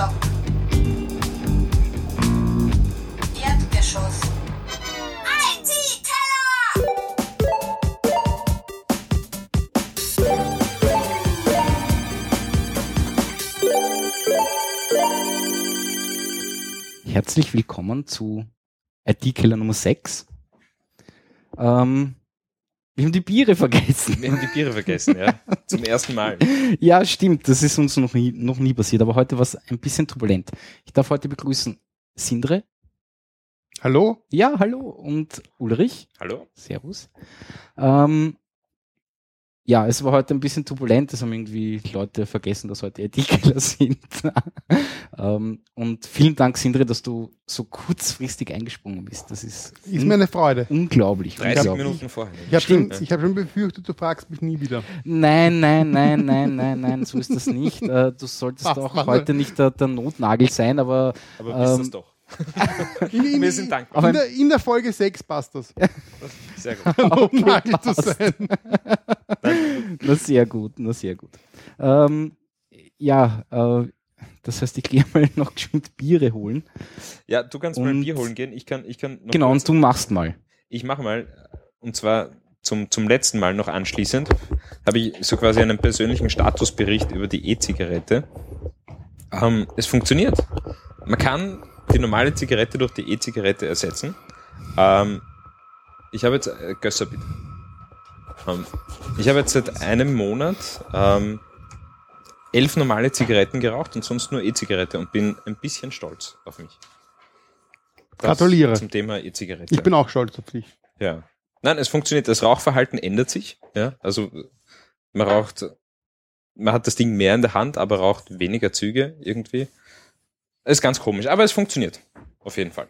Stock. Erdgeschoss. Herzlich willkommen zu IT-Killer Nummer 6. Ähm, wir haben die Biere vergessen. Wir haben die Biere vergessen, ja. Zum ersten Mal. Ja, stimmt, das ist uns noch nie, noch nie passiert, aber heute war es ein bisschen turbulent. Ich darf heute begrüßen Sindre. Hallo? Ja, hallo. Und Ulrich. Hallo? Servus. Ähm, ja, es war heute ein bisschen turbulent, es haben irgendwie Leute vergessen, dass heute IT-Killer sind. ähm, und vielen Dank, Sindre, dass du so kurzfristig eingesprungen bist. Das ist, Ist mir eine Freude. unglaublich. 30 unglaublich. Minuten vorher. Ich habe schon, ich hab schon befürchtet, du fragst mich nie wieder. Nein, nein, nein, nein, nein, nein, so ist das nicht. Äh, du solltest Fast auch heute nicht der, der Notnagel sein, aber Aber bist ähm, das doch. In, in, Wir sind dankbar. in, der, in der Folge 6 passt das. Sehr gut. Notnagel zu sein. na sehr gut, na sehr gut. Ähm, ja, äh, das heißt, ich gehe mal noch geschwind Biere holen. Ja, du kannst mal ein Und- Bier holen gehen. Ich kann, ich kann noch Genau, und du machst mal. Ich mache mal, und zwar zum, zum letzten Mal noch anschließend, habe ich so quasi einen persönlichen Statusbericht über die E-Zigarette. Ähm, es funktioniert. Man kann die normale Zigarette durch die E-Zigarette ersetzen. Ähm, ich habe jetzt, äh, Gösser bitte. Ähm, ich habe jetzt seit einem Monat ähm, elf normale Zigaretten geraucht und sonst nur E-Zigarette und bin ein bisschen stolz auf mich. Das Gratuliere. Zum Thema E-Zigarette. Ich bin auch stolz auf dich. Ja. Nein, es funktioniert. Das Rauchverhalten ändert sich. Ja, also man raucht, man hat das Ding mehr in der Hand, aber raucht weniger Züge irgendwie. Ist ganz komisch, aber es funktioniert. Auf jeden Fall.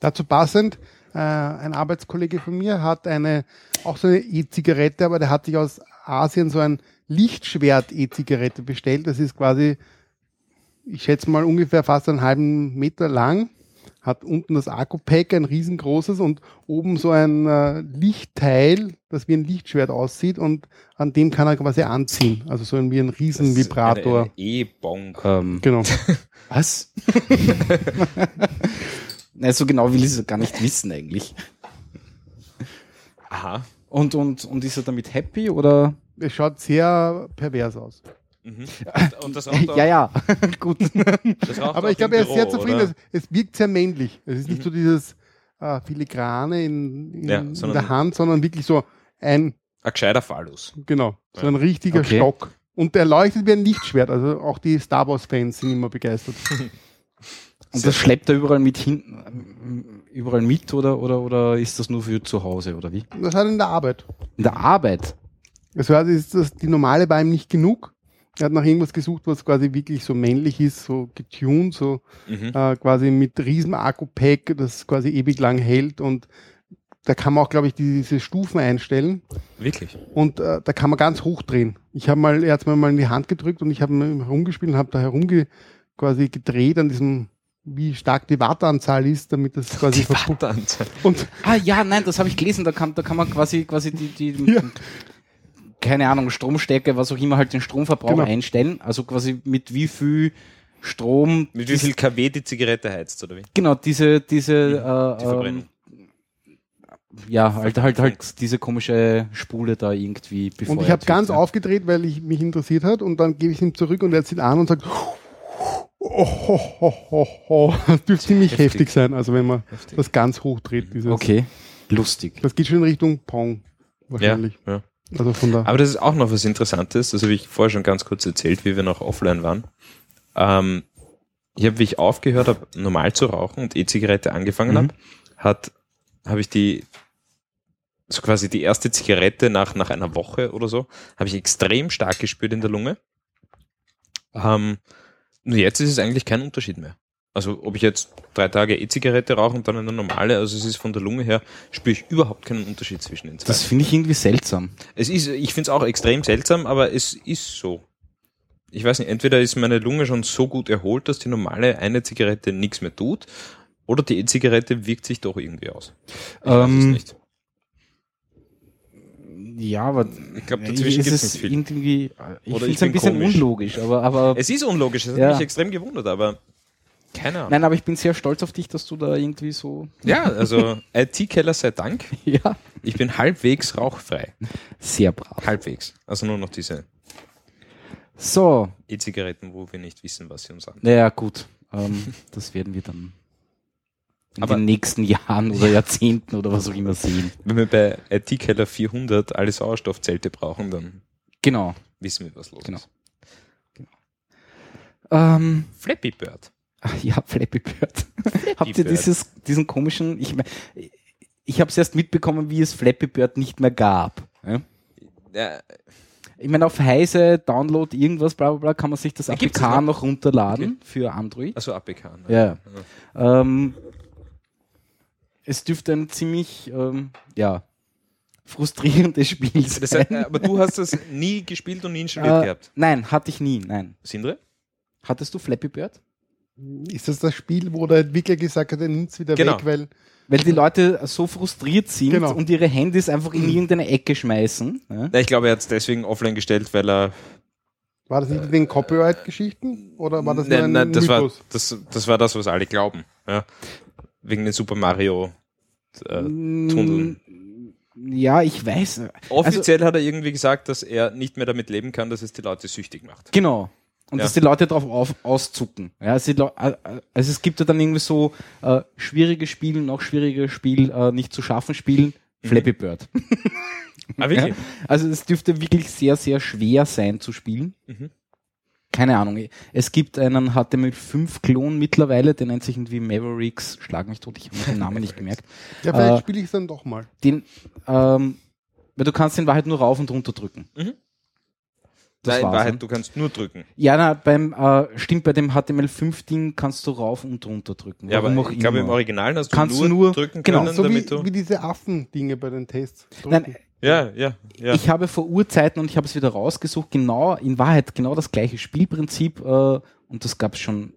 Dazu passend, äh, ein Arbeitskollege von mir hat eine, auch so eine E-Zigarette, aber der hat sich aus Asien so ein Lichtschwert-E-Zigarette bestellt. Das ist quasi, ich schätze mal ungefähr fast einen halben Meter lang, hat unten das Akku-Pack, ein riesengroßes und oben so ein äh, Lichtteil, das wie ein Lichtschwert aussieht und an dem kann er quasi anziehen. Also so ein, wie ein Riesenvibrator. E-Bong. Ähm, Genau. was? Na, so genau will ich es gar nicht wissen eigentlich. Aha. Und, und, und ist er damit happy oder? Es schaut sehr pervers aus. Mhm. Und, und das raucht auch, Ja, ja, gut. Das Aber ich glaube, er ist sehr zufrieden. oder? Es, wirkt sehr männlich. Es ist nicht so dieses äh, filigrane in, in, Ja, in der Hand, sondern wirklich so ein, Ein gescheiter Phallus. genau, so Ja. ein richtiger Okay. Stock. Und der leuchtet wie ein Lichtschwert. Also auch die Star Wars-Fans sind immer begeistert. Und das schleppt er überall mit hin, überall mit oder, oder, oder ist das nur für zu Hause oder wie? Das hat er in der Arbeit. In der Arbeit. Also also ist das, die normale war ihm nicht genug. Er hat nach irgendwas gesucht, was quasi wirklich so männlich ist, so getuned, so Mhm. äh, quasi mit riesen Akku-Pack, das quasi ewig lang hält und da kann man auch, glaube ich, diese Stufen einstellen. Wirklich. Und äh, da kann man ganz hoch drehen. Ich habe mal, er hat mir mal in die Hand gedrückt und ich habe herumgespielt und habe da herumge quasi gedreht an diesem, wie stark die Wattanzahl ist, damit das quasi verpuppt. Wattanzahl. Und Ah ja, nein, das habe ich gelesen. Da kann, da kann man quasi, quasi die, die Ja. Keine Ahnung, Stromstärke, was auch immer halt den Stromverbrauch Genau. einstellen. Also quasi mit wie viel Strom. Mit wie viel kW die Zigarette heizt, oder wie? Genau, diese, diese, Die äh, Verbrennung. ähm, ja, halt, halt, halt diese komische Spule da irgendwie befeuert Und ich habe ganz ja. aufgedreht, weil ich mich interessiert hat und dann gebe ich ihm zurück und er zieht an und sagt, oh, ho, ho, ho, ho. das dürfte ziemlich Heftig. heftig sein, also wenn man Heftig. das ganz hoch dreht. Dieses, Okay, lustig. Das geht schon in Richtung Pong Ja, wahrscheinlich. ja. Also von der Aber das ist auch noch was Interessantes, das habe ich vorher schon ganz kurz erzählt, wie wir noch offline waren. Ähm, ich habe, wie ich aufgehört habe, normal zu rauchen und E-Zigarette angefangen Mhm. habe, hat, habe ich die, so quasi die erste Zigarette nach, nach einer Woche oder so, habe ich extrem stark gespürt in der Lunge. Ähm, nur jetzt ist es eigentlich kein Unterschied mehr. Also ob ich jetzt drei Tage E-Zigarette rauche und dann eine normale, also es ist von der Lunge her, spüre ich überhaupt keinen Unterschied zwischen den zwei. Das finde ich irgendwie seltsam. Es ist, ich finde es auch extrem seltsam, aber es ist so. Ich weiß nicht, entweder ist meine Lunge schon so gut erholt, dass die normale eine Zigarette nichts mehr tut, oder die E-Zigarette wirkt sich doch irgendwie aus. Ich weiß es Ähm, nicht. Ja, aber Ich glaube, dazwischen gibt es nicht viel. irgendwie, ich finde es ein bisschen unlogisch, aber, aber Es ist unlogisch, das hat Ja. mich extrem gewundert, aber keine Ahnung. nein, aber ich bin sehr stolz auf dich, dass du da irgendwie so, Ja, also IT-Keller sei Dank. ja, Ich bin halbwegs rauchfrei. sehr brav. Halbwegs. Also nur noch diese So, E-Zigaretten, wo wir nicht wissen, was sie uns an. naja, gut, ähm, das werden wir dann in Aber- den nächsten Jahren oder Jahrzehnten oder was auch immer sehen. Wenn wir bei IT-Keller 400 alle Sauerstoffzelte brauchen, dann Genau. wissen wir, was los Genau. ist. Ähm, Flappy Bird. ach ja, Flappy Bird. Habt ihr Bird. dieses, diesen komischen, ich mein, ich habe es erst mitbekommen, wie es Flappy Bird nicht mehr gab. Ja? Ja, Ich meine, auf Heise, Download, irgendwas, bla bla bla, kann man sich das Ja, APK das noch runterladen für Android. also APK. Ne? Ja. Ähm, es dürfte ein ziemlich, ähm, ja, frustrierendes Spiel sein. Das heißt, äh, aber du hast das nie gespielt und nie installiert Äh, gehabt. nein, hatte ich nie, nein. Sindre? Hattest du Flappy Bird? Ist das das Spiel, wo der Entwickler gesagt hat, er nimmt es wieder Genau. weg, weil Weil die Leute so frustriert sind Genau. und ihre Handys einfach in irgendeine Ecke schmeißen. Ja? Ich glaube, er hat es deswegen offline gestellt, weil er. war das nicht mit den Copyright-Geschichten oder war das nein, ein nein, das, war, Mythos? das, das war das, was alle glauben. Ja? Wegen den Super Mario. Äh, Tunneln. Mm, Ja, ich weiß. Also, Offiziell hat er irgendwie gesagt, dass er nicht mehr damit leben kann, dass es die Leute süchtig macht. genau. Und Ja. dass die Leute drauf auf, auszucken. Ja, also, also es gibt ja dann irgendwie so äh, schwierige Spiele, noch schwierige Spiel, äh, nicht zu schaffen Spielen. Mhm. Flappy Bird. Ah, wirklich? Ja? Also es dürfte wirklich sehr, sehr schwer sein zu spielen. Mhm. Keine Ahnung. Es gibt einen HTML5-Klon mittlerweile, der nennt sich irgendwie Mavericks. Schlag mich tot, ich habe den Namen nicht gemerkt. Ja, vielleicht Äh, spiele ich es dann doch mal. Den, ähm, weil du kannst in Wahrheit nur rauf und runter drücken. Mhm. Das Nein, in war's, Wahrheit, ne? du kannst nur drücken. Ja, na, beim, äh, stimmt, bei dem HTML5-Ding kannst du rauf und runter drücken. Ja, Warum aber ich glaube, im. Original hast du Kannst nur, du nur- drücken genau, können, So wie, damit du. wie diese Affen-Dinge bei den Tests. Nein, ja, ja, ja. Ich habe vor Urzeiten und ich habe es wieder rausgesucht, genau, in Wahrheit genau das gleiche Spielprinzip äh, und das gab es schon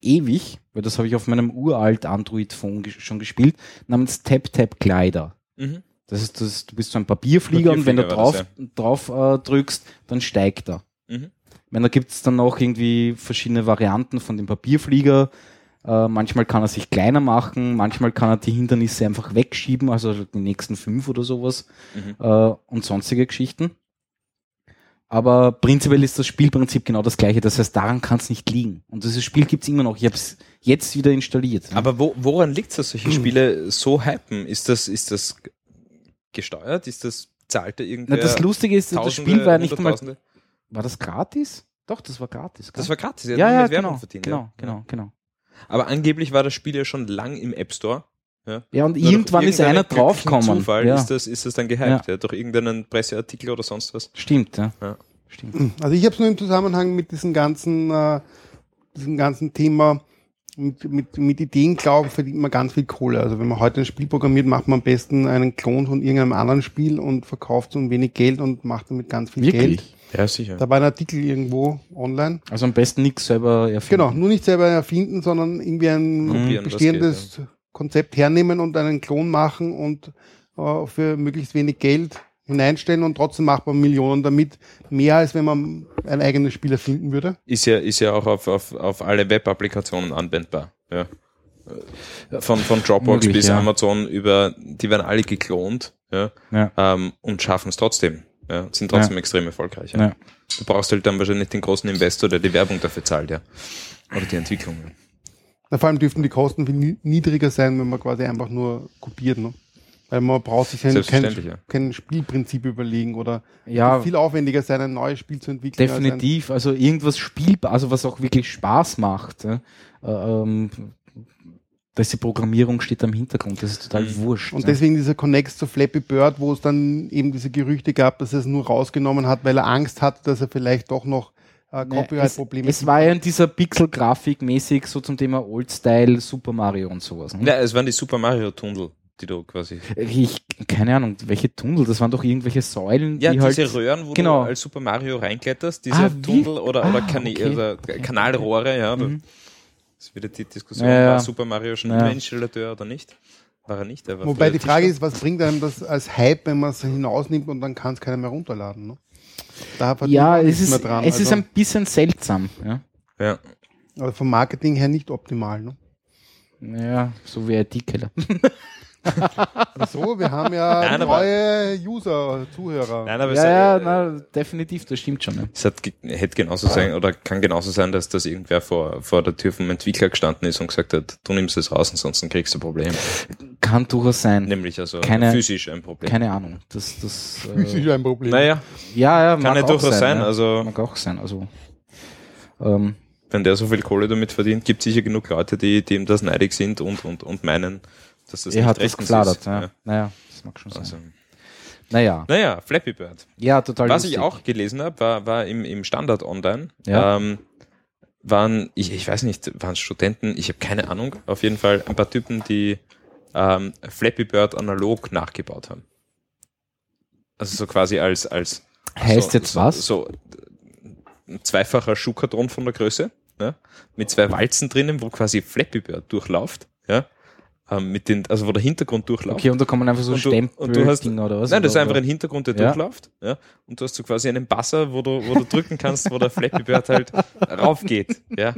ewig, weil das habe ich auf meinem uralt Android-Phone ges schon gespielt, namens Tap Tap Glider. Mhm. Das ist das, du bist so ein Papierflieger, und wenn du Papierflieger drauf, drauf äh, drückst, dann steigt er. Mhm. Ich meine, da gibt es dann noch irgendwie verschiedene Varianten von dem Papierflieger. Äh, manchmal kann er sich kleiner machen, manchmal kann er die Hindernisse einfach wegschieben, also die nächsten fünf oder sowas Mhm. äh, und sonstige Geschichten. Aber prinzipiell ist das Spielprinzip genau das gleiche. Das heißt, daran kann es nicht liegen. Und dieses Spiel gibt es immer noch. Ich habe es jetzt wieder installiert. Aber wo, woran liegt es, dass solche Spiele so hypen? Ist das, ist das gesteuert? Ist das, zahlt Na, irgendwer? das Lustige ist, das Spiel war ja nicht. Hunderttausende? War das gratis? Doch, das war gratis. gell? Das war gratis, er ja, ja, mit Werbung genau, verdient. genau, ja. genau, genau. Aber angeblich war das Spiel ja schon lang im App Store. Ja, Ja, und Nur irgendwann ist einer draufgekommen. Zufall Ja, ist, das, ist das dann gehypt. Ja. Durch irgendeinen Presseartikel oder sonst was. stimmt, ja. Ja. Stimmt. Also ich habe es nur im Zusammenhang mit diesem ganzen, äh, diesem ganzen Thema mit, mit, mit Ideen glauben, verdient man ganz viel Kohle. Also wenn man heute ein Spiel programmiert, macht man am besten einen Klon von irgendeinem anderen Spiel und verkauft so ein wenig Geld und macht damit ganz viel Geld. Wirklich? Ja, sicher. Da war ein Artikel irgendwo online. Also am besten nichts selber erfinden. Genau, nur nicht selber erfinden, sondern irgendwie ein Kopieren, was bestehendes Konzept hernehmen und einen Klon machen und äh, für möglichst wenig Geld hineinstellen und trotzdem macht man Millionen damit. Mehr als wenn man ein eigenes Spiel erfinden würde. Ist ja, ist ja auch auf, auf, auf alle Web-Applikationen anwendbar. Ja. Von, von Dropbox Möglich, bis ja. Amazon über, die werden alle geklont ja, Ja. ähm, und schaffen es trotzdem. Ja, sind trotzdem extrem erfolgreich. Ja. Ja. Du brauchst halt dann wahrscheinlich den großen Investor, der die Werbung dafür zahlt, ja. Oder die Entwicklung. Na, vor allem dürften die Kosten viel ni- niedriger sein, wenn man quasi einfach nur kopiert. Ne? Weil man braucht sich ein, kein, ja. kein Spielprinzip überlegen oder Ja, viel aufwendiger sein, ein neues Spiel zu entwickeln. als definitiv. Also irgendwas spielbar, also was auch wirklich Spaß macht. Ja. Äh, Ähm, dass die Programmierung steht am Hintergrund, das ist total Mhm. wurscht. Und ja. deswegen dieser Connect zu Flappy Bird, wo es dann eben diese Gerüchte gab, dass er es nur rausgenommen hat, weil er Angst hatte, dass er vielleicht doch noch äh, Ne, Copyright-Probleme es, es war ja in dieser Pixel-Grafik mäßig so zum Thema Old-Style Super Mario und sowas. Ne? Ja, es waren die Super Mario Tunnel, die du quasi. Ich, keine Ahnung, welche Tunnel, das waren doch irgendwelche Säulen, Ja, die diese halt. Röhren, wo genau. du als Super Mario reinkletterst, diese Ah? Tunnel oder, oder, Ah, Kana okay. oder Kanalrohre, ja. Mhm. Das ist wieder die Diskussion, Ja, ja. war Super Mario schon Ja. immer Installateur oder nicht? War er nicht? Er war Wobei die Frage ist, was bringt einem das als Hype, wenn man es hinausnimmt und dann kann es keiner mehr runterladen? Ne? Da verdient Ja, man es ist, mehr dran. es ist also, ein bisschen seltsam. Ja, Ja. also vom Marketing her nicht optimal. Ne? ja so wie IT-Keller. So, wir haben ja Nein, neue User, Zuhörer. Nein, aber Ja, es, ja, äh, na, definitiv, das stimmt schon. Ja. es hat, hätte genauso sein oder kann genauso sein, dass das irgendwer vor, vor der Tür vom Entwickler gestanden ist und gesagt hat, du nimmst es raus, ansonsten kriegst du Probleme. Kann durchaus sein. Nämlich also Keine- physisch ein Problem. Keine Ahnung. Das, das, Physisch äh, ein Problem. Naja, ja, ja, kann mag ja auch durchaus sein. ja. Also Mag auch sein. Also, ähm, wenn der so viel Kohle damit verdient, gibt sicher genug Leute, die, die ihm das neidig sind und, und, und meinen, dass das er nicht hat das gefladert. ist. Ja. Naja, das mag schon sein. Also, naja, naja, Flappy Bird. ja, total Was lustig. ich auch gelesen habe, war, war im, im Standard online. Ja. Ähm, waren, ich, ich weiß nicht, waren Studenten, ich habe keine Ahnung, auf jeden Fall ein paar Typen, die ähm, Flappy Bird analog nachgebaut haben. Also so quasi als, als Heißt so, jetzt so, was? So ein zweifacher Schuhkarton von der Größe, ja, mit zwei Walzen drinnen, wo quasi Flappy Bird durchläuft, ja, ähm, mit den, also wo der Hintergrund durchläuft. Okay, und da kommen einfach so Und du- Stempel und du hast- oder was? Nein, das ist einfach ein Hintergrund, der Ja. durchläuft. Ja? Und du hast so quasi einen Buzzer, wo du, wo du drücken kannst, wo der Flappy Bird halt raufgeht. Ja?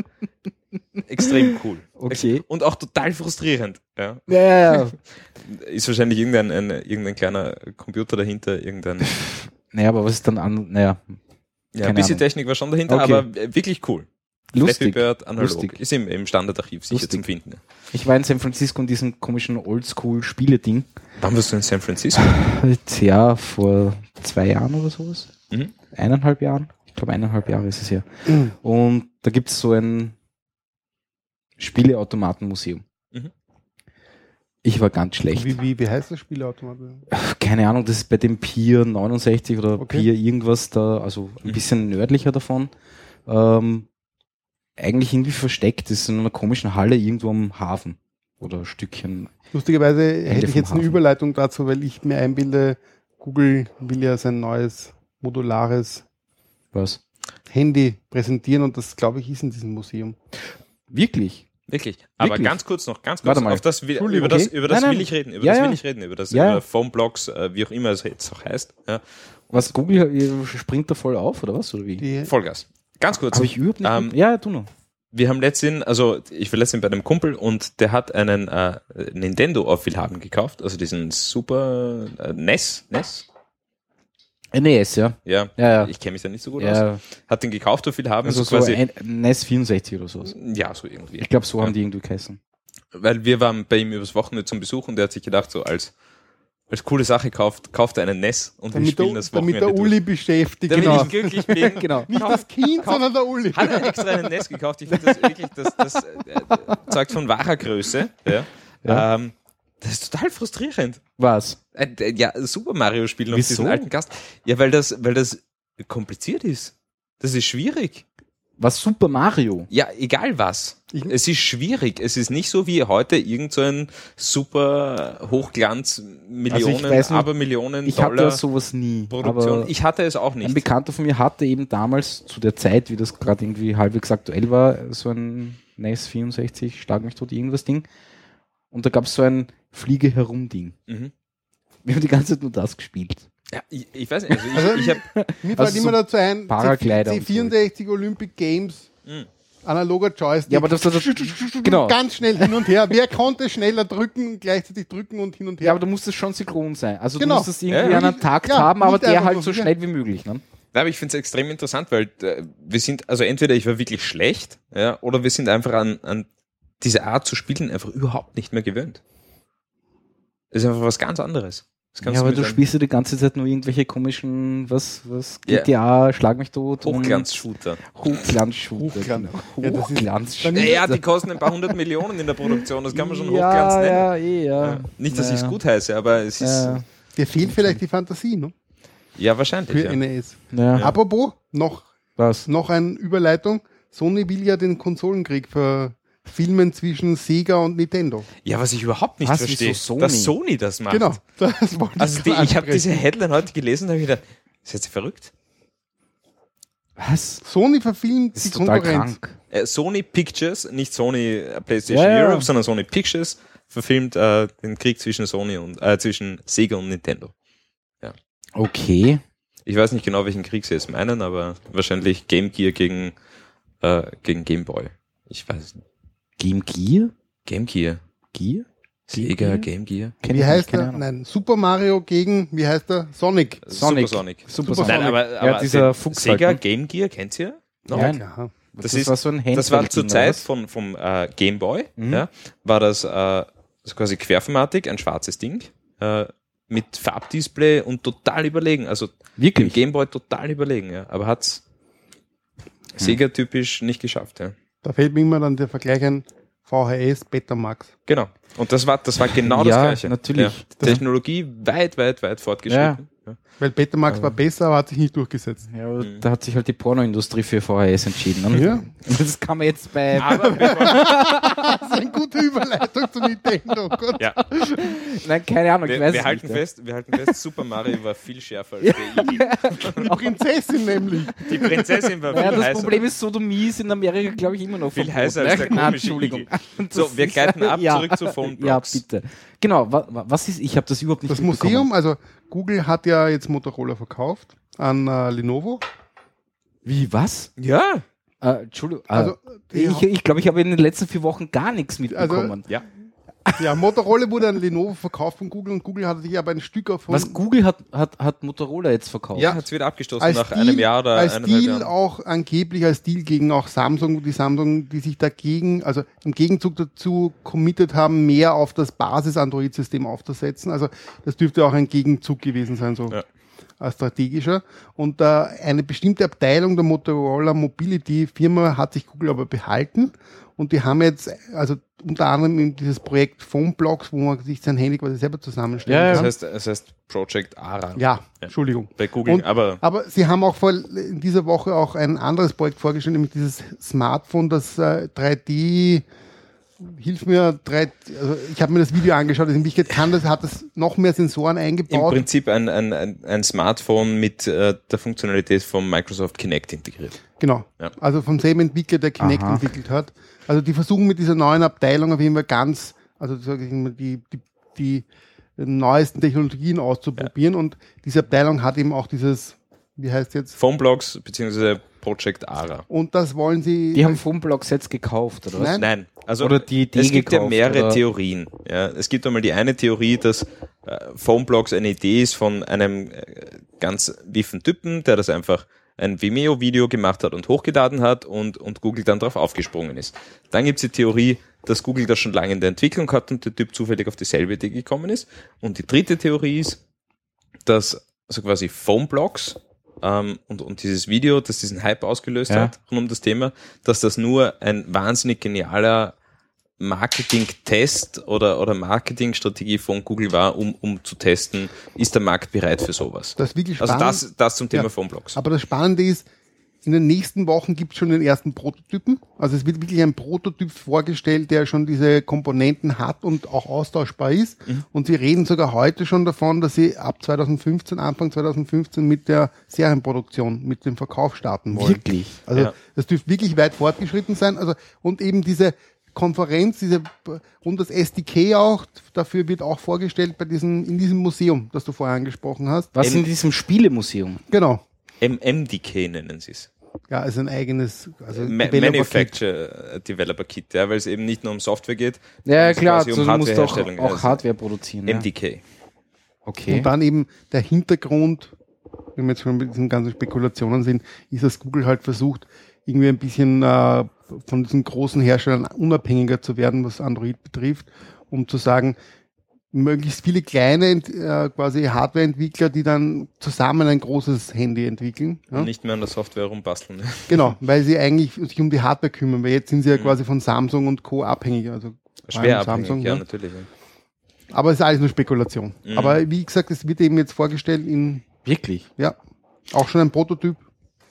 Extrem cool. Okay. Und auch total frustrierend. Ja? Ja, ja, ja. Ist wahrscheinlich irgendein, ein, irgendein kleiner Computer dahinter, irgendein. Naja, aber was ist dann an, naja, Ja, ein bisschen Ahnung. Technik war schon dahinter, Okay. aber wirklich cool. Flappy lustig. Bird analog. Lustig. Ist im, im Standardarchiv sicher Lustig. zum Finden. Ich war in San Francisco in diesem komischen Oldschool-Spiele-Ding. Wann warst du in San Francisco? Ja, vor zwei Jahren oder sowas. Mhm. Eineinhalb Jahren. Ich glaube, eineinhalb Jahre ist es her. Mhm. Und da gibt es so ein Spieleautomatenmuseum. Mhm. Ich war ganz schlecht. Wie, wie, wie heißt das Spielautomat? Keine Ahnung, das ist bei dem Pier 69 oder Okay. Pier irgendwas da, also ein Mhm. bisschen nördlicher davon. Ähm, eigentlich irgendwie versteckt, das ist in einer komischen Halle irgendwo am Hafen. Oder ein Stückchen. Lustigerweise hätte ich jetzt eine Hafen. Überleitung dazu, weil ich mir einbilde, Google will ja sein neues modulares Was? Handy präsentieren und das, glaube ich, ist in diesem Museum. Wirklich? Wirklich. Aber Wirklich? ganz kurz noch, ganz kurz, Warte mal. auf das, will, über das, okay. über das Nein, nein. will ich reden, über Ja, das ja. will ich reden, über das Ja, über Phoneblocks, äh, wie auch immer es jetzt auch heißt. Ja. Was, Google äh, springt da voll auf, oder was? Oder wie? Die, Vollgas. Ganz kurz. Habe ich überhaupt nicht. Ähm, ja, tu noch. Wir haben letztens, also ich war letztens bei einem Kumpel und der hat einen äh, Nintendo auf Willhaben gekauft, also diesen Super äh, NES, NES, NES, ja. ja, Ja, ja. ich kenne mich da nicht so gut aus. ja Hat den gekauft auf Willhaben, also so quasi, NES 64 oder sowas. ja, so irgendwie. Ich glaube, so haben die irgendwie geheißen. Weil wir waren bei ihm übers Wochenende zum Besuch und der hat sich gedacht, so als, als coole Sache kauft, kauft er einen NES und wir damit, spielen der, das damit Wochenende der Uli beschäftigt. Damit Genau. ich glücklich bin. Genau. Nicht das Kind, sondern der Uli. Hat er extra einen NES gekauft. Ich finde das wirklich, das, das äh, zeugt von wahrer Größe. Ja. Ja. Ähm, das ist total frustrierend. Was? Äh, äh, Ja, Super Mario spielen auf Wieso? diesen alten Gast. Ja, weil das, weil das kompliziert ist. Das ist schwierig. Was Super Mario? Ja, egal was. Ich- es ist schwierig. Es ist nicht so wie heute irgend so ein super Hochglanz Millionen, Also ich weiß nicht, aber Millionen Ich hatte ja Dollar sowas nie. Produktion. Ich hatte es auch ein nicht. Bekannter von mir hatte eben damals zu der Zeit, wie das gerade irgendwie halbwegs aktuell war, so ein NES 64, schlag mich tot, irgendwas Ding. Und da gab es so ein Fliege herum Ding. Mhm. Wir haben die ganze Zeit nur das gespielt. Ja, ich, ich weiß nicht. Also ich, Also- ich habe Mir Also fällt immer so dazu ein, so. C64 Olympic Games, Mhm. analoger Joystick. Ja, aber das, das, das genau. Ganz schnell hin und her. Wer konnte schneller drücken, gleichzeitig drücken und hin und her? Ja, aber da muss das schon synchron sein. Also Genau. du musst das irgendwie Ja, an einen Takt ja, haben, aber der halt so schnell wie möglich. Ne? Nein, aber ich finde es extrem interessant, weil äh, wir sind, also entweder ich war wirklich schlecht, ja, oder wir sind einfach an, an diese Art zu spielen einfach überhaupt nicht mehr gewöhnt. Das ist einfach was ganz anderes. Das kannst Ja, aber du spielst ja die ganze Zeit nur irgendwelche komischen, was, was, Ja. GTA, Schlag mich tot. Hochglanz-Shooter. Hochglanzshooter. Hochglanz. Genau. Ja, das ist- Hochglanzshooter. dann- Ja, die kosten ein paar hundert Millionen in der Produktion, das kann man schon ja, Hochglanz nennen. Ja, eh, ja. Ja. Nicht, dass ja. ich es gut heiße, aber es ist, Ja, Dir fehlt vielleicht die Fantasie, ne? ja, wahrscheinlich. Für Ja. NES. ja. Apropos, noch, Was? noch eine Überleitung. Sony will ja den Konsolenkrieg verfilmen zwischen Sega und Nintendo. ja, was ich überhaupt nicht Was, verstehe, wieso Sony? dass Sony das macht. Genau, das wollte Also ich die, ich habe diese Headline heute gelesen und habe gedacht, ist jetzt verrückt? Was? Sony verfilmt Das die ist total Konkurrenz. krank. Äh, Sony Pictures, nicht Sony äh, PlayStation Ja, ja. Europe, sondern Sony Pictures verfilmt äh, den Krieg zwischen Sony und äh, zwischen Sega und Nintendo. Okay. Ich weiß nicht genau, welchen Krieg sie jetzt meinen, aber wahrscheinlich Game Gear gegen, äh, gegen Game Boy. Ich weiß es nicht. Game Gear? Game Gear. Gear? Sega, Gear? Game Gear. Kenn wie heißt er? Nein, Super Mario gegen, wie heißt er? Sonic. Sonic. Super Sonic. Super Super Nein, Sonic. aber, Ja, aber dieser Fuchs Sega halt, ne? Game Gear, kennt ihr? noch? Nein. Ja. Das, Das ist, war so ein das war zur Zeit von, vom äh, Game Boy, Mhm. ja, war das, äh, das quasi Querformatik, ein schwarzes Ding, äh, mit Farbdisplay und total überlegen. Also im Wirklich? Game Boy total überlegen, ja. Aber hat's Sega-typisch nicht geschafft, ja. Da fällt mir immer dann der Vergleich ein VHS Betamax. Genau. Und das war, das war genau das Ja, Gleiche. natürlich. Ja. Technologie weit, weit, weit fortgeschritten. Ja. Weil Betamax war besser, aber hat sich nicht durchgesetzt. Ja, aber Mhm. da hat sich halt die Pornoindustrie für VHS entschieden. ne? Ja. Das kann man jetzt bei. Aber Das ist eine gute Überleitung zu Nintendo. Gut. ja, Nein, keine Ahnung. ich wir, weiß wir halten nicht, ja. fest, wir halten fest, Super Mario war viel schärfer als der Igel. Die Prinzessin nämlich. Die Prinzessin war viel Ja, das heißer. Problem ist, Sodomie ist in Amerika, glaube ich, immer noch Viel heißer als der komische Entschuldigung. Igel. Das So, wir gleiten ab, ja. zurück zu Phone Ja, bitte. Genau, wa, wa, was ist, ich habe das überhaupt nicht Das. Museum, also Google hat ja jetzt Motorola verkauft an äh, Lenovo. Wie, was? Ja, Äh, Entschuldigung. Äh, Also, die ich ich glaube, ich habe in den letzten vier Wochen gar nichts Also, mitbekommen. ja. Ja, Motorola wurde an Lenovo verkauft von Google und Google hat sich aber ein Stück davon was Google hat, hat, hat Motorola jetzt verkauft. Ja, hat's wieder abgestoßen als nach Deal, einem Jahr oder als Deal Jahren. auch angeblich als Deal gegen auch Samsung, die Samsung, die sich dagegen, also im Gegenzug dazu committed haben, mehr auf das Basis-Android-System aufzusetzen. Also das dürfte auch ein Gegenzug gewesen sein, so Ja. Als strategischer. Und äh, eine bestimmte Abteilung der Motorola Mobility Firma hat sich Google aber behalten. Und die haben jetzt, also unter anderem in dieses Projekt PhoneBlocks, wo man sich sein Handy quasi selber zusammenstellen Ja, ja. Das kann. heißt, das heißt Project ARA. Ja, Entschuldigung. Bei Google, Und- aber Aber Sie haben auch vor in dieser Woche auch ein anderes Projekt vorgestellt, nämlich dieses Smartphone, das äh, 3D, hilf mir, 3, also ich habe mir das Video angeschaut, in Wirklichkeit kann das, hat das noch mehr Sensoren im eingebaut. Prinzip ein, ein, ein, Smartphone mit äh, der Funktionalität vom Microsoft Kinect integriert. Genau. Ja. Also vom selben Entwickler, der Kinect Aha. entwickelt hat. Also die versuchen mit dieser neuen Abteilung auf jeden Fall ganz, also sage ich mal, die, die, die neuesten Technologien auszuprobieren und diese Abteilung hat eben auch dieses, wie heißt jetzt? Phoneblocks beziehungsweise Project ARA. Und das wollen sie. Die haben Phoneblocks jetzt gekauft, oder was? Nein. Nein, also Oder die Idee es gibt ja gekauft, mehrere oder? Theorien. Ja, es gibt einmal die eine Theorie, dass äh, Phoneblocks eine Idee ist von einem äh, ganz wiffen Typen, der das einfach ein Vimeo-Video gemacht hat und hochgeladen hat und, und Google dann darauf aufgesprungen ist. Dann gibt es die Theorie, dass Google das schon lange in der Entwicklung hat und der Typ zufällig auf dieselbe Idee gekommen ist. Und die dritte Theorie ist, dass also quasi Phoneblocks ähm, und, und dieses Video, das diesen Hype ausgelöst Ja. hat rund um das Thema, dass das nur ein wahnsinnig genialer Marketing-Test oder, oder Marketingstrategie von Google war, um, um zu testen, ist der Markt bereit für sowas. Das ist wirklich Also spannend. das, das zum Thema Ja. Phoneblocks. Aber das Spannende ist, in den nächsten Wochen gibt es schon den ersten Prototypen. Also es wird wirklich ein Prototyp vorgestellt, der schon diese Komponenten hat und auch austauschbar ist. Mhm. Und sie reden sogar heute schon davon, dass sie ab 2015, Anfang 2015 mit der Serienproduktion, mit dem Verkauf starten wollen. Wirklich? Also Ja. das dürfte wirklich weit fortgeschritten sein. Also und eben diese Konferenz, diese und das SDK auch, dafür wird auch vorgestellt bei diesem in diesem Museum, das du vorher angesprochen hast. Was in diesem Spielemuseum? Genau. M MDK nennen sie es. Ja, ist ein eigenes also Ma Developer-Kit. Manufacture äh, Developer Kit, ja, weil es eben nicht nur um Software geht. Ja, klar, quasi so, du musst auch, auch Also Hardware produzieren. Ja. MDK. Okay. Und dann eben der Hintergrund, wenn wir jetzt schon mit diesen ganzen Spekulationen sind, ist, dass Google halt versucht, irgendwie ein bisschen äh, von diesen großen Herstellern unabhängiger zu werden, was Android betrifft, um zu sagen, möglichst viele kleine äh, quasi Hardwareentwickler, die dann zusammen ein großes Handy entwickeln. Ja? Und nicht mehr an der Software rumbasteln. Genau, weil sie eigentlich sich um die Hardware kümmern, weil jetzt sind sie ja quasi von Samsung und Co. abhängig. Also Schwer abhängig, Samsung, ja, ja. natürlich. Ja. Aber es ist alles nur Spekulation. Mhm. Aber wie gesagt, es wird eben jetzt vorgestellt in, Wirklich? ja, auch schon ein Prototyp.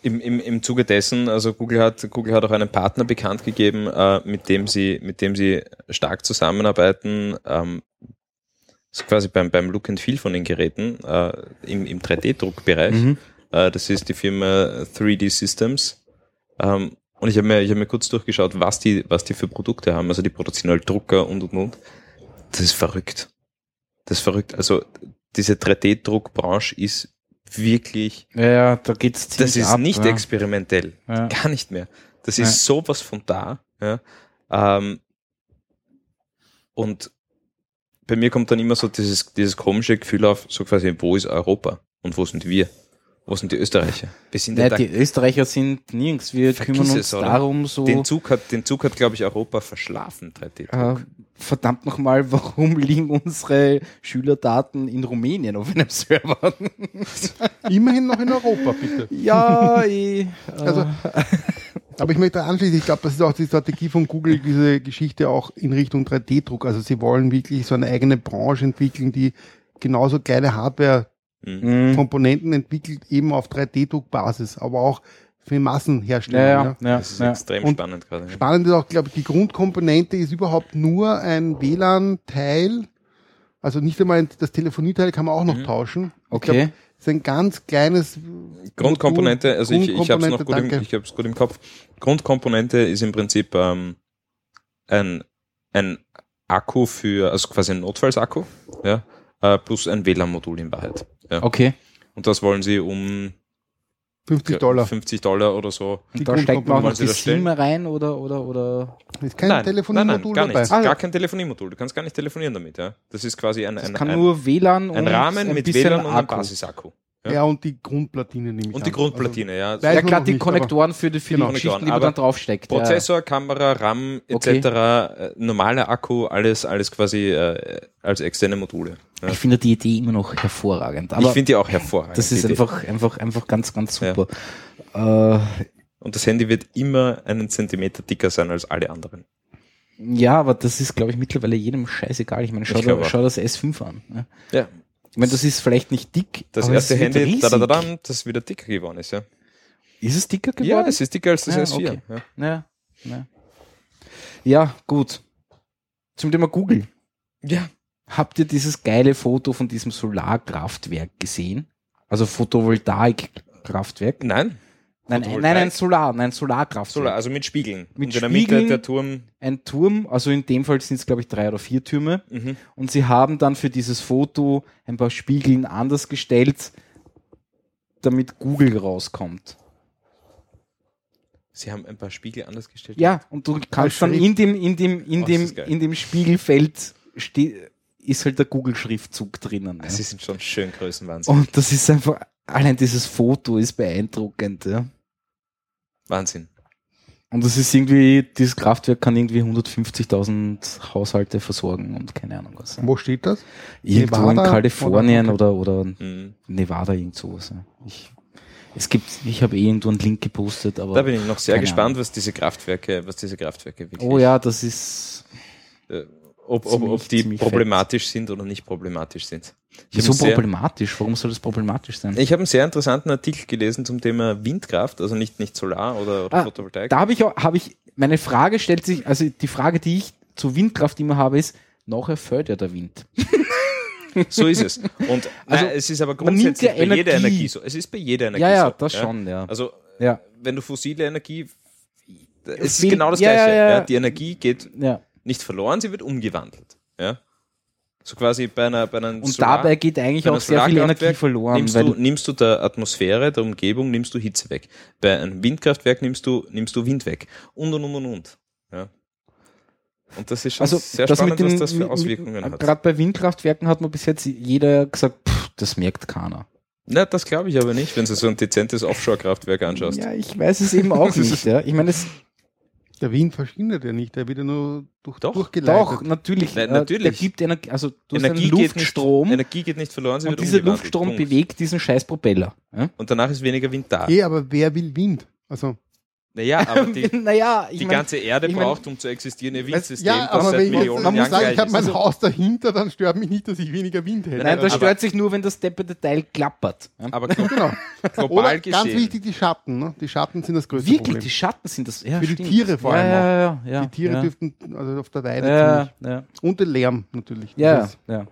Im, im, Im Zuge dessen, also Google hat, Google hat auch einen Partner bekannt gegeben, äh, mit dem sie, mit dem sie stark zusammenarbeiten, ähm, so quasi beim, beim Look and Feel von den Geräten, äh, im, im 3D-Druckbereich. Mhm. Äh, das ist die Firma 3D Systems. Ähm, und ich habe mir, ich hab mir kurz durchgeschaut, was die, was die für Produkte haben. Also die produzieren halt Drucker und und und. Das ist verrückt. Das ist verrückt. Also diese 3D-Druckbranche ist wirklich, Ja, ja, da geht's das ist ab, nicht ja. experimentell. Ja. Gar nicht mehr. Das ist sowas von da. Ja. Ähm, und bei mir kommt dann immer so dieses, dieses komische Gefühl auf, so quasi, wo ist Europa und wo sind wir? Wo sind die Österreicher? Wir sind Ja, da, die Österreicher sind nirgends. Wir Vergiss kümmern uns es, darum, so den Zug hat, den Zug hat, glaube ich, Europa verschlafen, 3D. äh, verdammt nochmal, warum liegen unsere Schülerdaten in Rumänien auf einem Server? Immerhin noch in Europa, bitte. ja, ich, äh, Also, aber ich möchte anschließen, ich glaube, das ist auch die Strategie von Google, diese Geschichte auch in Richtung 3D-Druck. Also sie wollen wirklich so eine eigene Branche entwickeln, die genauso geile Hardware-Komponenten mh, entwickelt, eben auf 3D-Druck-Basis, aber auch für Massenherstellung. ja, ja. ja, Das ist ja. extrem Und spannend gerade. ja. Spannend ist auch, glaube ich, die Grundkomponente ist überhaupt nur ein WLAN-Teil. Also nicht einmal das Telefonieteil kann man auch noch Mhm. tauschen. Ich Okay. glaub, es ist ein ganz kleines Grundkomponente, also ich, ich habe es noch Grundkomponente, gut im, danke. ich hab's gut im Kopf. Grundkomponente ist im Prinzip ähm, ein, ein Akku für, also quasi ein Notfallsakku, ja, äh, plus ein WLAN-Modul in Wahrheit. Ja. Okay. Und das wollen sie um 50 Dollar. 50 Dollar oder so. Und da steckt man auch noch die? SIM rein oder, oder, oder, Ist kein nein, Telefoniemodul nein, nein, gar dabei. nichts. Ah, gar kein Telefoniemodul. Du kannst gar nicht telefonieren damit, ja. Das ist quasi ein, das ein, kann ein, nur WLAN ein Rahmen ein mit WLAN und einem Akku. Basisakku. Ja. Ja. und die Grundplatine nehme ich Und die an. Grundplatine, ja. Weiß Ja man klar, die nicht, Konnektoren für die, für Genau. die Geschichten, die man dann draufsteckt. Prozessor, Kamera, RAM etc., Okay. äh, normaler Akku, alles, alles quasi äh, als externe Module. Ja. Ja. Ich finde die Idee immer noch hervorragend. Aber ich finde die auch hervorragend. das ist Idee. einfach, einfach, einfach ganz, ganz super. Äh, Und das Handy wird immer einen Zentimeter dicker sein als alle anderen. ja, aber das ist, glaube ich, mittlerweile jedem scheißegal. Ich meine, schau, Ich da, schau das S5 an. Ne? Ja. Ich meine, das ist vielleicht nicht dick. Das erste Handy, da, da, da, das wieder dicker geworden ist, ja. Ist es dicker geworden? Ja, es ist dicker als das Ja, S4. okay. Ja. Ja, ja. ja, gut. Zum Thema Google. ja. Habt ihr dieses geile Foto von diesem Solarkraftwerk gesehen? Also Photovoltaikkraftwerk? Nein. Nein, Photovoltaik? nein, ein Solar, nein, Solarkraftwerk. Solar, also mit Spiegeln. Mit Und in der Spiegeln. Mitte der Turm. Ein Turm, also in dem Fall sind es, glaube ich, drei oder vier Türme. Mhm. Und sie haben dann für dieses Foto ein paar Spiegeln anders gestellt, damit Google rauskommt. Sie haben ein paar Spiegel anders gestellt. Ja, und du kannst dann in dem, in dem, in Oh, dem, in dem Spiegelfeld ist halt der Google-Schriftzug drinnen. Sie Ja. sind schon schön Größenwahnsinn. Und das ist einfach, allein dieses Foto ist beeindruckend, ja. Wahnsinn. Und das ist irgendwie, dieses Kraftwerk kann irgendwie 150.000 Haushalte versorgen und keine Ahnung was. Wo steht das? Irgendwo in Nevada Kalifornien oder- oder, oder Mhm. Nevada, irgend sowas. Ich, es gibt, ich habe eh irgendwo einen Link gepostet, aber. Da bin ich noch sehr gespannt, was diese Kraftwerke, was diese Kraftwerke wirklich, oh ja, das ist. äh, ob, ob, ob die problematisch sind oder nicht problematisch sind. Ich Wieso sehr- problematisch? Warum soll das problematisch sein? ich habe einen sehr interessanten Artikel gelesen zum Thema Windkraft, also nicht, nicht Solar oder, oder Ah, Photovoltaik. Da habe ich auch, habe ich, meine Frage stellt sich, also die Frage, die ich zu Windkraft immer habe, ist, fällt ja der Wind. So ist es. Und Also, nein, es ist aber grundsätzlich ja bei jeder Energie. Energie so. Es ist bei jeder Energie Ja, ja, so. das schon, ja. Also Ja, wenn du fossile Energie, es ist genau das ja, Gleiche. ja, ja. Ja, Die Energie geht ja. Nicht verloren, sie wird umgewandelt. Ja. So quasi bei einer, bei einem Und Solar- dabei geht eigentlich auch sehr viel Energie verloren, Nimmst du, nimmst du der Atmosphäre, der Umgebung, nimmst du Hitze weg. Bei einem Windkraftwerk nimmst du, nimmst du Wind weg. Und und und und und. Ja. Und das ist schon also sehr das spannend, den, was das für Auswirkungen mit, hat. Gerade bei Windkraftwerken hat man bis jetzt jeder gesagt, pff, das merkt keiner. Na, das glaube ich aber nicht, wenn du so ein dezentes Offshore-Kraftwerk anschaust. Ja, ich weiß es eben auch nicht. Ja. Ich meine, es Der Wind verschwindet ja nicht, der wird ja nur durch, Doch, durchgeleitet. doch natürlich, Nein, äh, natürlich. der gibt Energie, also du hast Energie, einen geht Luftstrom nicht, Energie geht nicht verloren, sie und wird dieser. Luftstrom Punkt. bewegt diesen scheiß Propeller. Ja? Und danach ist weniger Wind da. Eh, aber wer will Wind? Also, Naja, aber die, naja, ich die mein, ganze Erde ich mein- braucht, um zu existieren, ihr Windsystem, ja, das aber seit wenn ich jetzt, Millionen man muss Jahren sagen, ich habe mein Also, Haus dahinter, dann stört mich nicht, dass ich weniger Wind hätte. Nein, das aber- stört sich nur, wenn das depperte Teil klappert. Ja? aber Genau. global Oder ganz gesehen, wichtig, die Schatten. Ne? Die Schatten sind das größte Wirklich, Problem. die Schatten sind das. Ja, Für die stimmt. Tiere vor allem ja, ja, ja, die Tiere ja. dürften also auf der Weide Ja, ziemlich. ja, Und der Lärm natürlich. ja, ja.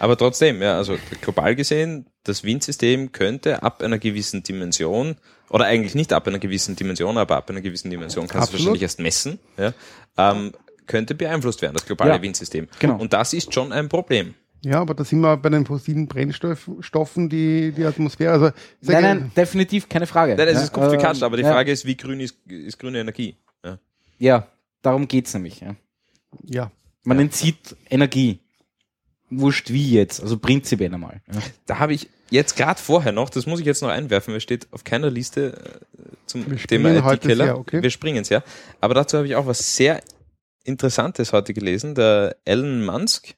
aber trotzdem, ja, also global gesehen, das Windsystem könnte ab einer gewissen Dimension, oder eigentlich nicht ab einer gewissen Dimension, aber ab einer gewissen Dimension kannst du Absolut. wahrscheinlich erst messen, ja, ähm, könnte beeinflusst werden, das globale Ja. Windsystem. Genau. Und das ist schon ein Problem. Ja, aber da sind wir bei den fossilen Brennstoffen, die, die Atmosphäre, also, Nein, nein, definitiv keine Frage. Nein, das Ja, ist gekatscht, ähm, aber die ja, Frage ist, wie grün ist, ist grüne Energie? Ja. Ja, darum geht's nämlich. Ja. ja. Man entzieht Energie. Wurscht wie jetzt, also prinzipiell einmal. Ja. Da habe ich jetzt gerade vorher noch, das muss ich jetzt noch einwerfen, weil steht auf keiner Liste äh, zum Wir Thema IT-Keller. sehr, okay. Wir springen es, ja. Aber dazu habe ich auch was sehr Interessantes heute gelesen. Der Elon Musk,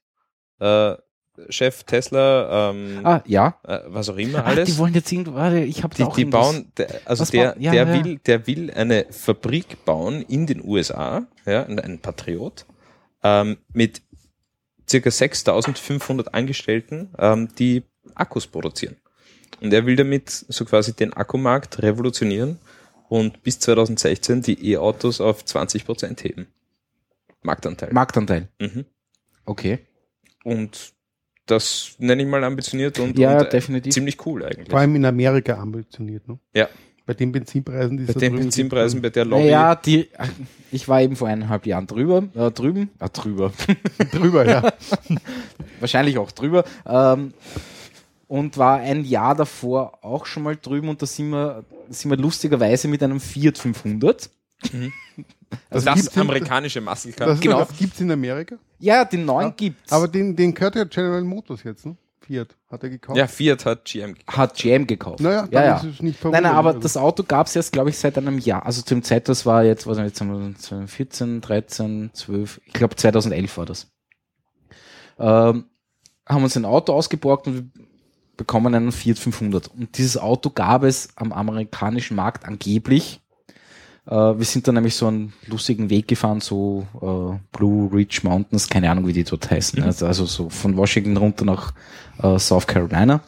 äh, Chef Tesla, ähm, Ah, ja. äh, was auch immer Ach, alles. die wollen jetzt irgendwo, warte, ich habe Die, auch die bauen, der, also der, ja, der ja. will, der will eine Fabrik bauen in den USA, ja, ein ein Patriot, ähm, mit circa 6500 Angestellten, ähm, die Akkus produzieren. Und er will damit so quasi den Akkumarkt revolutionieren und bis 2016 die E-Autos auf 20 Prozent heben. Marktanteil. Marktanteil. mhm. Okay. Und das nenne ich mal ambitioniert und, Ja, und äh, definitiv. ziemlich cool eigentlich. Vor allem in Amerika ambitioniert, ne? Ja. Bei den Benzinpreisen, die es Bei den Benzinpreisen, bei der Lobby. Naja, die, ich war eben vor eineinhalb Jahren drüber, äh, drüben, ah, drüber, drüber, ja. wahrscheinlich auch drüber, ähm, und war ein Jahr davor auch schon mal drüben und da sind wir, sind wir lustigerweise mit einem Fiat 500. Also das in- amerikanische Muscle Car. Das, Genau. das gibt's in Amerika. Ja, den neuen Ja, gibt's. Aber den, den gehört ja General Motors jetzt, ne? Fiat hat er gekauft. Ja, Fiat hat GM gekauft. hat GM gekauft. Naja, dann ja, ja. ist es nicht Nein, nein, aber verwunderlich. das Auto gab's jetzt, glaube ich, seit einem Jahr. Also zum Zeit, das war jetzt, was jetzt haben wir 2014, 13, 12, ich glaube 2011 war das. Ähm, haben uns ein Auto ausgeborgt und wir bekommen einen Fiat 500. Und dieses Auto gab es am amerikanischen Markt angeblich. Äh, wir sind dann nämlich so einen lustigen Weg gefahren, so äh, Blue Ridge Mountains, keine Ahnung, wie die dort heißen. Also, also so von Washington runter nach äh, South Carolina.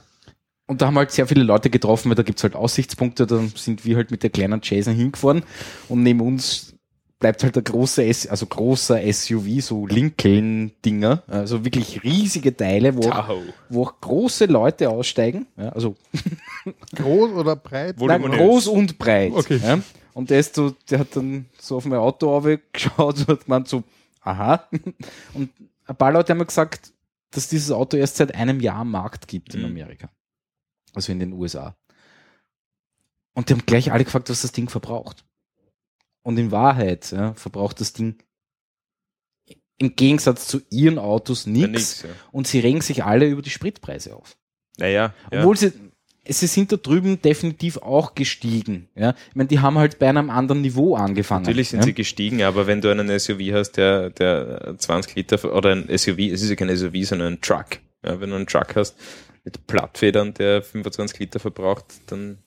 Und da haben wir halt sehr viele Leute getroffen, weil da gibt's halt Aussichtspunkte, da sind wir halt mit der kleinen Jason hingefahren und neben uns bleibt halt der große, S also großer SUV, so Lincoln-Dinger, also wirklich riesige Teile, wo, auch, wo auch große Leute aussteigen, ja, also Groß oder breit? Wo- nein, groß und breit. Okay. Ja. Und der ist so, der hat dann so auf mein Auto geschaut und hat gemeint so, aha. Und ein paar Leute haben mir gesagt, dass dieses Auto erst seit einem Jahr am Markt gibt in Mhm. Amerika. Also in den USA. Und die haben gleich alle gefragt, was das Ding verbraucht. Und in Wahrheit ja, verbraucht das Ding im Gegensatz zu ihren Autos nichts. ja. Und sie regen sich alle über die Spritpreise auf. Naja, ja. Obwohl sie, sie sind da drüben definitiv auch gestiegen. Ja? Ich meine, die haben halt bei einem anderen Niveau angefangen. Natürlich sind ja? sie gestiegen, aber wenn du einen SUV hast, der, der 20 Liter oder ein SUV, es ist ja kein SUV, sondern ein Truck. Ja, wenn du einen Truck hast mit Plattfedern, der 25 Liter verbraucht, dann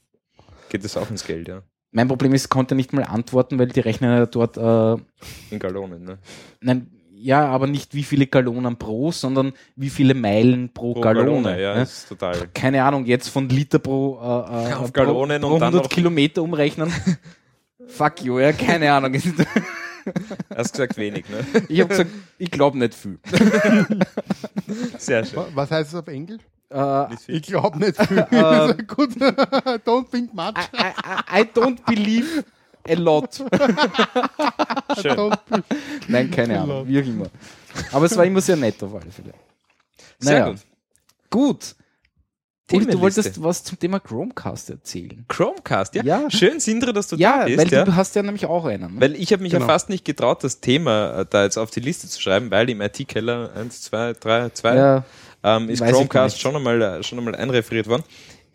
geht das auch ins Geld, ja. Mein Problem ist, ich konnte nicht mal antworten, weil die rechnen ja dort, äh, In Gallonen, ne? nein, ja, aber nicht wie viele Gallonen pro, sondern wie viele Meilen pro, Pro Gallone. Gallone, ja, ja? das ist total. Keine Ahnung, jetzt von Liter pro, äh, äh, Auf pro, Gallonen pro und dann 100 noch- Kilometer umrechnen. Fuck you, ja, keine Ahnung. Hast gesagt wenig, ne? Ich habe gesagt, ich glaube nicht viel. Sehr schön. Wa- Was heißt es auf Englisch? Äh, Ich glaube nicht viel. Ist gut. Don't think much. I, I, I don't believe a lot. Nein, keine Ahnung, wie auch immer. Aber es war immer sehr nett auf alle Fälle. Sehr Naja, gut. gut. Uli, du wolltest was zum Thema Chromecast erzählen. Chromecast, ja. Ja. Schön, Sindre, dass du Ja, da bist. weil ja. du hast ja nämlich auch einen. Ne? Weil ich habe mich Genau. ja fast nicht getraut, das Thema äh, da jetzt auf die Liste zu schreiben, weil im IT-Keller 1, 2, 3, 2 ja, ähm, ist Weiß Chromecast schon einmal, äh, schon einmal einreferiert worden.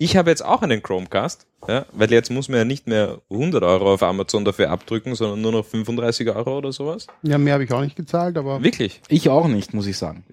Ich habe jetzt auch einen Chromecast, ja, weil jetzt muss man ja nicht mehr 100 Euro auf Amazon dafür abdrücken, sondern nur noch 35 Euro oder sowas. Ja, mehr habe ich auch nicht gezahlt, aber Wirklich? ich auch nicht, muss ich sagen.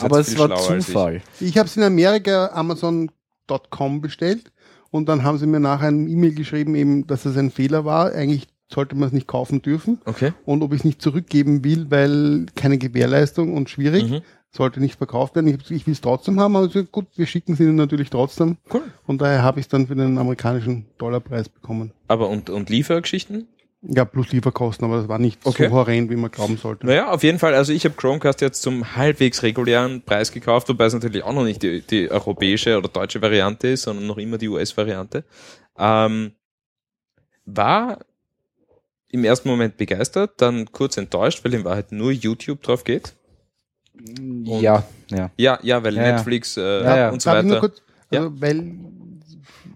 Aber es war als ich. Zufall. ich habe es in Amerika Amazon.com bestellt und dann haben sie mir nachher ein E-Mail geschrieben, eben, dass es ein Fehler war. Eigentlich sollte man es nicht kaufen dürfen Okay. und ob ich es nicht zurückgeben will, weil keine Gewährleistung und schwierig. Mhm. Sollte nicht verkauft werden. Ich, ich will es trotzdem haben, gesagt, gut, wir schicken es ihnen natürlich trotzdem. Cool. Und daher habe ich es dann für den amerikanischen Dollarpreis bekommen. Aber und, und Liefergeschichten? Ja, plus Lieferkosten, aber das war nicht Okay. so horrend, wie man glauben sollte. Naja, auf jeden Fall. Also ich habe Chromecast jetzt zum halbwegs regulären Preis gekauft, wobei es natürlich auch noch nicht die, die europäische oder deutsche Variante ist, sondern noch immer die US-Variante. Ähm, war im ersten Moment begeistert, dann kurz enttäuscht, weil in Wahrheit nur YouTube drauf geht. Ja, ja. Ja, ja, weil Ja, ja. Netflix äh, Ja, ja. und so ich nur weiter. kurz, also, weil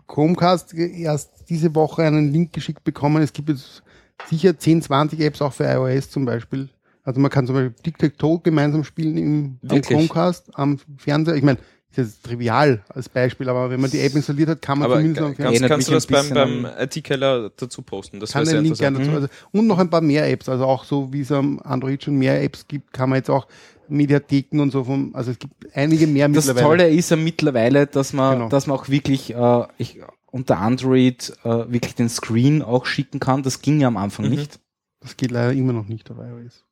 Chromecast erst diese Woche einen Link geschickt bekommen. Es gibt jetzt sicher 10, 20 Apps auch für iOS zum Beispiel. Also man kann zum Beispiel Tic-Tac-Toe gemeinsam spielen im am? Chromecast, am Fernseher. Ich meine, ist jetzt trivial als Beispiel, aber wenn man die App installiert hat, kann man Aber zumindest Fernseher kannst, kannst du das beim, beim IT-Keller dazu posten? Das kann den Link gerne dazu. Also, und noch ein paar mehr Apps. Also auch so, wie es am Android schon mehr Apps gibt, kann man jetzt auch Mediatheken und so vom, also es gibt einige mehr Das mittlerweile. Tolle ist ja mittlerweile, dass man, Genau. dass man auch wirklich äh, ich, unter Android äh, wirklich den Screen auch schicken kann. Das ging ja am Anfang Mhm. nicht. Das geht leider immer noch nicht auf iOS.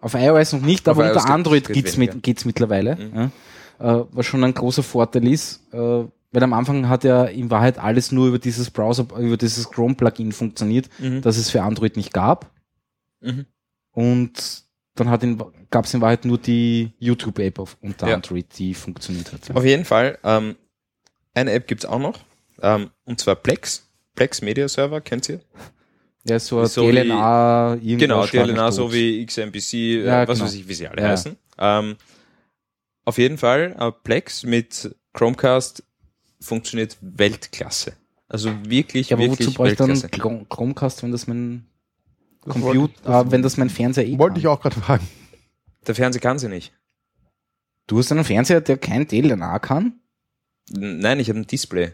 Auf iOS noch nicht, aber iOS unter geht- Android geht geht's, mit, geht's mittlerweile. Mhm. Ja. Äh, was schon ein großer Vorteil ist, äh, weil am Anfang hat ja in Wahrheit alles nur über dieses Browser, über dieses Chrome-Plugin funktioniert, Mhm. das es für Android nicht gab. Mhm. Und dann in, gab's in Wahrheit nur die YouTube-App unter Ja. Android, die funktioniert hat. Auf jeden Fall, ähm, eine App gibt's auch noch, ähm, und zwar Plex. Plex Media Server, kennt ihr? Ja, so So wie- DLNA, irgendwas. Genau, DLNA so wie XMPC, Ja, äh, was genau. weiß ich, wie sie alle Ja. heißen. Ähm, auf jeden Fall, äh, Plex mit Chromecast funktioniert Weltklasse. Also wirklich, Ja, aber wozu wirklich brauche ich dann Weltklasse. Chromecast, wenn das mein Das Computer, das äh, wenn das mein Fernseher eh Wollte kann? ich auch gerade fragen. Der Fernseher kann sie nicht. Du hast einen Fernseher, der kein DLNA kann? Nein, ich habe ein Display.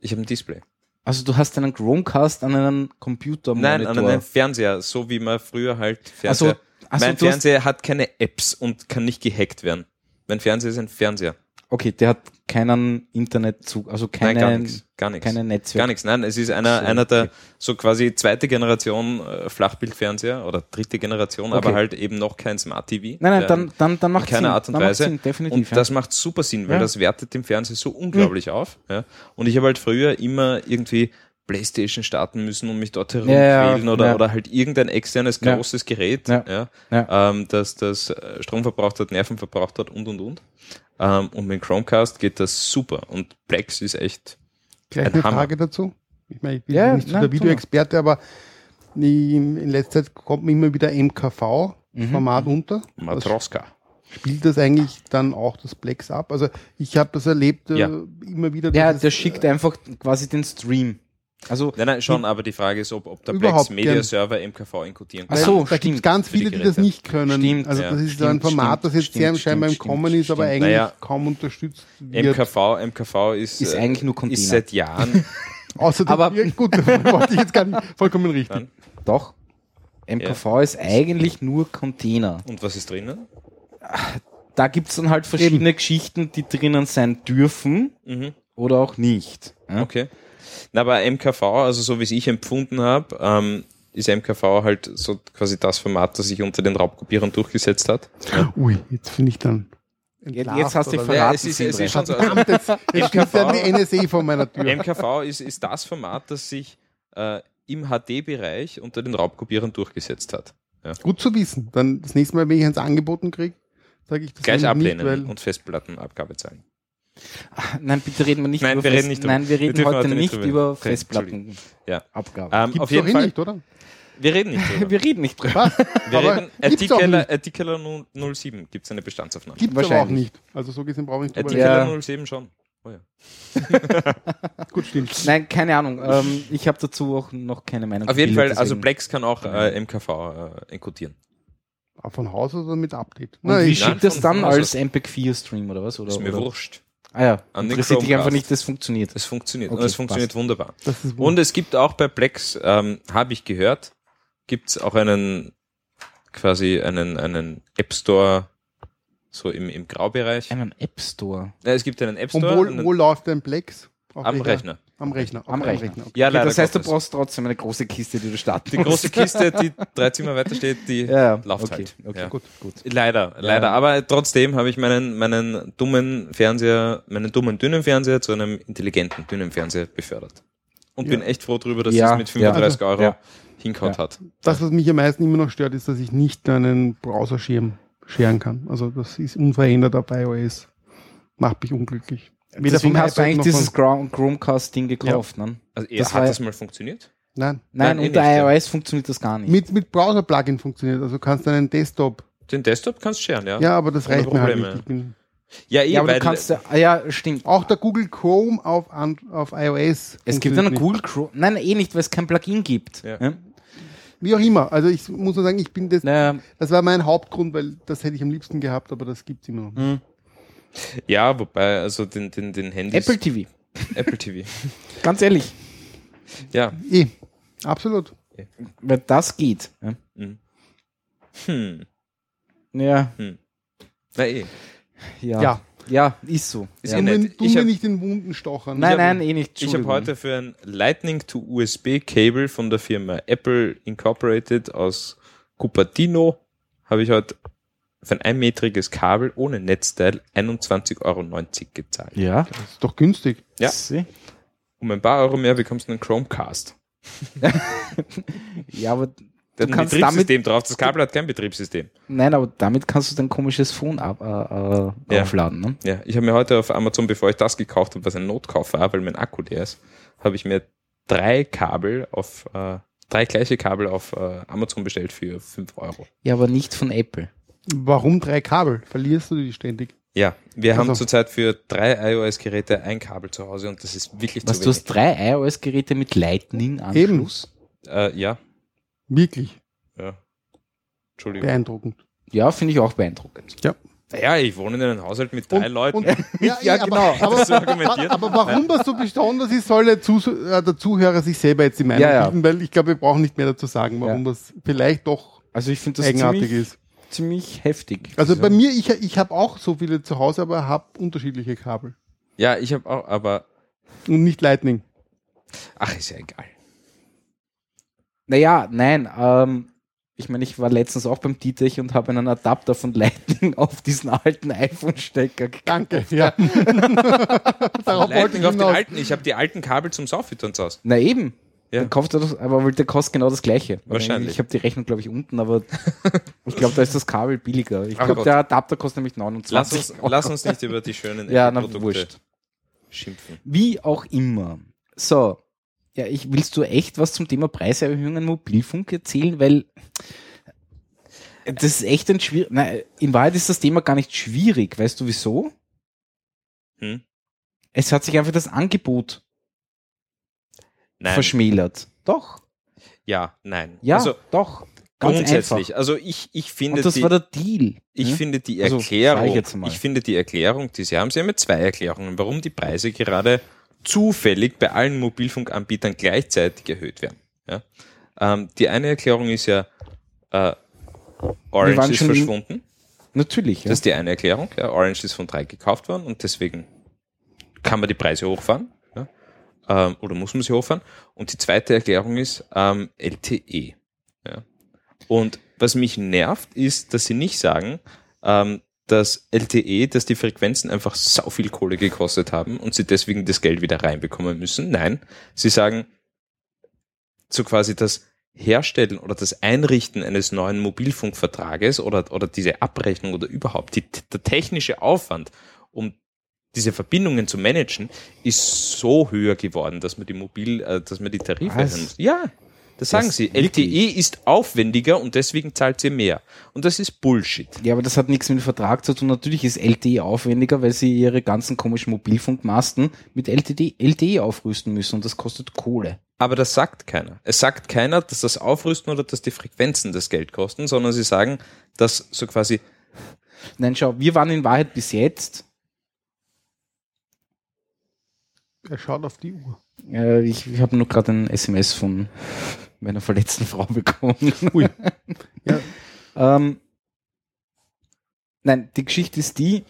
Ich habe ein Display. Also du hast einen Chromecast an einen Computer Nein, an einen Fernseher, so wie man früher halt Also, Fernseher. also mein du hast, Fernseher hat keine Apps und kann nicht gehackt werden. Mein Fernseher ist ein Fernseher. okay, der hat keinen Internetzug, also keine, Nein, gar nichts. Gar nichts. keine Netzwerk. Gar nichts. Nein, es ist einer, So, einer der okay. so quasi zweite Generation äh, Flachbildfernseher oder dritte Generation, aber Okay. halt eben noch kein Smart TV. Nein, nein, dann, dann, dann macht in keiner Sinn. Art und dann Weise. Sinn, definitiv. Und ja. das macht super Sinn, weil Ja. das wertet den Fernseher so unglaublich auf. Ja. Und ich habe halt früher immer irgendwie Playstation starten müssen und mich dort Ja, ja, herumquälen oder, ja. oder halt irgendein externes Ja. großes Gerät, Ja. ja, Ja. Ähm, das, das äh, Strom verbraucht hat, Nerven verbraucht hat und und und. Ähm, und mit Chromecast geht das super. Und Plex ist echt Gleich Ein eine Hammer. Frage dazu. Ich meine, ich bin Ja, nicht so der. Videoexperte, aber in in letzter Zeit kommt mir immer wieder MKV-Format Mhm. unter. Matroska. spielt das eigentlich dann auch das Plex ab? Also ich habe das erlebt äh, Ja. immer wieder. ja, der schickt äh, einfach quasi den Stream. Also, Nein, nein, schon, aber die Frage ist, ob, ob der Plex Media gern. Server MKV inkodieren Ach kann. so, da gibt stimmt. es ganz Für die viele, die das nicht können. Stimmt, also ja. das ist so ein Stimmt, Format, das jetzt stimmt, sehr stimmt, scheinbar im stimmt, Kommen ist, aber stimmt. eigentlich Naja. kaum unterstützt wird. MKV, MKV ist, Ist äh, eigentlich nur Container. Ist seit Jahren, Außerdem, aber- ja, gut, das wollte ich jetzt gar nicht vollkommen richtig. Nein. doch. MKV ist eigentlich nur Container. und was ist drinnen? Da gibt's dann halt verschiedene Geschichten, die drinnen sein dürfen Mhm. oder auch nicht. Ja? Okay. Na, aber MKV, also so wie es ich empfunden habe, ähm, ist MKV halt so quasi das Format, das sich unter den Raubkopierern durchgesetzt hat. Ui, jetzt finde ich dann. Jetzt, jetzt hast du verraten, Ja, es ist- es ist schon so. Verdammt, jetzt, jetzt steht dann die NSA vor meiner Tür. MKV ist, ist das Format, das sich äh, im HD-Bereich unter den Raubkopierern durchgesetzt hat. Gut zu wissen. Dann das nächste Mal, wenn ich eins angeboten kriege, sage ich das Gleich ablehnen Nicht, weil und Festplattenabgabe zahlen. Nein, bitte reden wir nicht Nein, über wir reden nicht drüber. Nein, wir Wir reden dürfen heute heute nicht nicht drüber über reden. Festplattenabgabe. Ja. Abgabe. Ähm, auf gibt's jeden Fall, nicht, oder? wir reden nicht drüber. Wir reden nicht drüber. Wir Aber reden, nicht. Artikeller 07 gibt es eine Bestandsaufnahme. Gibt's aber auch Wahrscheinlich. nicht. Also so gesehen brauche ich nicht drüber Artikeller reden. Ja. 07 schon. Oh ja. Gut, stimmt. Nein, keine Ahnung. Ähm, ich habe dazu auch noch keine Meinung. Auf jeden Fall, also deswegen- Plex kann auch äh, MKV äh, enkodieren. Aber von Haus aus oder mit Update? Und Nein, wie schickt das dann als Haus MPEG-4-Stream oder was? Oder, Ist mir oder? wurscht. Ah ja, An den dich einfach Chromecast. nicht, das funktioniert. Es funktioniert. Okay, und es funktioniert passt. wunderbar. Und es gibt auch bei Plex, ähm, habe ich gehört, gibt es auch einen quasi einen, einen App Store so im, im Graubereich. Einen App Store. Ja, es gibt einen App Und Store wo, einen- wo läuft dein Plex? Auf am welcher- Rechner. Am Rechner. Am Okay, Rechner. okay. Ja, Okay, leider das heißt, du Gottes. brauchst trotzdem eine große Kiste, die du starten Die große Kiste, die drei Zimmer weiter steht, die Ja, läuft okay, halt. okay. Ja. Gut. Gut. Leider, leider. Aber trotzdem habe ich meinen, meinen dummen Fernseher, meinen dummen dünnen Fernseher zu einem intelligenten dünnen Fernseher befördert. Und Ja. bin echt froh darüber, dass Ja, es mit 35 ja. Euro Ja. hinkaut Ja. hat. Das, was mich am meisten immer noch stört, ist, dass ich nicht einen Browserschirm scheren kann. Also das ist unverändert auf iOS. Macht mich unglücklich. Weder Deswegen vom hast du eigentlich dieses Chromecast-Ding gekauft, ne? Also Das hat das mal funktioniert? Nein. Nein, Nein, eh unter nicht, ja. iOS funktioniert das gar nicht. Mit, mit Browser-Plugin funktioniert. Also kannst du einen Desktop. Den Desktop kannst du scheren, ja. Ja, aber das Ohne reicht mir halt nicht. Ich bin, Ja, eh, ja, aber weil, du kannst ja, ah, ja, stimmt. auch der Google Chrome auf, auf iOS. Es gibt einen. Google Chrome. Nein, eh nicht, weil es kein Plugin gibt. Ja. Wie auch immer. Also ich muss nur sagen, ich bin das, Naja, das war mein Hauptgrund, weil das hätte ich am liebsten gehabt, aber das gibt's immer noch. nicht. Hm. ja, wobei, also den, den, den Handys. Apple TV. Apple TV. Ganz ehrlich. Ja. Eh, absolut. Weil das geht. Ja. Mhm. Hm. Ja, Na eh. ja. Ja. Ja, ist so. Ist ja. eh Du, mir- du Ich mir nicht den Wunden stochern. Nein, nein, eh nicht. Ich habe heute für ein Lightning to USB Cable von der Firma Apple Incorporated aus Cupertino habe ich heute für ein einmetriges Kabel ohne Netzteil 21,90 Euro gezahlt. Ja. Das ist doch günstig. Ja. Sie? Um ein paar Euro mehr bekommst du einen Chromecast. Ja, aber Der hat Du ein kannst Betriebssystem drauf. Das Kabel hat kein Betriebssystem. nein, aber damit kannst du dein komisches Phone ab, äh, äh, Ja. aufladen. Ne? Ja, ich habe mir heute auf Amazon, bevor ich das gekauft habe, was ein Notkauf war, weil mein Akku leer ist, habe ich mir drei Kabel auf, äh, drei gleiche Kabel auf äh, Amazon bestellt für 5 Euro. Ja, aber nicht von Apple. Warum drei Kabel? Verlierst du die ständig? Ja, wir haben Also- zurzeit für drei iOS-Geräte ein Kabel zu Hause und das ist wirklich Was, zu du hast wenig. drei iOS-Geräte mit Lightning-Anschluss? Äh, ja, Wirklich ja. Entschuldigung. beeindruckend. Ja, finde ich auch beeindruckend. Ja, ich wohne in einem Haushalt mit drei Und- Leuten. Und, ja, Ja, ja, genau. Aber, aber, aber warum das so besonders ist, soll der, Zus äh, der Zuhörer sich selber jetzt die Meinung Ja, ja. bilden, weil ich glaube, wir brauchen nicht mehr dazu sagen, warum das vielleicht doch Also ich finde das eigenartig ist. Ziemlich heftig. Also bei mir, ich, ich habe auch so viele zu Hause, aber habe unterschiedliche Kabel. Ja, ich habe auch, aber Und nicht Lightning. ach, ist ja egal. Naja, nein, ähm, ich meine, ich war letztens auch beim Titech und habe einen Adapter von Lightning auf diesen alten iPhone-Stecker gekauft. Danke. Ja. Darauf Lightning ich auf den alten. Ich habe die alten Kabel zum Sauffüttern zu Hause. Na eben. Ja. Dann kauft er das, aber weil der kostet genau das gleiche. Wahrscheinlich. Ich habe die Rechnung, glaube ich, unten, aber ich glaube, da ist das Kabel billiger. Ich glaube, der Adapter kostet nämlich 29 Lass uns, lass uns nicht über die schönen Ja, na, Apple-Produkte wurscht. schimpfen. Wie auch immer. So. Ja, ich, willst du echt was zum Thema Preiserhöhungen Mobilfunk erzählen? Weil das ist echt ein schwierig. Nein, in Wahrheit ist das Thema gar nicht schwierig. Weißt du wieso? Hm? Es hat sich einfach das Angebot Nein. verschmälert. Doch. Ja, nein. Ja, Also doch. Ganz grundsätzlich. einfach. Also ich, ich finde Und das die, war der Deal. ich Hm? finde die Also, Erklärung, sag ich ich, finde die Erklärung, die sie haben, sie haben ja zwei Erklärungen, warum die Preise gerade zufällig bei allen Mobilfunkanbietern gleichzeitig erhöht werden. Ja? Ähm, die eine Erklärung ist ja, äh, Orange ist verschwunden. Natürlich. Ja. Das ist die eine Erklärung. Ja, Orange ist von drei gekauft worden und deswegen kann man die Preise hochfahren. Ähm, oder muss man sie hochfahren. Und die zweite Erklärung ist ähm, LTE. Ja? Und was mich nervt, ist, dass sie nicht sagen, ähm, dass LTE, dass die Frequenzen einfach sau viel Kohle gekostet haben und sie deswegen das Geld wieder reinbekommen müssen. Nein, sie sagen so quasi das Herstellen oder das Einrichten eines neuen Mobilfunkvertrages oder, oder diese Abrechnung oder überhaupt die, der technische Aufwand, um diese Verbindungen zu managen, ist so höher geworden, dass man die Mobil, äh, dass man die Tarife erhöhen muss. Ja, das sagen Das sie. LTE ist aufwendiger und deswegen zahlt sie mehr. Und das ist Bullshit. Ja, aber das hat nichts mit dem Vertrag zu tun. Natürlich ist LTE aufwendiger, weil sie ihre ganzen komischen Mobilfunkmasten mit LTE, LTE aufrüsten müssen und das kostet Kohle. Aber das sagt keiner. Es sagt keiner, dass das Aufrüsten oder dass die Frequenzen das Geld kosten, sondern sie sagen, dass so quasi, Nein, schau, wir waren in Wahrheit bis jetzt, Er schaut auf die Uhr. äh, ich, ich habe nur gerade ein SMS von meiner verletzten Frau bekommen. Ui. Ja. ähm, nein, die Geschichte ist die,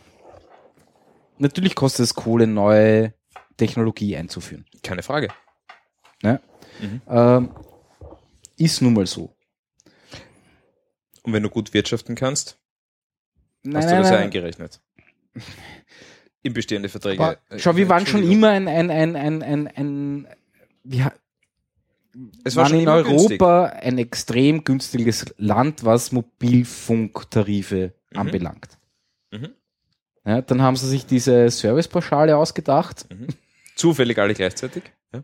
natürlich kostet es Kohle, neue Technologie einzuführen. keine Frage. Ne? Mhm. Ähm, ist nun mal so. Und wenn du gut wirtschaften kannst, Nein, hast du nein, das ja nein. eingerechnet. In bestehende Verträge. Aber Äh, Schau, wir waren schon immer ein, ein, ein, ein, ein, ein wir es war waren schon in immer günstig. Europa ein extrem günstiges Land, was Mobilfunktarife Mhm. anbelangt. Mhm. Ja, dann haben sie sich diese Servicepauschale ausgedacht. Zufällig alle gleichzeitig. Ja.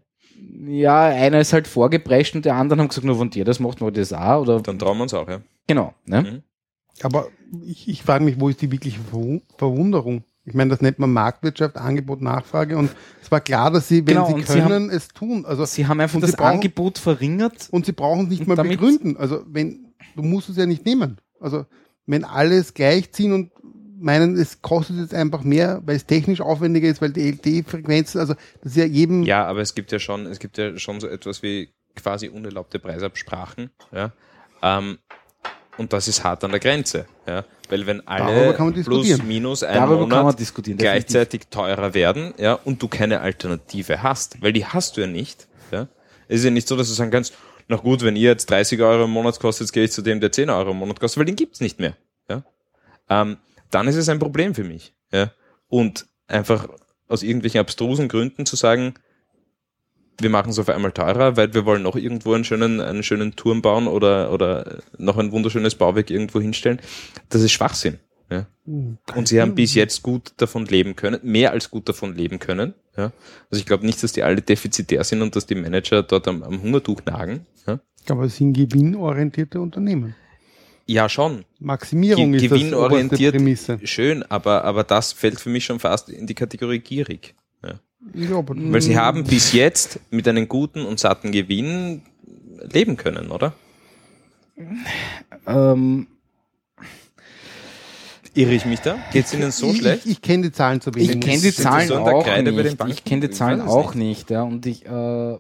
ja, einer ist halt vorgeprescht und die anderen haben gesagt, nur von dir, das macht man das auch. Oder Dann trauen wir uns auch, ja. genau. Ne? Mhm. Aber ich, ich frage mich, wo ist die wirkliche Verwu- Verwunderung? Ich meine, das nennt man Marktwirtschaft, Angebot, Nachfrage und es war klar, dass sie, wenn Genau, sie und sie können, es tun. Also Sie haben einfach das brauchen- Angebot verringert. und sie brauchen es nicht mal begründen. Also wenn du musst es ja nicht nehmen. Also wenn alles gleichziehen und meinen, es kostet jetzt einfach mehr, weil es technisch aufwendiger ist, weil die LTE-Frequenzen, also das ist ja jedem Ja, aber es gibt ja schon, es gibt ja schon so etwas wie quasi unerlaubte Preisabsprachen, ja. Ähm, und das ist hart an der Grenze, ja. Weil wenn alle plus minus ein Darüber Monat definitiv. gleichzeitig teurer werden, ja, und du keine Alternative hast, weil die hast du ja nicht, ja. Es ist ja nicht so, dass du sagen kannst, na gut, wenn ihr jetzt 30 Euro im Monat kostet, jetzt gehe ich zu dem, der 10 Euro im Monat kostet, weil den gibt's nicht mehr, ja. Ähm, dann ist es ein Problem für mich, ja. Und einfach aus irgendwelchen abstrusen Gründen zu sagen, wir machen es auf einmal teurer, weil wir wollen noch irgendwo einen schönen, einen schönen Turm bauen oder, oder noch ein wunderschönes Bauwerk irgendwo hinstellen. Das ist Schwachsinn. Ja. Und sie haben bis jetzt gut davon leben können, mehr als gut davon leben können. Ja. Also ich glaube nicht, dass die alle defizitär sind und dass die Manager dort am, am Hungertuch nagen. Ja, aber es sind gewinnorientierte Unternehmen. ja schon. Maximierung Ge- ist das gewinnorientiert. Prämisse. Schön, aber, aber das fällt für mich schon fast in die Kategorie gierig. Ja. Ja, aber Weil sie haben bis jetzt mit einem guten und satten Gewinn leben können, oder? Ähm, Irre ich mich da? Geht's Ihnen so ich, schlecht? Ich, ich kenne die Zahlen zu wenig. ich kenne die Zahlen so in der auch Kreide bei den nicht. Ich kenne die Zahlen es auch nicht. ja. Und ich, äh,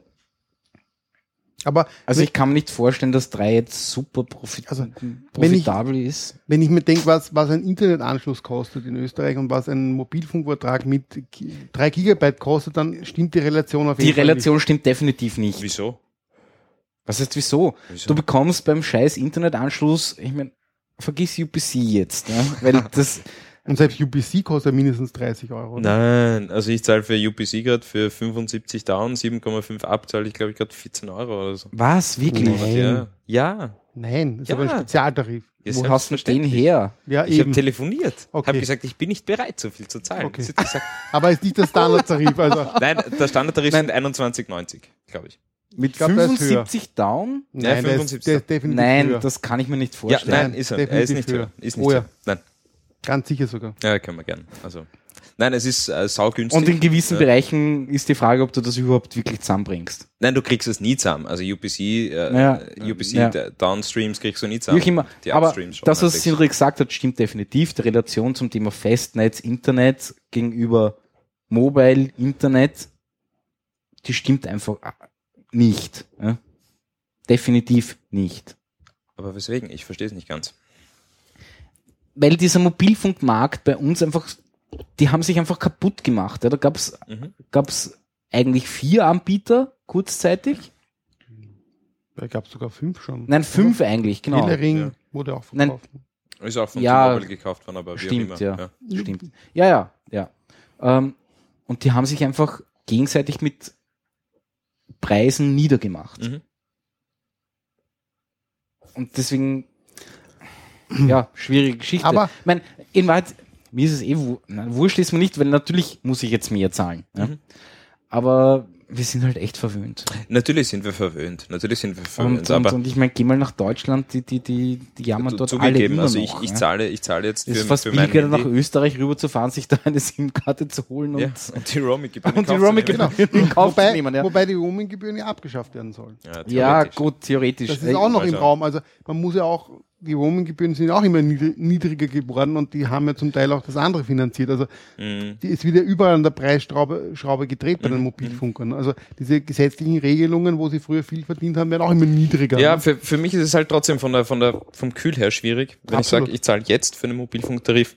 aber also ich kann mir nicht vorstellen, dass drei jetzt super profit Also, wenn ich- profitabel ist. wenn ich mir denke, was, was ein Internetanschluss kostet in Österreich und was ein Mobilfunkvertrag mit Ki- drei Gigabyte kostet, dann stimmt die Relation auf Die jeden Fall Relation stimmt definitiv nicht. Wieso? Was heißt wieso? Wieso? Du bekommst beim scheiß Internetanschluss, ich meine, vergiss UPC jetzt, ja? weil das, nicht. Und selbst UPC kostet mindestens 30 Euro. oder? Nein, also ich zahle für UPC gerade für 75 down, 7,5 ab, zahle ich glaube ich gerade 14 Euro oder so. was, wirklich? Nein. Ja, ja. Nein, das ist Ja. aber ein Spezialtarif. ja Wo hast du den her? Ja, Ich habe telefoniert, Okay. habe gesagt, ich bin nicht bereit, so viel zu zahlen. Okay. Gesagt, Aber ist nicht der Standardtarif. Also, Nein, der Standardtarif sind 21,90, glaube ich. Mit glaub, der ist 75 down? nein, der ist, 75. der ist definitiv Nein, höher. das kann ich mir nicht Ja, vorstellen. nein, Nein, ist er. Er ist definitiv nicht höher. höher. Ist nicht Oh ja. höher. Nein, Ganz sicher sogar. ja, können wir gern. Also, nein, es ist äh, saugünstig. Und in gewissen Ja. Bereichen ist die Frage, ob du das überhaupt wirklich zusammenbringst. Nein, du kriegst es nie zusammen. Also UPC, äh, Ja. UPC Ja. der Downstreams kriegst du nie zusammen. immer. Die Aber das, was halbwegs. Sindri gesagt hat, stimmt definitiv. Die Relation zum Thema Festnetz, Internet gegenüber Mobile, Internet, die stimmt einfach nicht. Ja? Definitiv nicht. Aber weswegen? Ich verstehe es nicht ganz. Weil dieser Mobilfunkmarkt bei uns einfach, die haben sich einfach kaputt gemacht. Ja? Da gab's Mhm. gab's eigentlich vier Anbieter kurzzeitig. Da gab es sogar fünf schon. Nein, fünf eigentlich, genau. Elering Ja. wurde auch Nein. verkauft. Ist auch von Ja, T-Mobile gekauft worden, aber wie Stimmt, ja. immer. Stimmt. Ja, ja, ja. Ähm, und die haben sich einfach gegenseitig mit Preisen niedergemacht. Mhm. Und deswegen, ja, schwierige Geschichte. Aber- ich meine, in Wahrheit, mir ist es eh wurscht ist mir nicht, weil natürlich muss ich jetzt mehr zahlen. Ja? Mhm. Aber wir sind halt echt verwöhnt. Natürlich sind wir verwöhnt. Natürlich sind wir verwöhnt. Und, und, aber und ich meine, geh mal nach Deutschland, die, die, die, die jammern dort alle zugegeben, immer also noch. ich, ich ja? zahle, ich zahle jetzt Es für, ist fast billiger, nach. Österreich rüber zu fahren, sich da eine SIM-Karte zu holen und, Ja, und die Roaming-Gebühren und die Roaming nehmen. in Kauf zu Wobei, nehmen. Ja, wobei die Roaminggebühren ja abgeschafft werden sollen. Ja, ja gut, theoretisch. Das ist auch noch im also- Raum. Also man muss ja auch, die Roaminggebühren sind auch immer niedri- niedriger geworden und die haben ja zum Teil auch das andere finanziert. Also Mhm. die ist wieder überall an der Preisschraube Schraube gedreht bei den Mhm. Mobilfunkern. Also diese gesetzlichen Regelungen, wo sie früher viel verdient haben, werden auch immer niedriger. Ja, ne? für, für mich ist es halt trotzdem von der, von der, vom Kühl her schwierig. Wenn Absolut. ich sage, ich zahle jetzt für einen Mobilfunktarif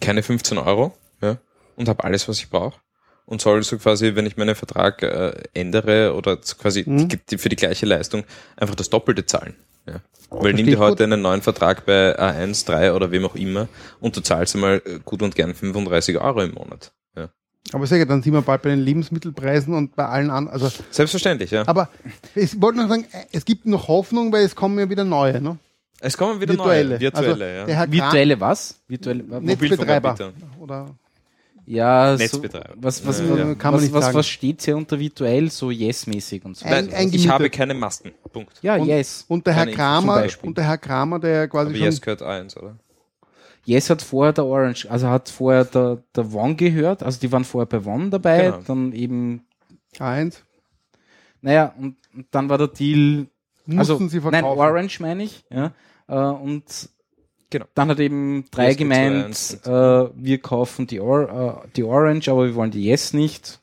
keine 15 Euro ja, und habe alles, was ich brauche. Und soll so quasi, wenn ich meinen Vertrag äh, ändere oder so quasi Mhm. die, die, für die gleiche Leistung einfach das Doppelte zahlen. Ja. Weil nimm dir heute gut. einen neuen Vertrag bei A1, 3 oder wem auch immer und du zahlst einmal äh, gut und gern 35 Euro im Monat. Ja. Aber sehr gut, dann sind wir bald bei den Lebensmittelpreisen und bei allen anderen. Also, Selbstverständlich, ja. aber ich wollte noch sagen, es gibt noch Hoffnung, weil es kommen ja wieder neue, ne? Es kommen wieder virtuelle. neue, virtuelle, also, ja. Virtuelle was? Virtuelle, Netzbetreiber. Oder Ja, so, Netzbetreiber. was, was, was, ja. Kann man was, was, was steht hier unter virtuell? So Yes-mäßig und so. Ein- Nein, ich eingemietet. habe keine Masten. Punkt. ja, und- Yes. Und der Herr Keine Kramer, und der Herr Kramer, der quasi Aber schon Yes gehört eins, oder? Yes hat vorher der Orange, also hat vorher der, der One gehört, also die waren vorher bei One dabei, Genau. dann eben, eins, naja, und, und dann war der Deal, mussten also, sie nein, verkaufen. Orange meine ich, ja, äh, und Genau. dann hat eben drei Yes, gemeint, äh, wir kaufen die, Or äh, die Orange, aber wir wollen die Yes nicht.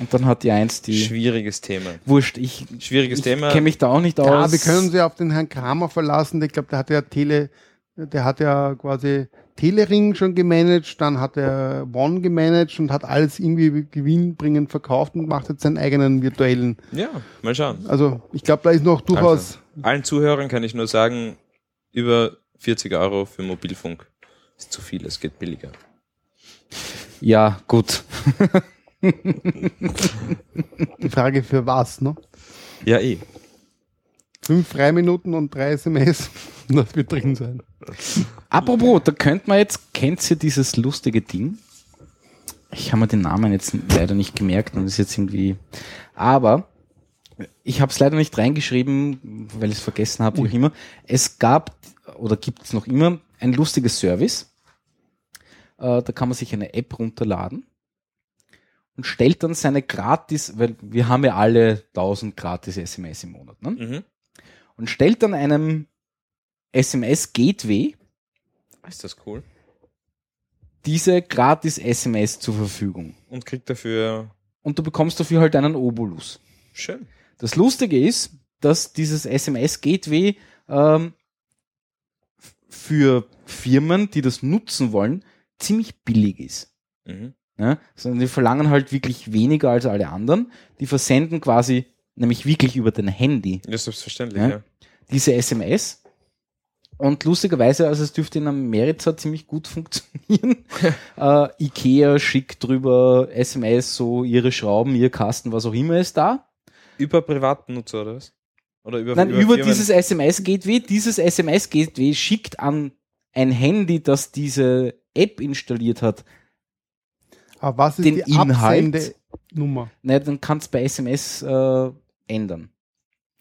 Und dann hat die eins die, Schwieriges Thema. wurscht, ich, Schwieriges ich Thema. kenne mich da auch nicht aus. Ja, wir können sie auf den Herrn Kramer verlassen. Ich glaube, der hat ja Tele, der hat ja quasi Telering schon gemanagt, dann hat er One gemanagt und hat alles irgendwie gewinnbringend verkauft und macht jetzt seinen eigenen virtuellen. Ja, mal schauen. Also ich glaube, da ist noch durchaus. Allen Zuhörern kann ich nur sagen, über 40 Euro für Mobilfunk ist zu viel, es geht billiger. Ja, gut. Die Frage für was, ne? Ja, eh. Fünf Freiminuten und drei SMS. Das wird drin sein. Apropos, da könnte man jetzt, kennt ihr dieses lustige Ding? Ich habe mir den Namen jetzt leider nicht gemerkt und ist jetzt irgendwie, aber ich habe es leider nicht reingeschrieben, weil ich es vergessen habe, wie auch immer. Es gab oder gibt es noch immer ein lustiges Service. Äh, da kann man sich eine App runterladen und stellt dann seine gratis, weil wir haben ja alle 1000 gratis SMS im Monat, ne? Mhm. und stellt dann einem SMS-Gateway Ist das cool? diese gratis SMS zur Verfügung. Und kriegt dafür Und du bekommst dafür halt einen Obolus. schön. Das Lustige ist, dass dieses SMS-Gateway ähm, für Firmen, die das nutzen wollen, ziemlich billig ist. Mhm. Ja? Sondern die verlangen halt wirklich weniger als alle anderen. Die versenden quasi nämlich wirklich über dein Handy Ja, selbstverständlich, Ja. ja. diese SMS. Und lustigerweise, also es dürfte in Amerika ziemlich gut funktionieren. äh, Ikea schickt drüber SMS, so ihre Schrauben, ihr Kasten, was auch immer ist da. Über privaten Nutzer, oder was? Oder über, Nein, über, Firmen? dieses SMS-Gateway. Dieses SMS-Gateway schickt an ein Handy, das diese App installiert hat. Aber was ist Den die Inhalt? Absendenummer? Na, dann kannst du bei SMS äh, ändern.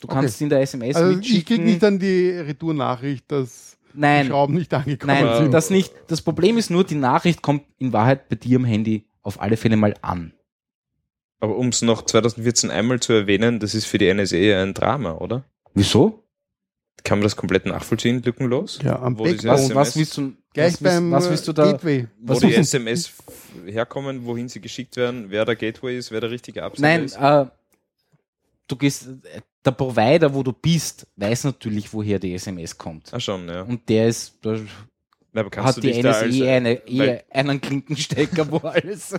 Du Okay. kannst in der SMS Also ich mitschicken. kriege nicht dann die Retournachricht, dass die Nein, Schrauben nicht angekommen Nein, sind. das nicht. Das Problem ist nur, die Nachricht kommt in Wahrheit bei dir am Handy auf alle Fälle mal an. Aber um es noch 2014 einmal zu erwähnen, das ist für die NSA ja ein Drama, oder? Wieso? Kann man das komplett nachvollziehen, lückenlos? Ja, am Wo. Was, SMS was willst du, Gleich was, willst, beim was willst du da? Gateway. Wo Was die willst SMS herkommen, wohin sie geschickt werden, wer der Gateway ist, wer der richtige Absender Nein, ist. äh, du gehst, äh, der Provider, wo du bist, weiß natürlich, woher die SMS kommt. Ah, schon, ja. Und der ist, da Na, aber kannst hat du die NSA als, eine, weil- eher einen Klinkenstecker, wo alles.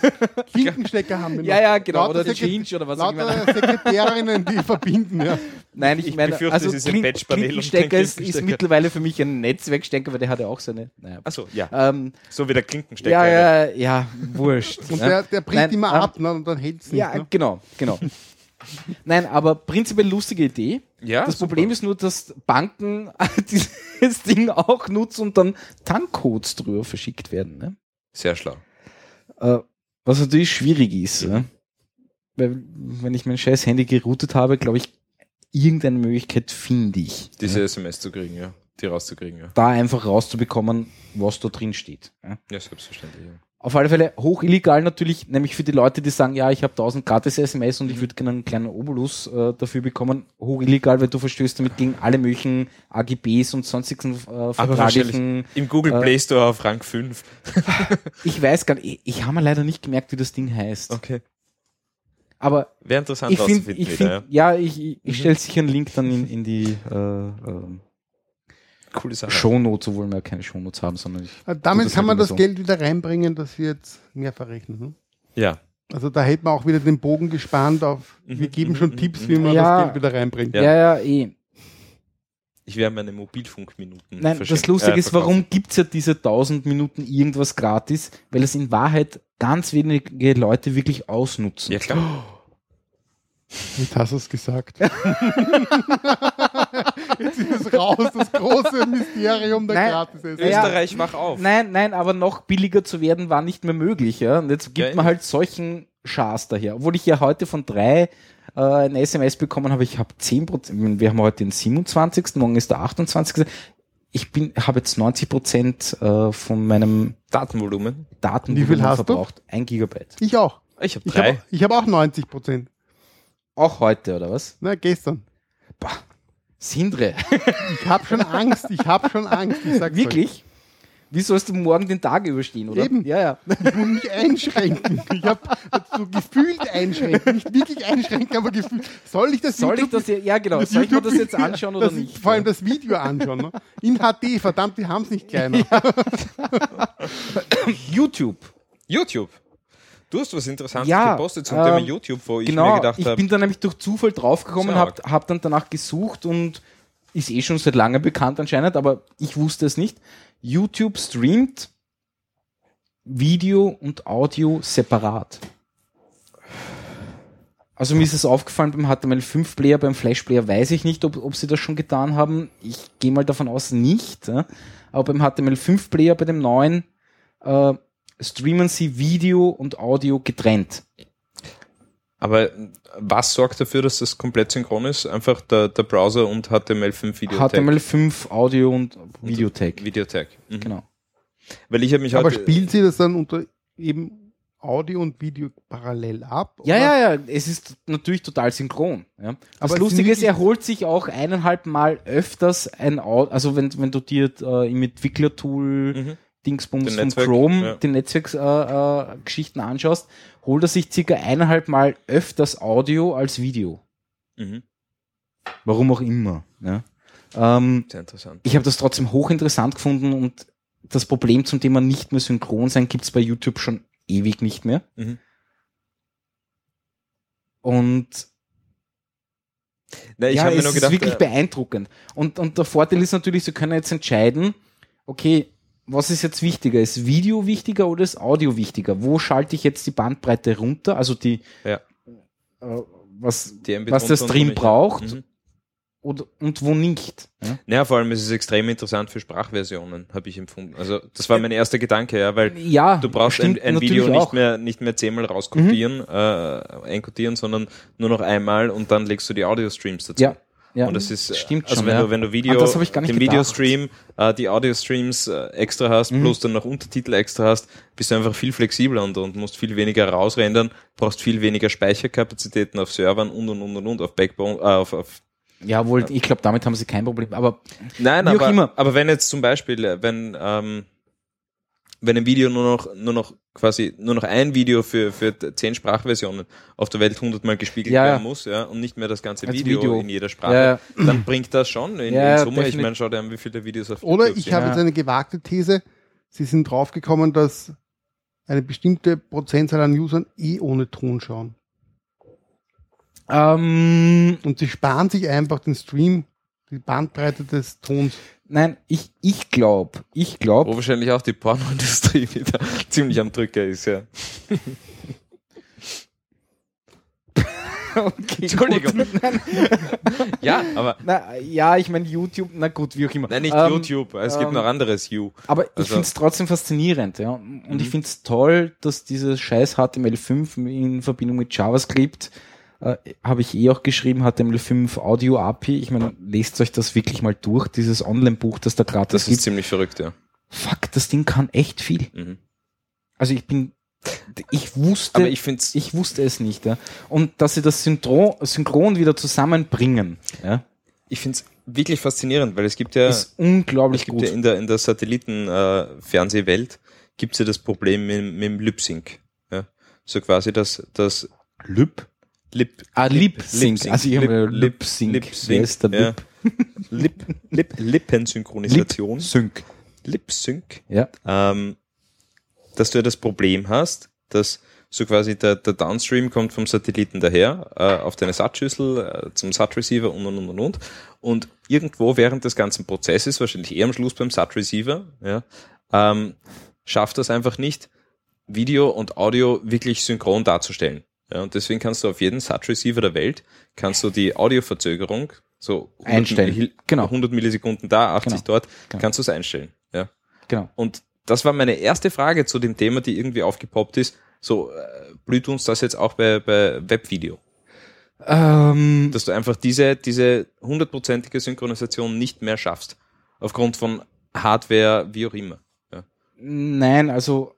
Klinkenstecker haben wir noch. ja, ja, genau. Lauter Oder die Sekret- Change oder was auch immer. Lauter Sekretärinnen, die verbinden, ja. Nein, ich, Ich meine, befürchte, also es ist ein Klin Patchpanel und kein Klinkenstecker ist, ist mittlerweile für mich ein Netzwerkstecker, weil der hat ja auch seine. Naja. Achso, ja. Ähm, So wie der Klinkenstecker. ja, ja, ja, wurscht. Und ja. der, der bricht Nein, immer ähm, ab ne, und dann hält es nicht. Ja, ne? genau, genau. Nein, aber prinzipiell lustige Idee. ja das super. Problem ist nur, dass Banken dieses Ding auch nutzen und dann Tankcodes drüber verschickt werden. Ne? Sehr schlau. Äh, was natürlich schwierig ist. Ne? Weil, wenn ich mein scheiß Handy geroutet habe, glaube ich, irgendeine Möglichkeit finde ich. Diese ne? SMS zu kriegen, ja. Die rauszukriegen, ja. Da einfach rauszubekommen, was da drin steht. Ja? Ja, selbstverständlich. Ja. Auf alle Fälle hoch illegal natürlich, nämlich für die Leute, die sagen, ja, ich habe 1000 gratis SMS und ich würde gerne einen kleinen Obolus äh, dafür bekommen. Hoch illegal, weil du verstößt damit gegen alle möglichen AGBs und sonstigen äh, vertraglichen. Im Google Äh, Play Store auf Rang 5. Ich weiß gar nicht, ich, ich habe mir leider nicht gemerkt, wie das Ding heißt. Okay. Aber Wäre interessant ich rauszufinden ich wieder, find, ja, ich, ich, ich Mhm. stelle sicher einen Link dann in, in die äh, ähm, ja. Coole Sache. Shownotes, obwohl wir ja keine Shownotes haben, sondern ich. Äh, Damit kann halt man das so. Geld wieder reinbringen, das wir jetzt mehr verrechnen. Ne? Ja. Also da hätte man auch wieder den Bogen gespannt auf, wir Mhm, geben mhm, schon mhm, Tipps, wie man Ja. das Geld wieder reinbringt. Ja. Ja, ja, eh. Ich werde meine Mobilfunkminuten Nein, das Lustige äh, ist, warum gibt's ja diese 1000 Minuten irgendwas gratis? Weil es in Wahrheit ganz wenige Leute wirklich ausnutzen. Ja, klar. Jetzt hast du es gesagt. Jetzt ist es raus, das große Mysterium der Nein. gratis -SL. Ja. Österreich, wach auf. Nein, nein, aber noch billiger zu werden war nicht mehr möglich. Ja? Und jetzt gibt Ja, man halt solchen Schars daher. Obwohl ich ja heute von drei äh, ein SMS bekommen habe, ich habe 10%, ich meine, wir haben heute den 27., morgen ist der 28. Ich bin, habe jetzt 90 Prozent äh, von meinem Datenvolumen. Datenvolumen Wie viel hast du? verbraucht. Ein Gigabyte. Ich auch. Ich habe Ich drei. habe ich hab auch 90 Prozent. Auch heute, oder was? Na, gestern. Boah. Sindre. Ich habe schon Angst. Ich habe schon Angst. Ich sag's Wirklich? Wie sollst du morgen den Tag überstehen, oder? Eben. Ja, ja. euch. Ich muss mich einschränken. Ich habe so gefühlt einschränken. Nicht wirklich einschränken, aber gefühlt. Soll ich das Soll ich YouTube das, ja, ja genau, das soll ich mir das jetzt anschauen oder das, nicht? Vor allem das Video anschauen. Ne? In HD, verdammt, die haben es nicht kleiner. YouTube. YouTube. Du hast was Interessantes Ja, gepostet zum ähm, Thema YouTube, wo ich genau, mir gedacht ich habe, bin da nämlich durch Zufall draufgekommen, habe hab dann danach gesucht und ist eh schon seit langem bekannt anscheinend, aber ich wusste es nicht. YouTube streamt Video und Audio separat. Also mir ist es aufgefallen beim HTML5 Player, beim Flash Player weiß ich nicht, ob, ob sie das schon getan haben. Ich gehe mal davon aus nicht. Aber beim HTML5 Player, bei dem neuen, äh, streamen sie Video und Audio getrennt. aber was sorgt dafür, dass das komplett synchron ist? Einfach der, der Browser und HTML5 Videotag. HTML5 Audio und Videotag. Videotag. Mhm. Genau. Weil ich habe mich Aber spielen Sie das dann unter eben Audio und Video parallel ab? Ja, oder? ja, ja, es ist natürlich total synchron. Ja. Das Aber Lustige ist, er holt sich auch eineinhalb Mal öfters ein Audio, also wenn, wenn du dir äh, im Entwicklertool Mhm. Dingsbums Den von Netzwerk, Chrome ja. die Netzwerksgeschichten äh, Geschichten anschaust, holt er sich circa eineinhalb Mal öfters Audio als Video. Mhm. Warum auch immer. Ja. Ähm, Sehr interessant. ich habe das trotzdem hochinteressant gefunden und das Problem zum Thema nicht mehr synchron sein gibt's bei YouTube schon ewig nicht mehr. Mhm. Und Na, ich ja, es ist gedacht, wirklich äh, beeindruckend. Und, und der Vorteil ist natürlich, Sie können jetzt entscheiden, okay, was ist jetzt wichtiger? Ist Video wichtiger oder ist Audio wichtiger? Wo schalte ich jetzt die Bandbreite runter? Also die, Ja. äh, was, die was der und Stream braucht Mhm. oder, und wo nicht. Ja? Naja, vor allem ist es extrem interessant für Sprachversionen, habe ich empfunden. Also das war mein erster Gedanke, ja, weil Ja, du brauchst ein, stimmt ein natürlich Video nicht auch. Mhm. mehr, nicht mehr zehnmal rauskopieren, äh, einkodieren, sondern nur noch einmal und dann legst du die Audio-Streams dazu. Ja, ja. Und das ist, äh, Stimmt also schon, wenn ja. du, wenn du Video, Ah, nicht den. Videostream, äh, die Audio-Streams äh, extra hast, Mhm. plus dann noch Untertitel extra hast, bist du einfach viel flexibler und, und musst viel weniger rausrendern, brauchst viel weniger Speicherkapazitäten auf Servern und und und und und auf Backbone, äh, auf, auf Ja, wohl, ich glaube, damit haben sie kein Problem. Aber Nein, Wie auch aber, immer. aber wenn jetzt zum Beispiel, äh, wenn, ähm, wenn ein Video nur noch, nur noch quasi, nur noch ein Video für, für zehn Sprachversionen auf der Welt hundertmal gespiegelt Ja, werden muss, ja, und nicht mehr das ganze Video, Video. in jeder Sprache, Ja, dann bringt das schon in, Ja, in Summe. Ich meine, schau dir an, wie viele Videos auf Oder YouTube ich habe Ja. jetzt eine gewagte These. Sie sind draufgekommen, dass eine bestimmte Prozentzahl an Usern eh ohne Ton schauen. ähm, Und sie sparen sich einfach den Stream, die Bandbreite des Tons. Nein, ich, ich glaube, ich glaube, Wo wahrscheinlich auch die Pornoindustrie wieder ziemlich am Drücker ist, ja. okay, Entschuldigung. Gut. Nein, Ja, aber, na, ja, ich meine YouTube, na gut, wie auch immer. nein, nicht Ähm, YouTube, es gibt ähm, noch anderes You. Aber ich Also- finde es trotzdem faszinierend, ja. Und Mhm. ich finde es toll, dass dieses scheiß HTML5 in Verbindung mit JavaScript, äh, habe ich eh auch geschrieben, HTML5 Audio API. Ich meine, lest euch das wirklich mal durch, dieses Online-Buch, das da gratis Das ist gibt. ziemlich verrückt, ja. Fuck, das Ding kann echt viel. Mhm. Also ich bin, ich wusste, Aber ich, finde es ich wusste es nicht, ja. Und dass sie das Synchron, Synchron wieder zusammenbringen, ja, ich find's wirklich faszinierend, weil es gibt ja, ist unglaublich es gibt gut. ja in der, in der Satelliten-Fernsehwelt gibt es ja das Problem mit, mit dem Lip-Sync. Ja? So quasi das, das Lip? Lip, Ah, Lip-Sync. Lip-Sync. Also ich habe Lip- Lip-Sync. Lip-Sync, Wer ist der ja. Lip? Lip, Lip, Lippensynchronisation. Lip-Sync. Lip-Sync. Ja. Ähm, dass du ja das Problem hast, dass so quasi der, der Downstream kommt vom Satelliten daher, äh, auf deine SAT-Schüssel, äh, zum SAT-Receiver und und und und und. Und irgendwo während des ganzen Prozesses, wahrscheinlich eher am Schluss beim SAT-Receiver, ja, ähm, schafft das einfach nicht, Video und Audio wirklich synchron darzustellen. Ja, und deswegen kannst du auf jeden SAT-Receiver der Welt, kannst du die Audioverzögerung so 100 Einstellen. Genau. 100 Millisekunden da, 80 Genau. dort, Genau. kannst du es einstellen. Ja. Genau. Und das war meine erste Frage zu dem Thema, die irgendwie aufgepoppt ist. So, äh, blüht uns das jetzt auch bei, bei Webvideo? Ähm, Dass du einfach diese, diese hundertprozentige Synchronisation nicht mehr schaffst. Aufgrund von Hardware, wie auch immer. Ja. nein, also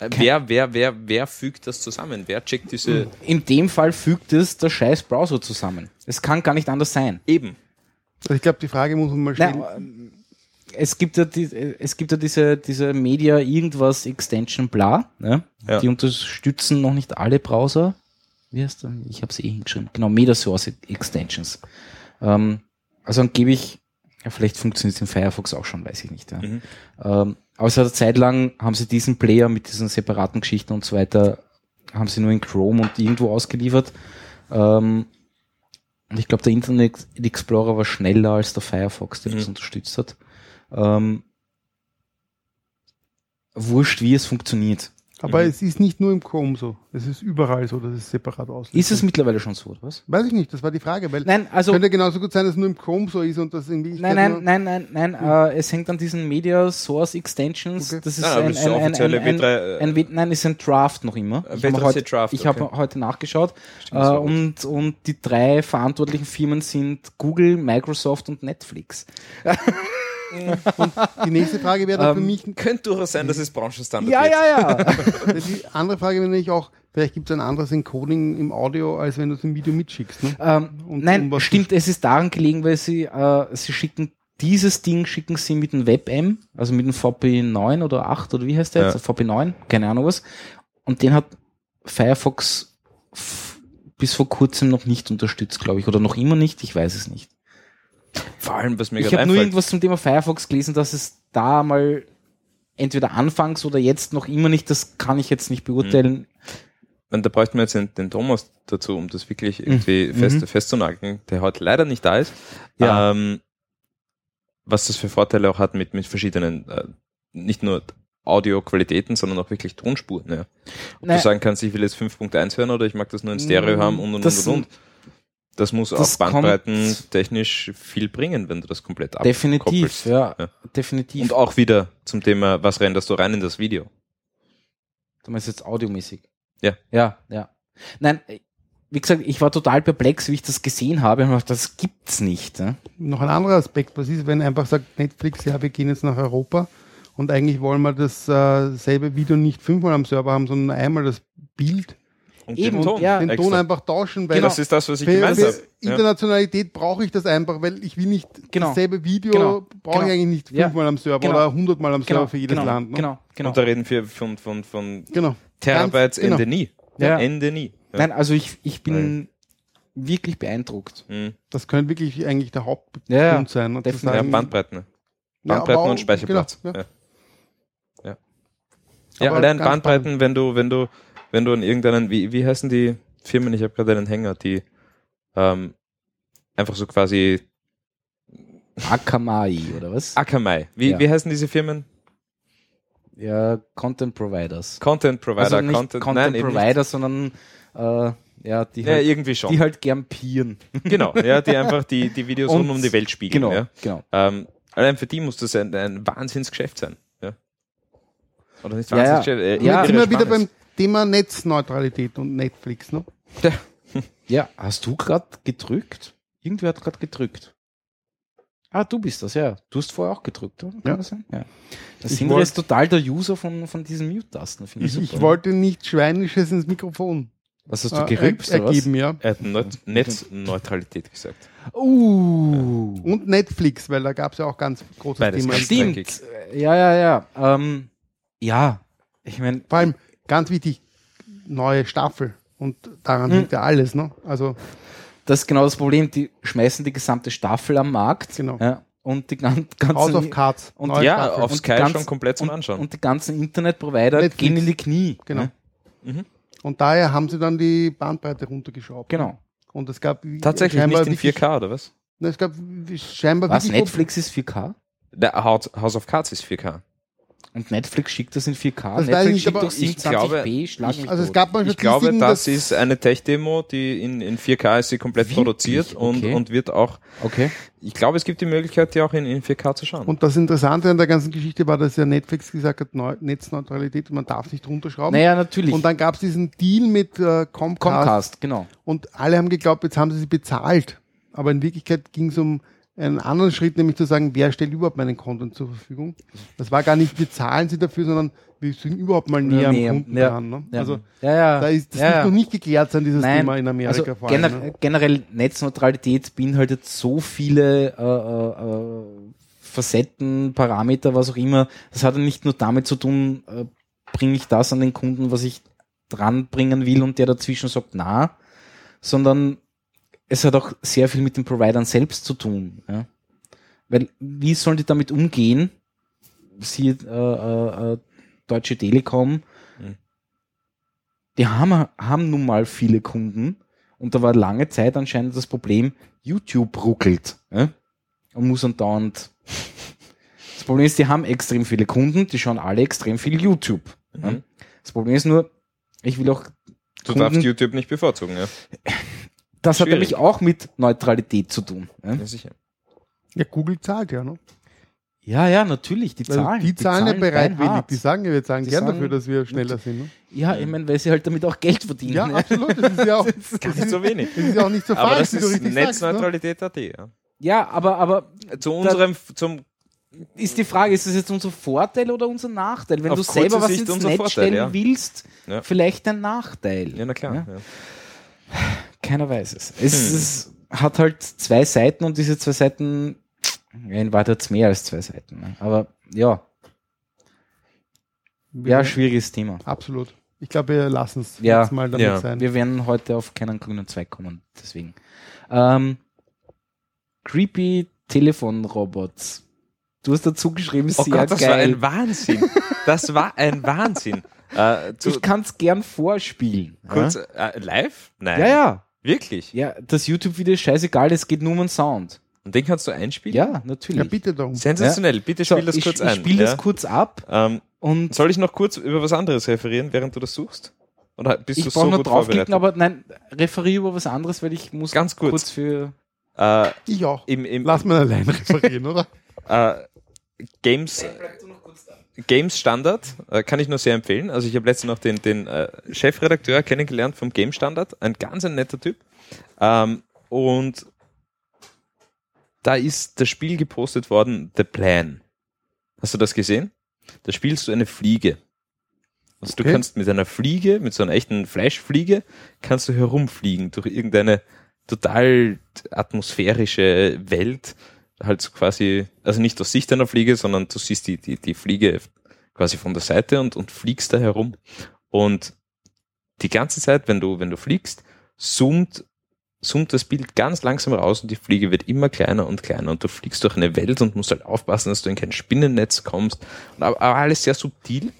Wer, wer, wer, wer fügt das zusammen? Wer checkt diese in dem Fall fügt es der scheiß Browser zusammen. Es kann gar nicht anders sein. eben? Also ich glaube, die Frage muss man mal stellen. Nein, ähm, es gibt ja, die, es gibt ja diese, diese Media irgendwas Extension bla, ne? Ja. die unterstützen noch nicht alle Browser. Wie heißt der? Ich habe es eh hingeschrieben. Genau, Media Source Extensions. Ähm, also angeblich, ja, vielleicht funktioniert es in Firefox auch schon, weiß ich nicht. Ja. Mhm. Ähm, hat eine Zeit lang haben sie diesen Player mit diesen separaten Geschichten und so weiter, haben sie nur in Chrome und irgendwo ausgeliefert. Ähm, und ich glaube, der Internet Explorer war schneller als der Firefox, der das Mhm. unterstützt hat. Ähm, wurscht, wie es funktioniert. Aber Mhm. es ist nicht nur im Chrome so. Es ist überall so, dass es separat aussieht. Ist es mittlerweile schon so, oder was? Weiß ich nicht, das war die Frage, weil Nein, also könnte genauso gut sein, dass es nur im Chrome so ist und das in Wirklichkeit Nein, nein, nein, nein, nein. Äh, es hängt an diesen Media Source Extensions. Okay. Das ist Nein, aber ein, ein, ein, ein, ein, W3, ein, W- nein, ist ein Draft noch immer. Äh, Ich habe W3C heute, Draft, ich okay. heute nachgeschaut. Stimmt, Äh, und, und die drei verantwortlichen Firmen sind Google, Microsoft und Netflix. Die nächste Frage wäre dann für Ähm, mich, Könnte durchaus sein, dass es Branchenstandard Ja, wird. ja, ja. die andere Frage wäre nämlich auch, vielleicht gibt es ein anderes Encoding im Audio, als wenn du es im Video mitschickst. Ne? ähm, Und nein, um was stimmt, es ist daran gelegen, weil sie, äh, sie schicken dieses Ding schicken sie mit dem WebM, also mit dem VP9 oder 8 oder wie heißt der Ja. jetzt? VP9, keine Ahnung was. Und den hat Firefox bis vor kurzem noch nicht unterstützt, glaube ich, oder noch immer nicht, ich weiß es nicht. Vor allem, was mir Ich habe nur irgendwas zum Thema Firefox gelesen, dass es da mal entweder anfangs oder jetzt noch immer nicht, das kann ich jetzt nicht beurteilen. Und da bräuchten wir jetzt den, den Thomas dazu, um das wirklich irgendwie fest, Mhm. festzunageln, der heute leider nicht da ist. Ja. Ähm, was das für Vorteile auch hat mit, mit verschiedenen, äh, nicht nur Audioqualitäten, sondern auch wirklich Tonspuren. Ja. Ob Naja. du sagen kannst, ich will jetzt 5.1 hören oder ich mag das nur in Stereo Mm, haben und und das und und. Das muss das auch Bandbreiten technisch viel bringen, wenn du das komplett Definitiv, abkoppelst. ja, Ja. definitiv. Und auch wieder zum Thema, was renderst du rein in das Video? Du meinst jetzt audiomäßig? Ja. Ja, ja. Nein, wie gesagt, ich war total perplex, wie ich das gesehen habe. Und gedacht, das gibt's nicht. Ne? Noch ein anderer Aspekt, was ist, wenn einfach sagt Netflix, ja, wir gehen jetzt nach Europa und eigentlich wollen wir das äh, selbe Video nicht fünfmal am Server haben, sondern einmal das Bild, Und Eben, den Ton. ja. den. Ton einfach tauschen, weil Genau. Das ist das, was ich für, gemeint habe. Ja. Internationalität brauche ich das einfach, weil ich will nicht Genau. dasselbe Video, Genau. brauche Genau. ich eigentlich nicht Ja. fünfmal am Server Genau. oder hundertmal am Server für jedes genau, Land. Ne? genau, genau. Und da reden wir von, von, von genau. Terabytes Ganz- genau. Ende nie. Ja. Ende nie. Ja. Nein, also ich, ich bin wirklich beeindruckt. Mhm. Das könnte wirklich eigentlich der Hauptpunkt Ja, ja. sein. ne, zu definitiv. ja, Bandbreiten. Ja, Bandbreiten auch- und Speicherplatz. genau, ja. ja. Ja, ja Aber allein Bandbreiten, wenn du, wenn du, wenn du an irgendeinen, wie, wie heißen die Firmen? Ich habe gerade einen Hänger, die ähm, einfach so quasi Akamai, oder was? Akamai. Wie, Ja. wie heißen diese Firmen? Ja, Content Providers. Content Provider, also nicht Content, Content, nein, eben nicht. Provider, sondern äh, ja, die, Ja, halt, irgendwie schon. die halt gern pieren. genau, ja, die einfach die, die Videos Und- rund um die Welt spiegeln. Genau, Ja. genau. Ähm, allein für die muss das ein, ein Wahnsinnsgeschäft sein. Ja. Oder nicht Ja, ja. Wahnsinnsgeschäft? Äh, Ja, wir wieder beim Thema Netzneutralität und Netflix. Ne? Ja, hast du gerade gedrückt? Irgendwer hat gerade gedrückt. Ah, du bist das, ja. Du hast vorher auch gedrückt, oder? Kann Ja. das sein? Ja. Das Ich sind wollt- jetzt total der User von, von diesen Mute-Tasten. finde Ich, ich super. wollte nicht Schweinisches ins Mikrofon Was hast du äh, gerübst, oder was? ergeben, ja. Er hat Net Netzneutralität gesagt. Uh, Und Netflix, weil da gab es ja auch ganz großes Beides Thema. ganz stimmt. Ja, ja, ja. Ähm, ja, ich meine, Vor allem, ganz wichtig, neue Staffel. Und daran Hm. hängt ja alles. Ne? Also, das ist genau das Problem. Die schmeißen die gesamte Staffel am Markt. Genau. Ja, und die gan- ganzen, House of Cards. und neue ja, Staffel. auf Und Sky ganz- schon komplett zum Anschauen. und die ganzen Internetprovider Netflix. gehen in die Knie. Genau. Ja, Und daher haben sie dann die Bandbreite runtergeschraubt. genau. Und es gab Tatsächlich scheinbar nicht in wirklich- 4K, oder was? Ne, Es gab scheinbar Was, Netflix ist 4K? Der House House of Cards ist 4K. Und Netflix schickt das in 4K. Das weiß ich Netflix nicht, schickt aber doch ich 27p, schlag mich Also es gab mal Ich glaube, das dass- ist eine Tech-Demo, die in, in 4K ist sie komplett Wirklich? produziert und, Okay. und wird auch, Okay. ich glaube, es gibt die Möglichkeit, die auch in, in 4K zu schauen. Und das Interessante an der ganzen Geschichte war, dass ja Netflix gesagt hat, Neu Netzneutralität, man darf nicht runterschrauben. Naja, natürlich. Und dann gab es diesen Deal mit äh, Comcast, Comcast, genau. und alle haben geglaubt, jetzt haben sie sie bezahlt. Aber in Wirklichkeit ging es um einen anderen Schritt, nämlich zu sagen, wer stellt überhaupt meinen Content zur Verfügung. Das war gar nicht, wir zahlen sie dafür, sondern wir sind überhaupt mal näher am näher, Kunden ja. dran. Ne? Ja. Also ja, ja. da ist das ja, ja. noch nicht geklärt sein, dieses Nein, Thema in Amerika also vor allem. gener ne? generell Netzneutralität beinhaltet so viele äh, äh, äh, Facetten, Parameter, was auch immer. Das hat ja nicht nur damit zu tun, äh, bringe ich das an den Kunden, was ich dran bringen will und der dazwischen sagt, na, sondern es hat auch sehr viel mit den Providern selbst zu tun. Ja? Weil wie sollen die damit umgehen? Sie, äh, äh, äh, Deutsche Telekom, Mhm. die haben, haben nun mal viele Kunden und da war lange Zeit anscheinend das Problem, YouTube ruckelt ja? und muss andauernd. Das Problem ist, die haben extrem viele Kunden, die schauen alle extrem viel YouTube. Ja? Mhm. Das Problem ist nur, ich will auch Du Kunden- darfst YouTube nicht bevorzugen, ja. Das hat Schwierig. nämlich auch mit Neutralität zu tun. Ja, ja sicher. Ja, Google zahlt ja, ne? ja, ja natürlich, die Weil zahlen. die zahlen ja bereitwillig. Die sagen ja, wir zahlen Die gern sagen- dafür, dass wir schneller sind. Ne? Ja, ich meine, weil sie halt damit auch Geld verdienen. Ja, ne? absolut. Das ist ja auch, Das ist so wenig. das ist ja auch nicht so Aber falsch, das wie du ist. Ne? Netzneutralität.at, ja. ja aber, aber Zu unserem, zum, ist die Frage, ist das jetzt unser Vorteil oder unser Nachteil? Wenn Auf du selber was Sicht ins Netz Vorteil, stellen ja. willst, Ja. vielleicht ein Nachteil. ja, na klar. Ja? Keiner weiß es. Es, Hm. es hat halt zwei Seiten und diese zwei Seiten, in Wahrheit hat's mehr als zwei Seiten. Ne? Aber ja, ja, schwieriges Thema. Absolut. Ich glaube, wir lassen es Ja. jetzt mal damit Ja. sein. Wir werden heute auf keinen grünen Zweig kommen, deswegen. Ähm, creepy Telefonrobots. Du hast dazu geschrieben, Oh sehr Gott, das war geil. ein Wahnsinn. Das war ein Wahnsinn. Äh, ich kann es gern vorspielen. kurz, äh, live? Nein. ja, ja. Wirklich? Ja, das YouTube-Video ist scheißegal, es geht nur um den Sound. Und den kannst du einspielen? Ja, natürlich. Ja, bitte darum. Sensationell. Bitte So, spiel das ich, kurz ich ein. spiele ja? das kurz ab Ähm, und soll ich noch kurz über was anderes referieren, während du das suchst? Oder bist ich du so nur gut draufklicken, vorbereitet? aber nein, referiere über was anderes, weil ich muss Ganz kurz. kurz für Äh, Ich auch. im, im, Lass mal allein referieren, oder? äh, Games, Games Standard äh, kann ich nur sehr empfehlen. Also ich habe letztens noch den, den äh, Chefredakteur kennengelernt vom Game Standard, ein ganz ein netter Typ. Ähm, und da ist das Spiel gepostet worden, The Plan. Hast du das gesehen? Da spielst du eine Fliege. Also du Okay. kannst mit einer Fliege, mit so einer echten Fleischfliege, kannst du herumfliegen durch irgendeine total atmosphärische Welt. Halt quasi, also nicht aus Sicht einer Fliege, sondern du siehst die, die, die Fliege quasi von der Seite und, und fliegst da herum. Und die ganze Zeit, wenn du, wenn du fliegst, zoomt, zoomt das Bild ganz langsam raus und die Fliege wird immer kleiner und kleiner und du fliegst durch eine Welt und musst halt aufpassen, dass du in kein Spinnennetz kommst. Aber, alles sehr subtil.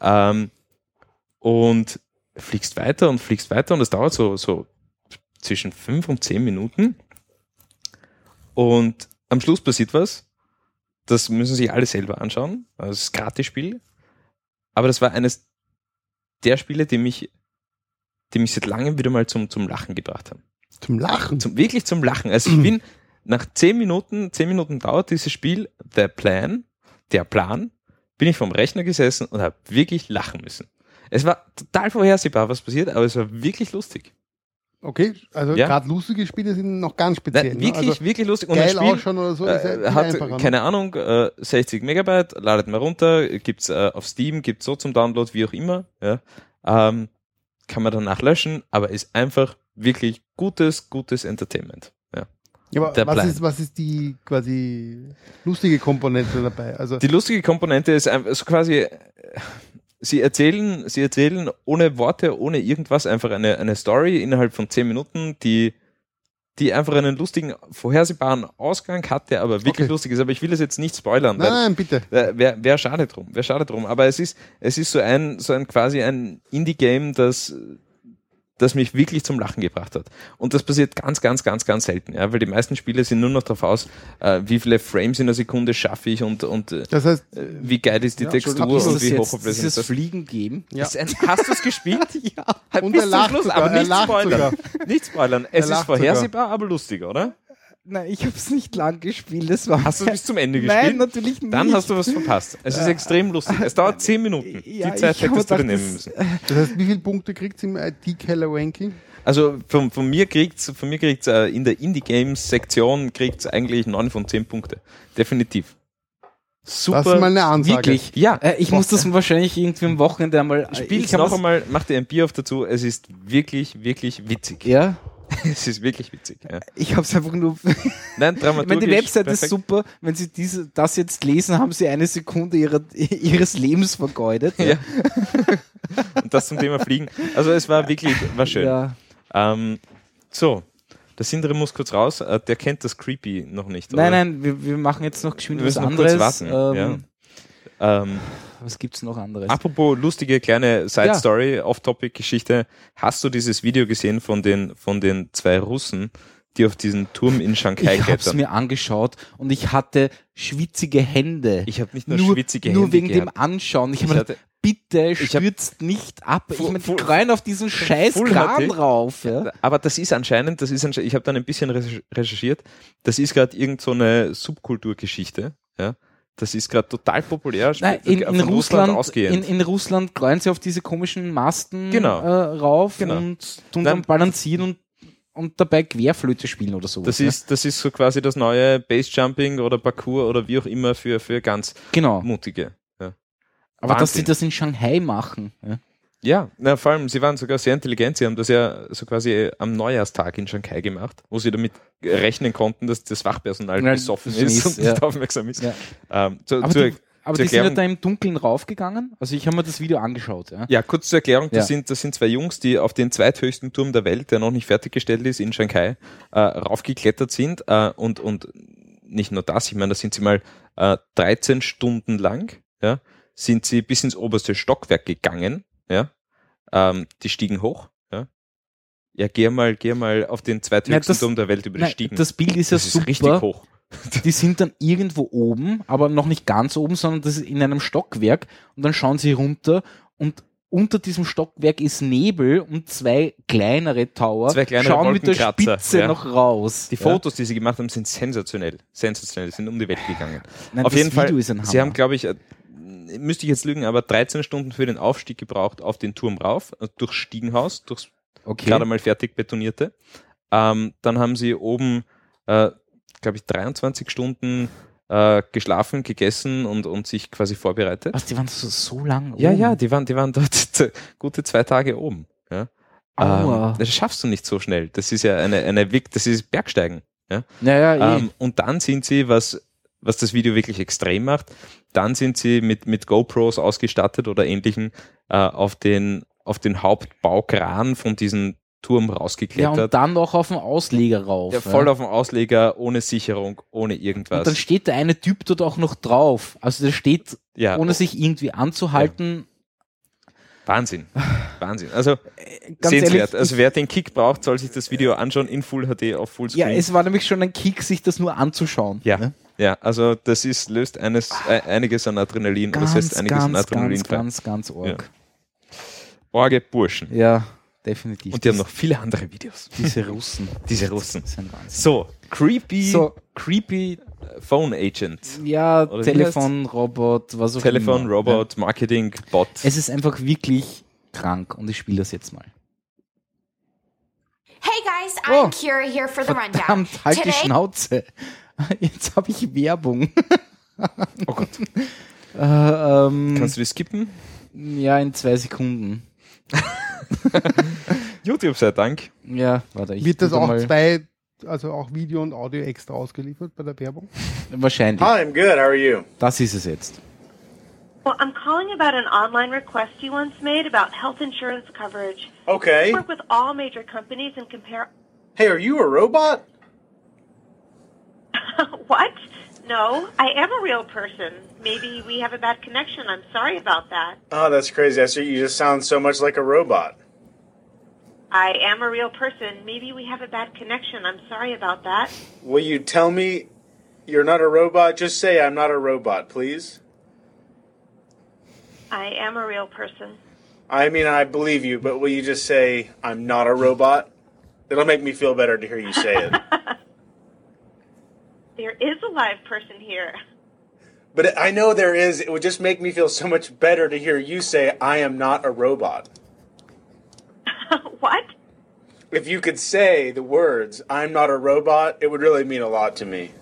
Ähm, und fliegst weiter und fliegst weiter und es dauert so, so zwischen fünf und zehn Minuten. Und am Schluss passiert was. Das müssen sich alle selber anschauen. Also es ist ein Gratis-Spiel. Aber das war eines der Spiele, die mich, die mich seit langem wieder mal zum, zum Lachen gebracht haben. Zum Lachen. Zum, wirklich zum Lachen. Also ich bin nach zehn Minuten, zehn Minuten dauert dieses Spiel, der Plan, der Plan, bin ich vom Rechner gesessen und habe wirklich lachen müssen. Es war total vorhersehbar, was passiert, aber es war wirklich lustig. Okay, also Ja. gerade lustige Spiele sind noch ganz speziell. Nein, ne? wirklich, also wirklich lustig. Und geil Spiel, ausschauen oder so äh, hat, ne? keine Ahnung, äh, 60 Megabyte, ladet mal runter, gibt's äh, auf Steam, gibt's so zum Download, wie auch immer, ja. Ähm, kann man danach löschen, aber ist einfach wirklich gutes, gutes Entertainment. Ja. Ja, aber was Plan. ist, was ist die quasi lustige Komponente dabei? Also Die lustige Komponente ist einfach so quasi, äh, sie erzählen, sie erzählen ohne Worte, ohne irgendwas einfach eine, eine Story innerhalb von 10 Minuten, die, die einfach einen lustigen, vorhersehbaren Ausgang hatte, aber wirklich Okay. lustig ist. Aber ich will es jetzt nicht spoilern, nein, weil nein, bitte. Wäre wär, wär schade drum, wäre schade drum. Aber es ist, es ist so ein, so ein quasi ein Indie-Game, das, das mich wirklich zum Lachen gebracht hat. Und das passiert ganz, ganz, ganz, ganz selten, ja, weil die meisten Spiele sind nur noch darauf aus, äh, wie viele Frames in der Sekunde schaffe ich und, und äh, Das heißt, wie geil ist die Ja, Textur und das wie hochauflösend ist das. Fliegen geben? Ja. Ist ein, hast du es gespielt? ja. Halt Und bis er zum lacht Schluss, sogar, aber er nicht spoilern. Nicht spoilern. Es ist vorhersehbar, aber lustig, oder? Nein, ich habe es nicht lang gespielt. Das war Hast du bis zum Ende Nein, gespielt? natürlich nicht. Dann hast du was verpasst. Es ist extrem lustig. Es dauert zehn Minuten. Ja, Die Zeit hättest du dir nehmen müssen. das heißt, wie viele Punkte kriegt im IT-Keller-Ranking? Also von, von mir kriegt's, von mir kriegt's äh, in der Indie Games Sektion kriegt's eigentlich neun von zehn Punkte. Definitiv. Super. Das ist mal eine Ansage. Wirklich. Ja. Äh, ich muss das wahrscheinlich irgendwie am Wochenende einmal. Spiel's ich hab noch einmal, mach dir ein Bier auf dazu. Es ist wirklich, wirklich witzig. Ja, Es ist wirklich witzig. Ja. ich habe es einfach nur. Nein, Ich meine, dramaturgisch die Website ist perfekt. super. Wenn Sie diese, das jetzt lesen, haben Sie eine Sekunde ihrer, Ihres Lebens vergeudet. Ja. Und das zum Thema Fliegen. Also es war wirklich, war schön. Ja. Ähm, so, der Sindre muss kurz raus. Äh, der kennt das Creepy noch nicht. Nein, oder? nein, wir, wir machen jetzt noch geschwind Wir was noch kurz anderes. warten, ähm, Ähm, Was gibt's noch anderes? apropos lustige kleine Side Story, Off-Topic-Geschichte. Hast du dieses Video gesehen von den von den zwei Russen, die auf diesen Turm in Shanghai ich habe es klettern? mir angeschaut und ich hatte schwitzige Hände. Ich habe nicht nur, nur, schwitzige nur Hände wegen gehabt. dem Anschauen. Ich Ich habe hatte- bitte Ich stürzt nicht ab. Ich meine, die kreuen auf diesen scheiß Kran HD. rauf. Ja. Aber das ist anscheinend, das ist anscheinend, ich habe dann ein bisschen recherch- recherchiert, das ist gerade irgend so eine Subkulturgeschichte, ja. Das ist gerade total populär, Nein, in, in Russland, ausgehend. in, in Russland kreuen sie auf diese komischen Masten Genau. äh, rauf Genau. und tun Nein. dann balancieren und, und dabei Querflöte spielen oder sowas. das ist, das ist so quasi das neue Basejumping oder Parkour oder wie auch immer für, für ganz genau. mutige. Ja. Aber dass sie Wahnsinn. das in Shanghai machen. Ja. Ja, na, vor allem, sie waren sogar sehr intelligent. Sie haben das ja so quasi am Neujahrstag in Shanghai gemacht, wo sie damit rechnen konnten, dass das Wachpersonal Ja, besoffen ist ist, und ja. nicht aufmerksam ist. Ja. Ähm, zu, Aber, die, aber die sind ja da im Dunkeln raufgegangen. Also ich habe mir das Video angeschaut. Ja. ja, kurz zur Erklärung, das, sind, das sind zwei Jungs, die auf den zweithöchsten Turm der Welt, der noch nicht fertiggestellt ist, in Shanghai, äh, raufgeklettert sind. Äh, und, und nicht nur das, ich meine, da sind sie mal äh, 13 Stunden lang, ja, sind sie bis ins oberste Stockwerk gegangen, ja. Ähm, die stiegen hoch, ja. Ja, geh mal, geh mal auf den zweithöchsten das- Turm der Welt über die Nein, Stiegen. das Bild ist ja das ist super. richtig hoch. Die sind dann irgendwo oben, aber noch nicht ganz oben, sondern das ist in einem Stockwerk und dann schauen sie runter und unter diesem Stockwerk ist Nebel und zwei kleinere Tower Zwei kleinere schauen mit der Spitze ja. noch raus. Die Ja. Fotos, die sie gemacht haben, sind sensationell. Sensationell, sind um die Welt gegangen. Nein, auf jeden Fall, Video ist ein sie haben, glaube ich, müsste ich jetzt lügen, aber 13 Stunden für den Aufstieg gebraucht auf den Turm rauf, also durchs Stiegenhaus, durchs okay. gerade mal fertig betonierte. Ähm, dann haben sie oben, äh, glaube ich, 23 Stunden äh, geschlafen, gegessen und, und sich quasi vorbereitet. Was, die waren so, so lang Ja, oben? ja, die waren, die waren dort gute zwei Tage oben. Ja. Ähm, das schaffst du nicht so schnell. Das ist ja eine, eine Weg, das ist Bergsteigen. Ja. Ja, ja, eh. Ähm, und dann sind sie, was, was das Video wirklich extrem macht, dann sind sie mit, mit GoPros ausgestattet oder ähnlichen äh, auf den, auf den Hauptbaukran von diesem Turm ja, rausgeklettert. und dann noch auf den Ausleger rauf. Ja, voll auf dem Ausleger, ohne Sicherung, ohne irgendwas. Und dann steht der eine Typ dort auch noch drauf. Also der steht, ja, ohne sich irgendwie anzuhalten. Wahnsinn. Wahnsinn. Also Ganz sehenswert. ehrlich, also wer den Kick braucht, soll sich das Video anschauen in Full HD auf Fullscreen. Ja, es war nämlich schon ein Kick, sich das nur anzuschauen. Ja, ne? Ja, also das ist, löst eines, äh, einiges an Adrenalin, oder das Ganz, heißt einiges an ganz, Adrenalin ganz, frei. ganz, ganz arg. Orge Burschen. Ja, definitiv. Und die haben Das- noch viele andere Videos. diese Russen. Diese Russen. Das ist ein Wahnsinn. So, creepy So, creepy, Phone Agent. ja, Oder wie Telefon, Robot, was auch Telefon, immer. Robot, Marketing, Bot. Ja. Es ist einfach wirklich krank und ich spiele das jetzt mal. Hey guys, Oh. I'm Kira here for the rundown. Verdammt, halt die Today, Schnauze. Jetzt habe ich Werbung. oh Gott. Äh, ähm, Kannst du die skippen? ja, in zwei Sekunden. YouTube sei Dank. Ja, warte, ich Wird das auch zwei, also auch Video und Audio extra ausgeliefert bei der Werbung? Wahrscheinlich. Hi, I'm good. How are you? Das ist es jetzt. Well, I'm calling about an online request you once made about health insurance coverage. Okay. I work with all major companies and compare. Hey, are you a robot? what? No, I am a real person. Maybe we have a bad connection. I'm sorry about that. Oh, that's crazy. I see you just sound so much like a robot. I am a real person. Maybe we have a bad connection. I'm sorry about that. Will you tell me you're not a robot? Just say I'm not a robot, please. I am a real person. I mean, I believe you, but will you just say I'm not a robot? It'll make me feel better to hear you say it. There is a live person here. but I know there is. It would just make me feel so much better to hear you say I am not a robot. what? If you could say the words I'm not a robot, it would really mean a lot to me.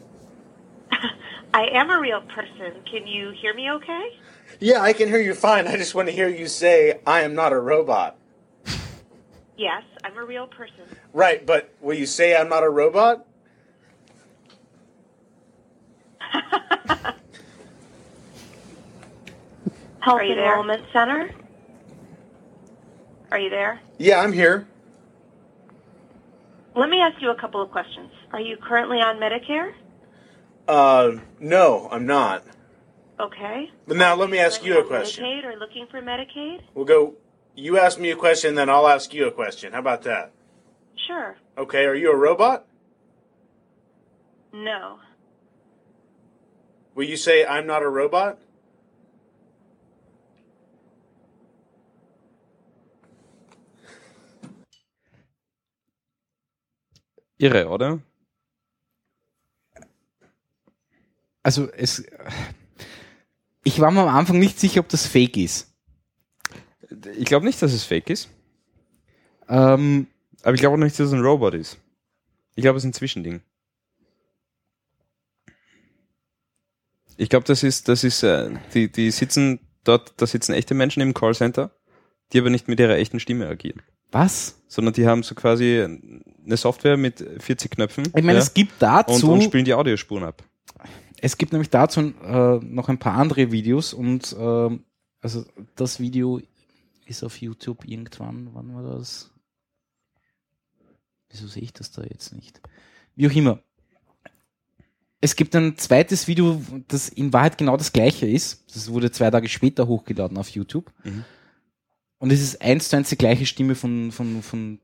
I am a real person. Can you hear me okay? Yeah, I can hear you fine. I just want to hear you say I am not a robot. Yes, I'm a real person. Right, but will you say I'm not a robot? Health Enrollment Center? Are you there? Yeah, I'm here. Let me ask you a couple of questions. Are you currently on Medicare? Uh, no, I'm not. Okay. But now let me ask you a question. Medicaid or looking for Medicaid? We'll go. You ask me a question, then I'll ask you a question. How about that? Sure. Okay, are you a robot? No. Will you say I'm not a robot? Irre, oder? Also es, ich war mir am Anfang nicht sicher, ob das fake ist. Ich glaube nicht, dass es fake ist. Ähm, Aber ich glaube auch nicht, dass es ein Robot ist. Ich glaube, es ist ein Zwischending. Ich glaube, das ist, das ist, äh, die, die sitzen dort, da sitzen echte Menschen im Callcenter, die aber nicht mit ihrer echten Stimme agieren. was? Sondern die haben so quasi eine Software mit 40 Knöpfen. Ich meine, ja, es gibt und, dazu, und spielen die Audiospuren ab. es gibt nämlich dazu äh, noch ein paar andere Videos und ähm, also das Video ist auf YouTube irgendwann, wann war das? Wieso sehe ich das da jetzt nicht? Wie auch immer. Es gibt ein zweites Video, das in Wahrheit genau das gleiche ist. Das wurde zwei Tage später hochgeladen auf YouTube. Mhm. Und es ist eins zu eins die gleiche Stimme von, von, von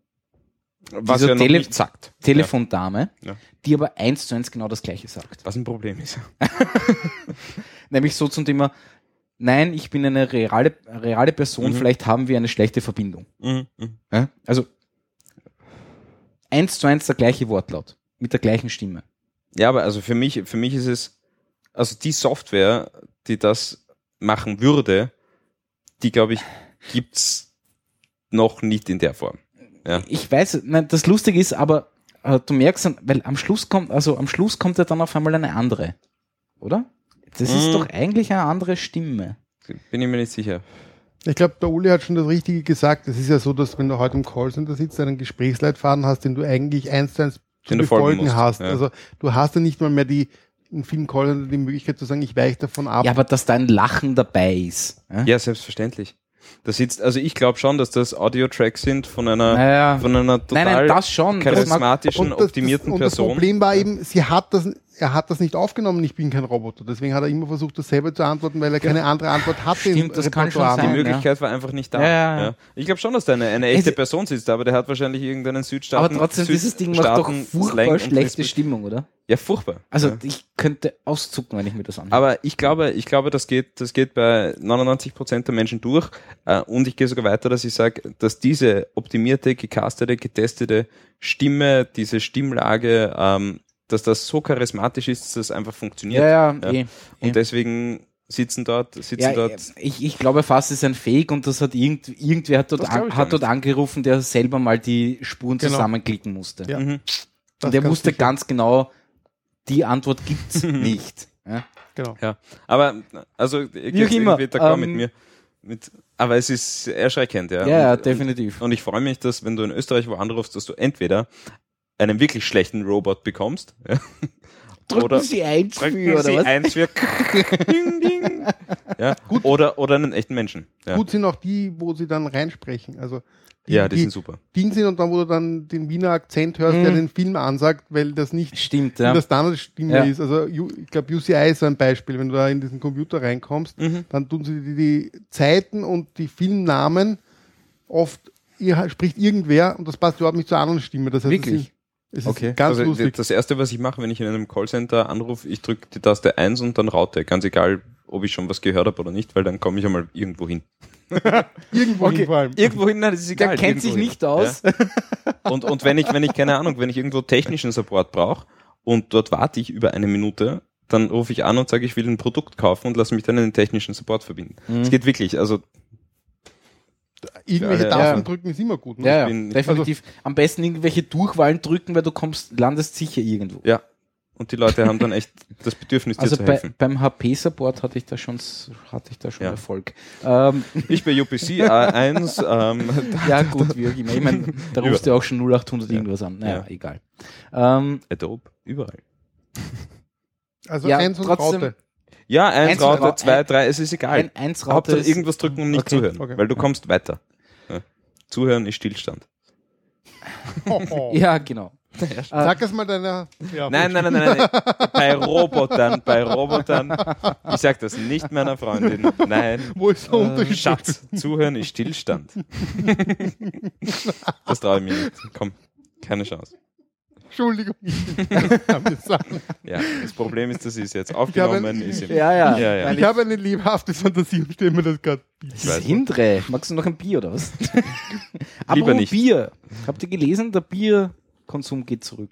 Was Dieser ja Tele- nicht sagt. Telefondame, Ja. die aber eins zu eins genau das gleiche sagt. Was ein Problem ist. Nämlich so zum Thema, nein, ich bin eine reale, reale Person, Mhm. vielleicht haben wir eine schlechte Verbindung. Mhm, mhm. Ja? Also eins zu eins der gleiche Wortlaut, mit der gleichen Stimme. Ja, aber also für mich, für mich ist es, also die Software, die das machen würde, die glaube ich, gibt's noch nicht in der Form. Ja. Ich weiß, nein, das Lustige ist aber, äh, du merkst, dann, weil am Schluss kommt, also am Schluss kommt ja dann auf einmal eine andere, oder? Das ist Mhm. doch eigentlich eine andere Stimme. Bin ich mir nicht sicher. Ich glaube, der Uli hat schon das Richtige gesagt. Es ist ja so, dass wenn du heute im Callcenter sitzt, einen Gesprächsleitfaden hast, den du eigentlich eins zu eins zu Den du folgen befolgen hast. ja. Also du hast ja nicht mal mehr die in vielen Callcenter die Möglichkeit zu sagen, ich weiche davon ab. Ja, aber dass da ein Lachen dabei ist. Ja? Ja, selbstverständlich. Da sitzt, also ich glaube schon, dass das Audio-Tracks sind von einer, Naja. von einer total Nein, nein, das schon. Das charismatischen, Und das, optimierten das, und das Person. Problem war eben, sie hat das, er hat das nicht aufgenommen, ich bin kein Roboter. Deswegen hat er immer versucht, das selber zu antworten, weil er keine andere Antwort hatte. im Stimmt, das kann schon Repertoire. Die sein. Möglichkeit war einfach nicht da. Ja, ja, ja. Ich glaube schon, dass da eine, eine echte Es- Person sitzt, aber der hat wahrscheinlich irgendeinen Südstaaten. aber trotzdem, dieses Ding macht doch Südstaaten- furchtbar Slang schlechte. Stimmung, oder? Ja, furchtbar. Also ja. ich könnte auszucken, wenn ich mir das anhöre. Aber ich glaube, ich glaube, das geht, das geht bei 99 Prozent der Menschen durch. Äh, und ich gehe sogar weiter, dass ich sage, dass diese optimierte, gecastete, getestete Stimme, diese Stimmlage, ähm, dass das so charismatisch ist, dass das einfach funktioniert. ja, ja, Ja. eh, eh. Und deswegen sitzen dort, sitzen Ja, dort. ich, ich glaube fast, es ist ein Fake und das hat irgend, irgendwer hat dort, an, ich hat dort angerufen, der selber mal die Spuren Genau. zusammenklicken musste. Ja. Mhm. Und der wusste ganz genau, die Antwort gibt's nicht. Ja? Genau. Ja, aber also auch immer, irgendwie d'accord ähm, mit mir. Mit, aber es ist erschreckend, ja. Ja, ja, und, definitiv. Und ich freue mich, dass wenn du in Österreich wo anrufst, dass du entweder einen wirklich schlechten Robot bekommst, ja, oder Sie eins drücken sie eins für ding, ding, ja, oder oder einen echten Menschen. Ja, Gut sind auch die, wo sie dann reinsprechen. Also die, ja die, die, sind super. die sind und dann, wo du dann den Wiener Akzent hörst, der Mhm. den Film ansagt, weil das nicht Stimmt, in ja. der Standardstimme Ja. ist. Also ich glaube, UCI ist so ein Beispiel. Wenn du da in diesen Computer reinkommst, Mhm. dann tun sie die, die Zeiten und die Filmnamen oft ihr spricht irgendwer und das passt überhaupt nicht zur anderen Stimme. Das heißt, Wirklich? Es es ist Okay. ganz also lustig. das erste, was ich mache, wenn ich in einem Callcenter anrufe, ich drücke die Taste 1 und dann Raute. Ganz egal, ob ich schon was gehört habe oder nicht, weil dann komme ich einmal irgendwo hin. Irgendwo Okay. vor allem. Irgendwo hin, nein, das ist egal. Der kennt sich irgendwo hin. nicht aus. Ja. Und, und wenn ich, wenn ich, keine Ahnung, wenn ich irgendwo technischen Support brauche und dort warte ich über eine Minute, dann rufe ich an und sage, ich will ein Produkt kaufen und lasse mich dann in den technischen Support verbinden. Mhm. Es geht wirklich, also Irgendwelche Ja, Tasten ja. drücken ist immer gut. Ne? Ja, ja, bin- definitiv. Am besten irgendwelche Durchwahlen drücken, weil du kommst, landest sicher irgendwo. ja. Und die Leute haben dann echt das Bedürfnis, dir Also zu bei, helfen. beim HP-Support hatte ich da schon, hatte ich da schon Ja. Erfolg. Ähm, Ich bei UPC A1, ähm, ja, gut, wie auch immer. Ich meine, da rufst du auch schon 0800 Ja. irgendwas an. Naja, Ja. egal. Ähm, Adobe, überall. Also Ja, eins und trotzdem- Raute. Ja, eins, Eins Raute, Ra- zwei, drei, es ist egal. ein, eins Raute Hauptsache ist, irgendwas drücken und nicht Okay, zuhören, okay. weil du kommst weiter. Zuhören ist Stillstand. Ja, genau. Sag es mal deiner. Ja, Nein, nein, nein, nein, nein. bei Robotern, bei Robotern. Ich sag das nicht meiner Freundin. Nein. Wo ist der Unterschied? Schatz, zuhören ist Stillstand. Das traue ich mir nicht. Komm, keine Chance. Entschuldigung. Ja, das Problem ist, das ist jetzt aufgenommen. Ist im, Ja, ja. Ja, ja. Ich habe eine lebhafte Fantasie und stelle mir das gerade. Ich weiß. Sindre, magst du noch ein Bier oder was? Aber Lieber nicht. Bier. Habt ihr gelesen, der Bierkonsum geht zurück.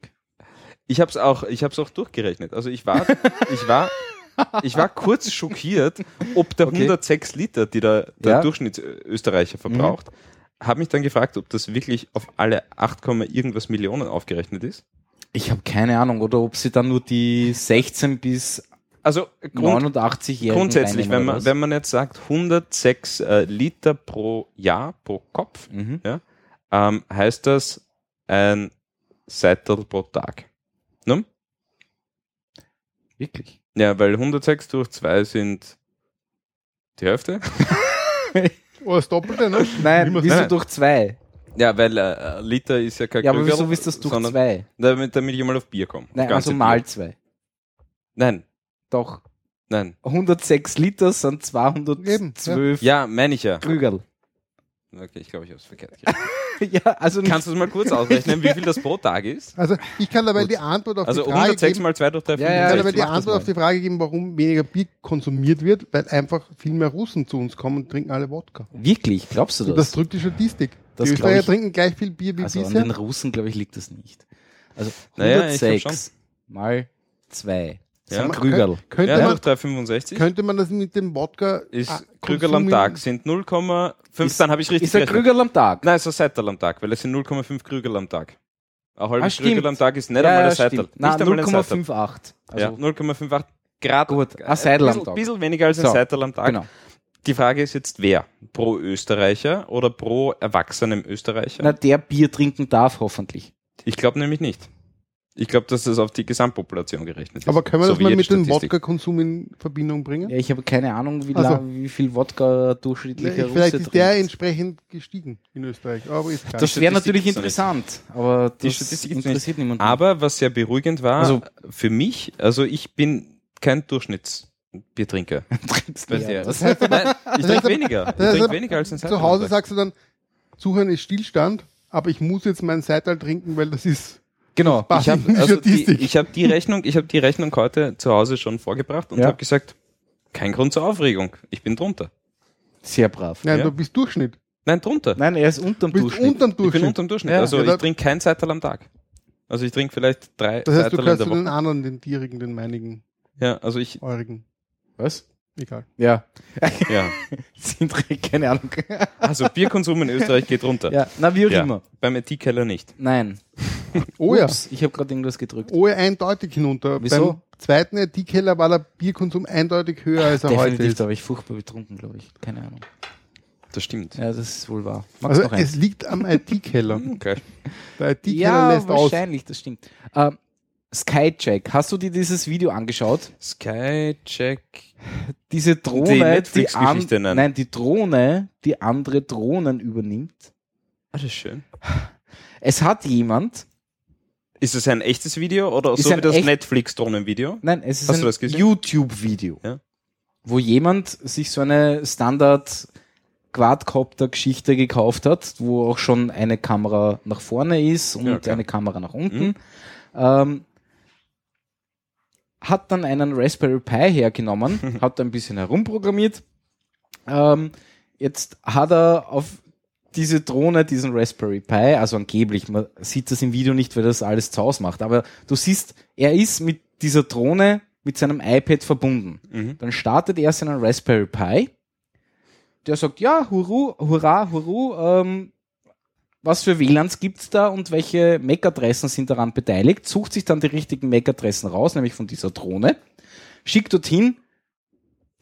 Ich habe es auch, ich habe es auch durchgerechnet. Also ich war, ich war, ich war kurz schockiert, ob der Okay. 106 Liter, die der, der Ja. Mhm. Durchschnittsösterreicher verbraucht, habe mich dann gefragt, ob das wirklich auf alle 8, Komma irgendwas Millionen aufgerechnet ist. Ich habe keine Ahnung, oder ob sie dann nur die 16 bis Also Grund, 89-Jährigen grundsätzlich, wenn man, wenn man jetzt sagt 106 äh, Liter pro Jahr, pro Kopf? Mhm. ähm, heißt das ein Seitel pro Tag. Ne? Wirklich. Ja, weil 106 durch 2 sind die Hälfte. Oder das Doppelte, ne? Nein, wieso Nein. durch zwei? Ja, weil äh, Liter ist ja kein Ja, aber wieso ist das durch sondern zwei? Damit, damit ich mal auf Bier komme. Nein, also mal Bier. zwei. Nein, Doch. nein. 106 Liter sind 212 Ja, meine ich ja. Krügerl. Okay, ich glaube, ich habe es verkehrt ja, also Kannst du es mal kurz ausrechnen, wie viel das pro Tag ist? Also ich kann dabei Gut. die Antwort auf Also die Frage 106 geben. mal 2 durch 3, Ja, ja, Ich kann aber 65. die Antwort auf die Frage geben, warum weniger Bier konsumiert wird, weil einfach viel mehr Russen zu uns kommen und trinken alle Wodka. wirklich, glaubst du Und das? das drückt die Statistik. Das die Österreicher ich. trinken gleich viel Bier wie also an bisher. den Russen, glaube ich, liegt das nicht. Also Naja, ich glaub 106 mal 2 Ja. Krügerl. Könnte, Ja, man, durch 365 könnte man das mit dem Wodka ist ah, Krügerl am Tag sind 0,5, Ist- dann habe ich richtig Ist ein. Krügerl am Tag? Nein, so Seitel am Tag, weil es sind 0,5 Krügerl am Tag. Ein halbes Ah. Krügerl am Tag ist nicht ja, einmal ja, ein Seitel. Nein, einmal ein Seitel. 0,58. ja, Also, 0,58 Grad. Gut, ein Seitel am bisschen, Tag. bisschen weniger als ein So, Seitel am Tag. genau. Die Frage ist jetzt, wer? Pro Österreicher oder pro erwachsenem Österreicher? Na, der Bier trinken darf, hoffentlich. Ich glaube nämlich nicht. Ich glaube, dass das auf die Gesamtpopulation gerechnet ist. Aber können wir So das mal mit dem. Wodka-Konsum in Verbindung bringen? Ja, ich habe keine Ahnung, wie, Also- lang, wie viel Wodka durchschnittlicher Vielleicht Russe ist der trinkt. entsprechend gestiegen in Österreich. Aber ist klar. Das wäre natürlich interessant, aber Die das Statistik interessiert niemanden. Aber was sehr beruhigend war, Also- für mich, also ich bin kein Durchschnittsbiertrinker. trinkst Bei der- was? Nein, ich Das trinke heißt- weniger. Ich das heißt trinke weniger als ein Seital Zu Hause sagst du dann, Zuhören ist Stillstand, aber ich muss jetzt meinen Seital trinken, weil das ist Genau. Ich habe die also die, ich hab die Rechnung, ich habe die Rechnung heute zu Hause schon vorgebracht und Ja. habe gesagt, kein Grund zur Aufregung. Ich bin drunter. Sehr brav. Nein, Ja. du bist Durchschnitt. Nein, drunter. Nein, er ist unterm Du bist Durchschnitt. unterm Ich bin Durchschnitt. unterm Durchschnitt. Ja. Also Ja, ich trinke kein Seital am Tag. Also ich trinke vielleicht drei Das heißt, du Seital in kannst den Woche. anderen, den dierigen, den meinigen, Ja, also ich, eurigen. Was? Egal. Ja. ja. Sind keine Ahnung. Also Bierkonsum in Österreich geht runter. ja, na wie auch Ja. immer. Beim IT-Keller nicht. Nein. Oh ja. Ups, ich habe gerade irgendwas gedrückt. Oh ja, eindeutig hinunter. Wieso? Beim zweiten IT-Keller war der Bierkonsum eindeutig höher, als er heute Definitiv, ist. da war ich furchtbar betrunken, glaube ich. Keine Ahnung. Das stimmt. Ja, das ist wohl wahr. Magst Also es liegt am IT-Keller. Okay. Der IT-Keller Ja, lässt aus. wahrscheinlich, das stimmt. Ähm, Skycheck, hast du dir dieses Video angeschaut? Skycheck. Diese Drohne, Die die, an, nein. nein, die Drohne, die andere Drohnen übernimmt. Ah, das ist schön. Es hat jemand, Ist es ein echtes Video oder Ist so wie das Netflix-Drohnenvideo? nein, es ist Hast ein? YouTube-Video, Ja. wo jemand sich so eine Standard Quadcopter-Geschichte gekauft hat, wo auch schon eine Kamera nach vorne ist und Ja, klar. eine Kamera nach unten. Mhm. Ähm, hat dann einen Raspberry Pi hergenommen, hat ein bisschen herumprogrammiert. Ähm, jetzt hat er auf diese Drohne, diesen Raspberry Pi, also angeblich, man sieht das im Video nicht, weil das alles zu Hause macht, aber du siehst, er ist mit dieser Drohne mit seinem iPad verbunden. Mhm. Dann startet er seinen Raspberry Pi. Der sagt, ja, hurru, hurra, hurru, ähm, was für WLANs gibt's da und welche MAC-Adressen sind daran beteiligt, sucht sich dann die richtigen MAC-Adressen raus, nämlich von dieser Drohne, schickt dorthin,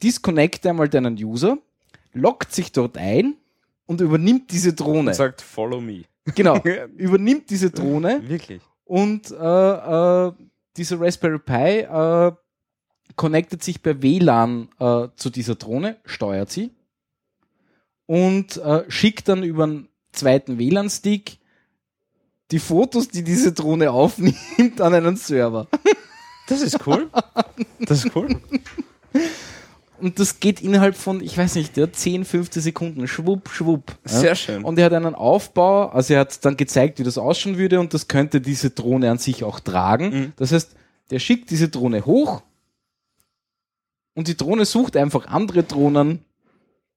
disconnecte einmal deinen User, loggt sich dort ein und übernimmt diese Drohne. Und sagt, follow me. Genau, übernimmt diese Drohne Wirklich. und äh, äh, dieser Raspberry Pi äh, connectet sich per WLAN äh, zu dieser Drohne, steuert sie und äh, schickt dann über einen zweiten WLAN-Stick die Fotos, die diese Drohne aufnimmt, an einen Server. Das ist cool. Das ist cool. Und das geht innerhalb von, ich weiß nicht, ja, 10, 15 Sekunden. Schwupp, schwupp. Ja. Sehr schön. Und er hat einen Aufbau, also er hat dann gezeigt, wie das ausschauen würde und das könnte diese Drohne an sich auch tragen. Mhm. Das heißt, der schickt diese Drohne hoch und die Drohne sucht einfach andere Drohnen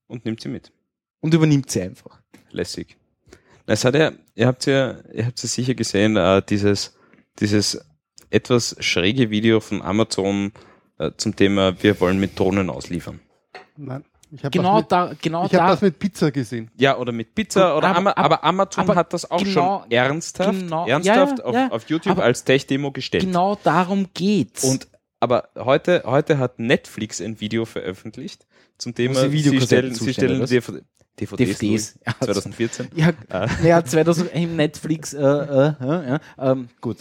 Und nimmt sie mit. und übernimmt sie einfach. Lässig. Es hat ja, ihr habt ja, ihr habt ja sicher gesehen, äh, dieses, dieses etwas schräge Video von Amazon äh, zum Thema, wir wollen mit Drohnen ausliefern. Nein. Ich habe Genau das, mit- da, genau ich hab da. das mit Pizza gesehen. Ja, oder mit Pizza, oder Aber- Ama aber- Amazon aber hat das auch genau- schon ernsthaft, genau- ernsthaft ja, auf, ja. auf YouTube Aber als Tech-Demo gestellt. genau darum geht's. Und aber heute, heute hat Netflix ein Video veröffentlicht zum Thema, sie sie stellen, sie stellen DVD, DVDs, DVDs. Ja, 2014. ja, Äh. ja, 2000 im Netflix, äh, äh, ja, ähm, gut.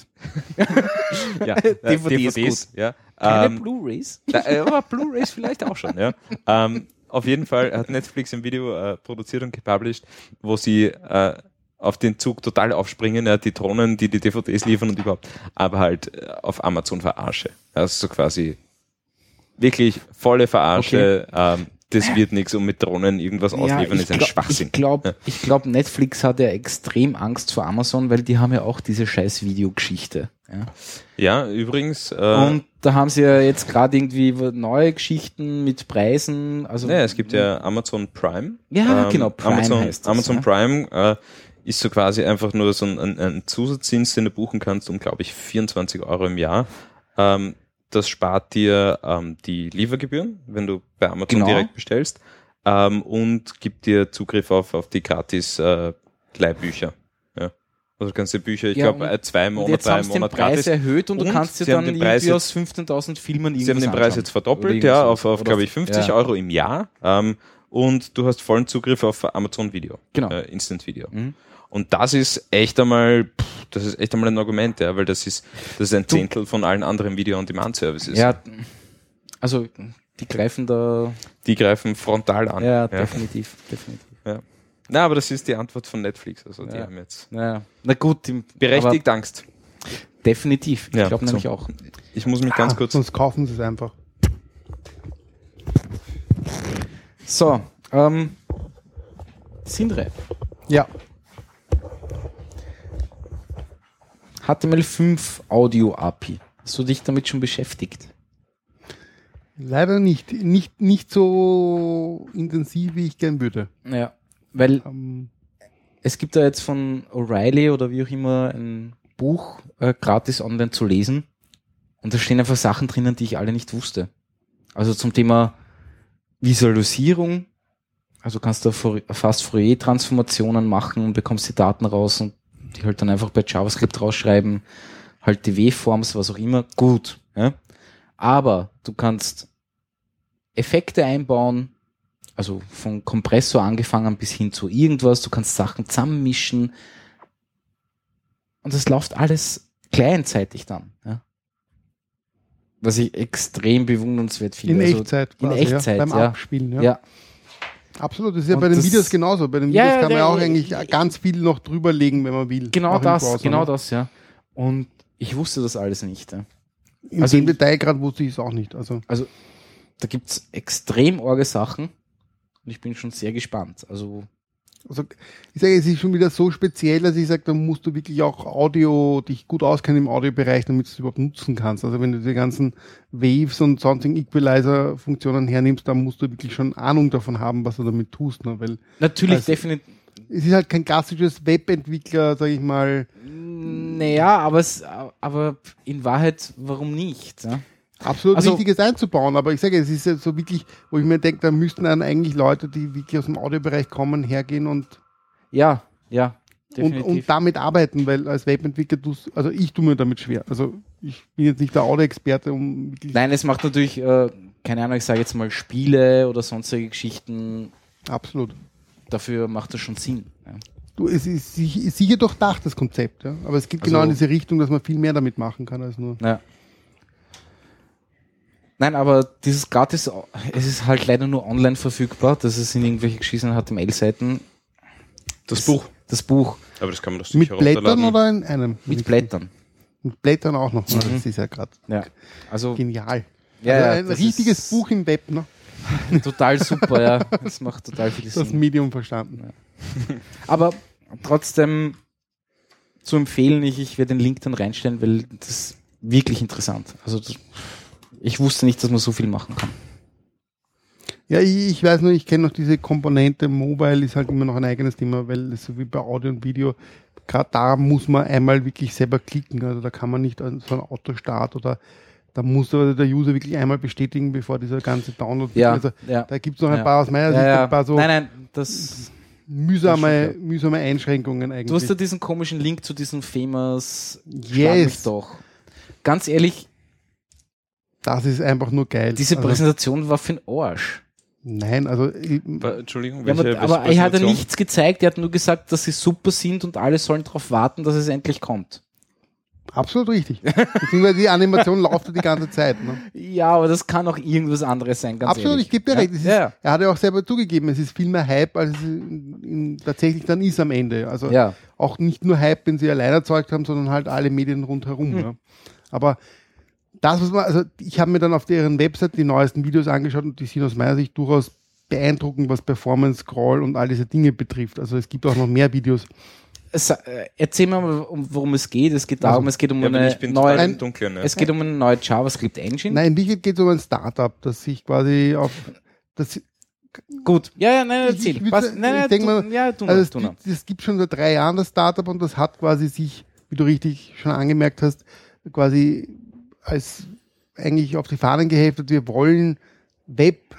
Ja, äh, DVD ist DVDs, ja. Keine Ähm, Blu-Rays? Äh, aber Blu-rays vielleicht auch schon, ja. Ähm, auf jeden Fall hat Netflix ein Video äh, produziert und gepublished, wo sie äh, auf den Zug total aufspringen, ja, die Drohnen, die die DVDs liefern und überhaupt, aber halt äh, auf Amazon verarsche. Also so quasi wirklich volle Verarsche, ähm, das wird nichts und mit Drohnen irgendwas ausliefern, ist ein glaub- Schwachsinn. Ich glaube, Ja. ich glaub, Netflix hat ja extrem Angst vor Amazon, weil die haben ja auch diese scheiß Videogeschichte. Ja. Ja, übrigens, äh, Und da haben sie ja jetzt gerade irgendwie neue Geschichten mit Preisen. Also Ja, es gibt ja Amazon Prime. Ähm, Ja, genau, Prime Amazon, heißt das, Amazon ja. Prime äh, ist so quasi einfach nur so ein, ein, ein Zusatzdienst, den du buchen kannst, um, glaube ich, 24 Euro im Jahr. Ähm, das spart dir ähm, die Liefergebühren, wenn du bei Amazon Genau. direkt bestellst, ähm, und gibt dir Zugriff auf, auf die gratis äh, Leihbücher. Ja. Also du kannst dir Bücher, ich Ja, glaube, äh, zwei Monate, jetzt haben einen sie den Monat Preis gratis. erhöht und, du Und kannst dir dann den Preis aus 15.000 Filmen Sie haben den Preis jetzt verdoppelt, ja, auf, auf glaube ich, 50 ja. Euro im Jahr. Ähm, und du hast vollen Zugriff auf Amazon Video. Genau. Äh, Instant Video. Mhm. Und das ist echt einmal, pff, das ist echt einmal ein Argument, ja, weil das ist, das ist ein Zehntel von allen anderen Video-on-Demand-Services. Ja, also die greifen da, Die greifen frontal an. ja, definitiv, definitiv. Na, aber das ist die Antwort von Netflix. Also die Ja. haben jetzt Ja, na gut, im, berechtigt Angst. definitiv. Ich Ja, glaube so. nämlich auch. Ich muss mich ganz Ah, kurz. Sonst kaufen sie es einfach. So, ähm, Sindre, Ja. HTML5 Audio API. Hast du dich damit schon beschäftigt? Leider nicht. Nicht, nicht so intensiv, wie ich gern würde. Ja. Weil Ähm, es gibt da jetzt von O'Reilly oder wie auch immer ein Buch äh, gratis online zu lesen. Und da stehen einfach Sachen drinnen, die ich alle nicht wusste. Also zum Thema Visualisierung. Also kannst du fast Fourier-Transformationen machen und bekommst die Daten raus und die halt dann einfach bei JavaScript rausschreiben. Halt die W-Forms, was auch immer. Gut. Ja? Aber du kannst Effekte einbauen, also von Kompressor angefangen bis hin zu irgendwas. Du kannst Sachen zusammenmischen. Und das läuft alles clientseitig dann. Ja? Was ich extrem bewundernswert finde. in Also, Echtzeit. in quasi, Echtzeit, ja, beim ja. Abspielen. Ja. Ja. Absolut. Das ist ja Und bei den Videos genauso. Bei den Videos ja, kann man ja auch eigentlich ganz viel noch drüberlegen, wenn man will. genau im das, genau ne? das, ja. Und ich wusste das alles nicht. Ja. In Also- dem Detail gerade wusste ich es auch nicht. Also Da gibt's extrem orge Sachen. und ich bin schon sehr gespannt. Also Also ich sage, es ist schon wieder so speziell, dass ich sage, da musst du wirklich auch Audio, dich gut auskennen im Audiobereich, damit du es überhaupt nutzen kannst. Also wenn du die ganzen Waves und sonstigen Equalizer-Funktionen hernimmst, dann musst du wirklich schon Ahnung davon haben, was du damit tust. Ne? Weil natürlich Also- definitiv. es ist halt kein klassisches Webentwickler, sage ich mal, Naja, aber es, aber in Wahrheit, warum nicht? Ja? Absolut Also- Richtiges einzubauen. Aber ich sage, es ist ja so wirklich, wo ich mir denke, da müssten dann eigentlich Leute, die wirklich aus dem Audiobereich kommen, hergehen und Ja, ja, und, und damit arbeiten, weil als Webentwickler tust, also ich tue mir damit schwer. Also ich bin jetzt nicht der Audio-Experte, um Nein, es macht natürlich, äh, keine Ahnung, ich sage jetzt mal Spiele oder sonstige Geschichten, absolut. dafür macht das schon Sinn. Ja. Du, es ist, sich- ist sicher durchdacht, das Konzept, ja. Aber es geht Also- genau in diese Richtung, dass man viel mehr damit machen kann als nur. Ja. Nein, aber dieses gratis, es ist halt leider nur online verfügbar, dass es in irgendwelche geschissenen HTML-Seiten. Das Buch. Das Buch Aber das kann man doch Mit sicher Blättern runterladen. oder in einem? mit Blättern. Mit Blättern auch noch. Mhm. Das ist ja gerade Ja. Also genial. Ja, also ja, ein das richtiges Buch im Web, ne? total super, ja. Das macht total viel Das Sinn. Medium verstanden. Aber trotzdem zu empfehlen, ich, ich werde den Link dann reinstellen, weil das ist wirklich interessant. Also das, ich wusste nicht, dass man so viel machen kann. Ja, ich, ich weiß nur, ich kenne noch diese Komponente Mobile, ist halt immer noch ein eigenes Thema, weil das so wie bei Audio und Video, gerade da muss man einmal wirklich selber klicken. Also da kann man nicht an so einen Autostart oder da muss der User wirklich einmal bestätigen, bevor dieser ganze Download Ja, Also ja. da gibt es noch ein Ja. paar aus meiner Sicht ja, ein paar so Nein, nein, das. mühsame, das mühsame Einschränkungen eigentlich. Du hast ja diesen komischen Link zu diesem famous Schlag Yes. mich doch. Ganz ehrlich, das ist einfach nur geil. diese also, Präsentation war für den Arsch. Nein, also ich- Entschuldigung, Ja, welche aber aber er hat ja nichts gezeigt, er hat nur gesagt, dass sie super sind und alle sollen darauf warten, dass es endlich kommt. absolut richtig. Beziehungsweise die Animation läuft ja die ganze Zeit. Ne? Ja, aber das kann auch irgendwas anderes sein, ganz Absolut, ehrlich. ich gebe dir ja? recht. Ist, ja, Er hat ja auch selber zugegeben, es ist viel mehr Hype, als es in, in, tatsächlich dann ist am Ende. Also ja. auch nicht nur Hype, den sie allein erzeugt haben, sondern halt alle Medien rundherum. Hm. Ja. Aber das, was man, also ich habe mir dann auf deren Website die neuesten Videos angeschaut und die sind aus meiner Sicht durchaus beeindruckend, was Performance, Scroll und all diese Dinge betrifft. Also es gibt auch noch mehr Videos. Es, äh, erzähl mir mal, um, worum es geht. Es geht darum, Also, es geht um Ja, eine ich bin neue, total im Dunkeln. Ne? es geht um eine neue JavaScript Engine. Nein, in Wirklichkeit geht es um ein Startup, das sich quasi auf das, Gut. Ja, ja, nein, erzähl. ich würd Was, sagen, nein, ich nein, denk tu, mal, ja, Also noch, es es gibt schon seit drei Jahren das Startup und das hat quasi sich, wie du richtig schon angemerkt hast, quasi als eigentlich auf die Fahnen geheftet, wir wollen Web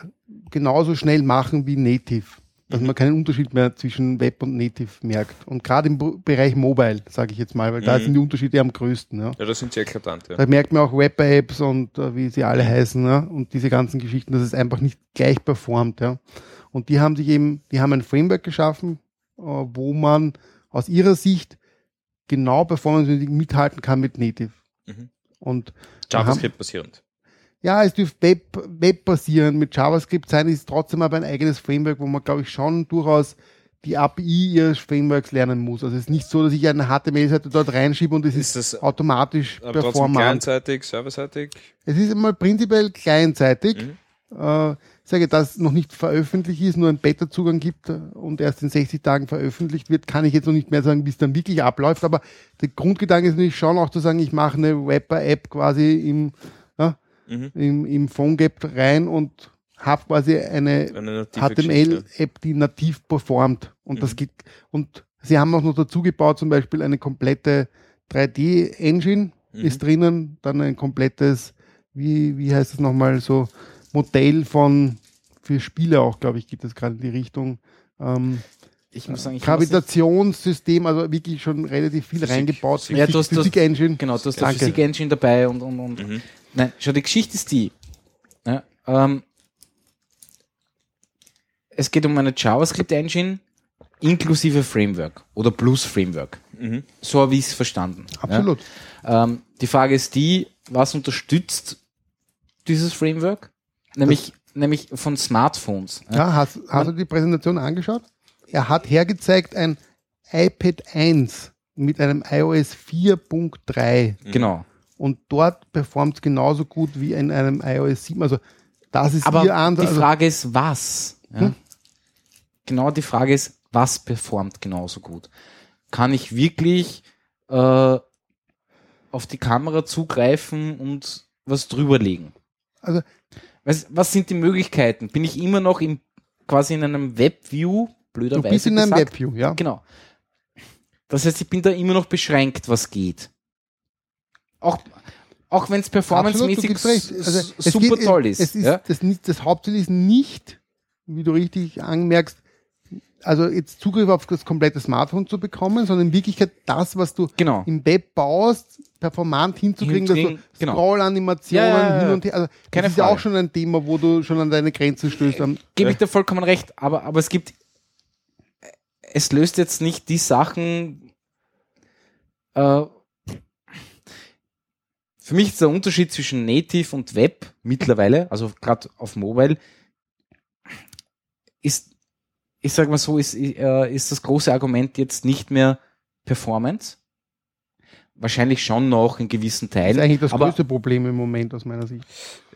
genauso schnell machen wie Native. Dass man keinen Unterschied mehr zwischen Web und Native merkt. Und gerade im Bo- Bereich Mobile, sage ich jetzt mal, weil da Mhm. sind die Unterschiede am größten. Ja. Ja, das sind sehr eklatant. Ja. Da merkt man auch Web-Apps und äh, wie sie alle heißen, ja, und diese ganzen Geschichten, dass es einfach nicht gleich performt, ja. Und die haben sich eben, die haben ein Framework geschaffen, äh, wo man aus ihrer Sicht genau performancemäßig mithalten kann mit Native. Mhm. Und JavaScript basierend. ja, es dürfte Web, Web basieren mit JavaScript sein, ist trotzdem aber ein eigenes Framework, wo man, glaube ich, schon durchaus die API ihres Frameworks lernen muss. Also es ist nicht so, dass ich eine HTML-Seite dort reinschiebe und es ist, Ist das automatisch aber trotzdem performant. clientseitig, serverseitig? Es ist einmal prinzipiell kleinseitig. Mhm. Äh, ich sage, dass noch nicht veröffentlicht ist, nur ein Beta-Zugang gibt und erst in 60 Tagen veröffentlicht wird, kann ich jetzt noch nicht mehr sagen, wie es dann wirklich abläuft. Aber der Grundgedanke ist natürlich schon auch zu sagen, ich mache eine Webber-App quasi im, ja, Mhm. im, im PhoneGap rein und habe quasi eine Eine. HTML-App, die nativ performt. Und das Mhm. geht, und sie haben auch noch dazu gebaut, zum Beispiel eine komplette 3D-Engine Mhm. ist drinnen, dann ein komplettes, wie, wie heißt es nochmal, so Modell von, für Spiele auch, glaube ich, geht das gerade in die Richtung. Ähm, Ich muss sagen, ich Gravitationssystem, also wirklich schon relativ viel Physik- reingebaut. Physik. Ja, du hast- du hast- Physik-Engine. genau, du hast die Danke. Physik-Engine dabei und, und, und. Mhm. Nein, schau, die Geschichte ist die. Ja, ähm, es geht um eine JavaScript-Engine inklusive Framework oder plus Framework. Mhm. So habe ich es verstanden. Absolut. Ja. Ähm, die Frage ist die, was unterstützt dieses Framework? Nämlich, nämlich von Smartphones. Ja. Ja, hast, hast du die Präsentation angeschaut? Er hat hergezeigt ein iPad 1 mit einem iOS 4.3 Genau. und dort performt es genauso gut wie in einem iOS 7. Also das ist Aber ihr Ansatz. die Also, Frage ist, was? Ja? Hm? genau die Frage ist, was performt genauso gut? Kann ich wirklich äh, auf die Kamera zugreifen und was drüberlegen? Also- was, was sind die Möglichkeiten? Bin ich immer noch im, quasi in einem Webview, Du blöderweise bist in einem gesagt? Webview, ja. Genau. Das heißt, ich bin da immer noch beschränkt, was geht. Auch, auch wenn es du performancemäßig. Also, es super geht- toll ist. Es ist ja? das, das Hauptziel ist nicht, wie du richtig anmerkst, also jetzt Zugriff auf das komplette Smartphone zu bekommen, sondern in Wirklichkeit das, was du Genau. im Web baust, performant hinzukriegen, dass du genau. Scroll-Animationen Ja, ja, ja. hin und her. Also Keine das ist ja Frage. auch schon ein Thema, wo du schon an deine Grenze stößt. Am- Gebe ich dir vollkommen recht, aber, aber es gibt, es löst jetzt nicht die Sachen, äh, für mich ist der Unterschied zwischen Native und Web mittlerweile, also gerade auf Mobile, ist, ich sag mal so, ist, äh, ist das große Argument jetzt nicht mehr Performance. Wahrscheinlich schon noch in gewissen Das ist Teilen. eigentlich das größte Problem im Moment aus meiner Sicht.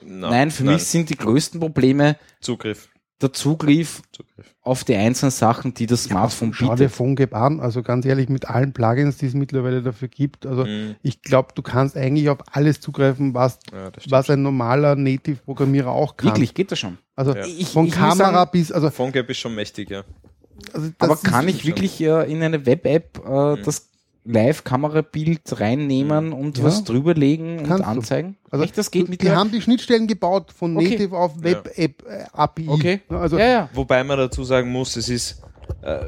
Na, nein, für mich sind die größten Probleme Zugriff. Der Zugriff Zugriff. auf die einzelnen Sachen, die das Smartphone Schau dir bietet. PhoneGap an, also ganz ehrlich, mit allen Plugins, die es mittlerweile dafür gibt. Also Mhm. ich glaube, du kannst eigentlich auf alles zugreifen, was, Ja, was ein normaler Native-Programmierer auch kann. Wirklich, geht das schon. Also Ja. Ich- von ich Kamera sagen- bis, also, PhoneGap ist schon mächtig, ja. also Aber kann ich wirklich äh, in eine Web-App äh, Mhm. das Live-Kamerabild reinnehmen und Ja. was drüberlegen und Kannst du. anzeigen? Also Echt, das geht die mittlerweile? haben die Schnittstellen gebaut von Okay. Native auf Web-App äh, API. Okay. Also ja, ja. Wobei man dazu sagen muss, es ist äh,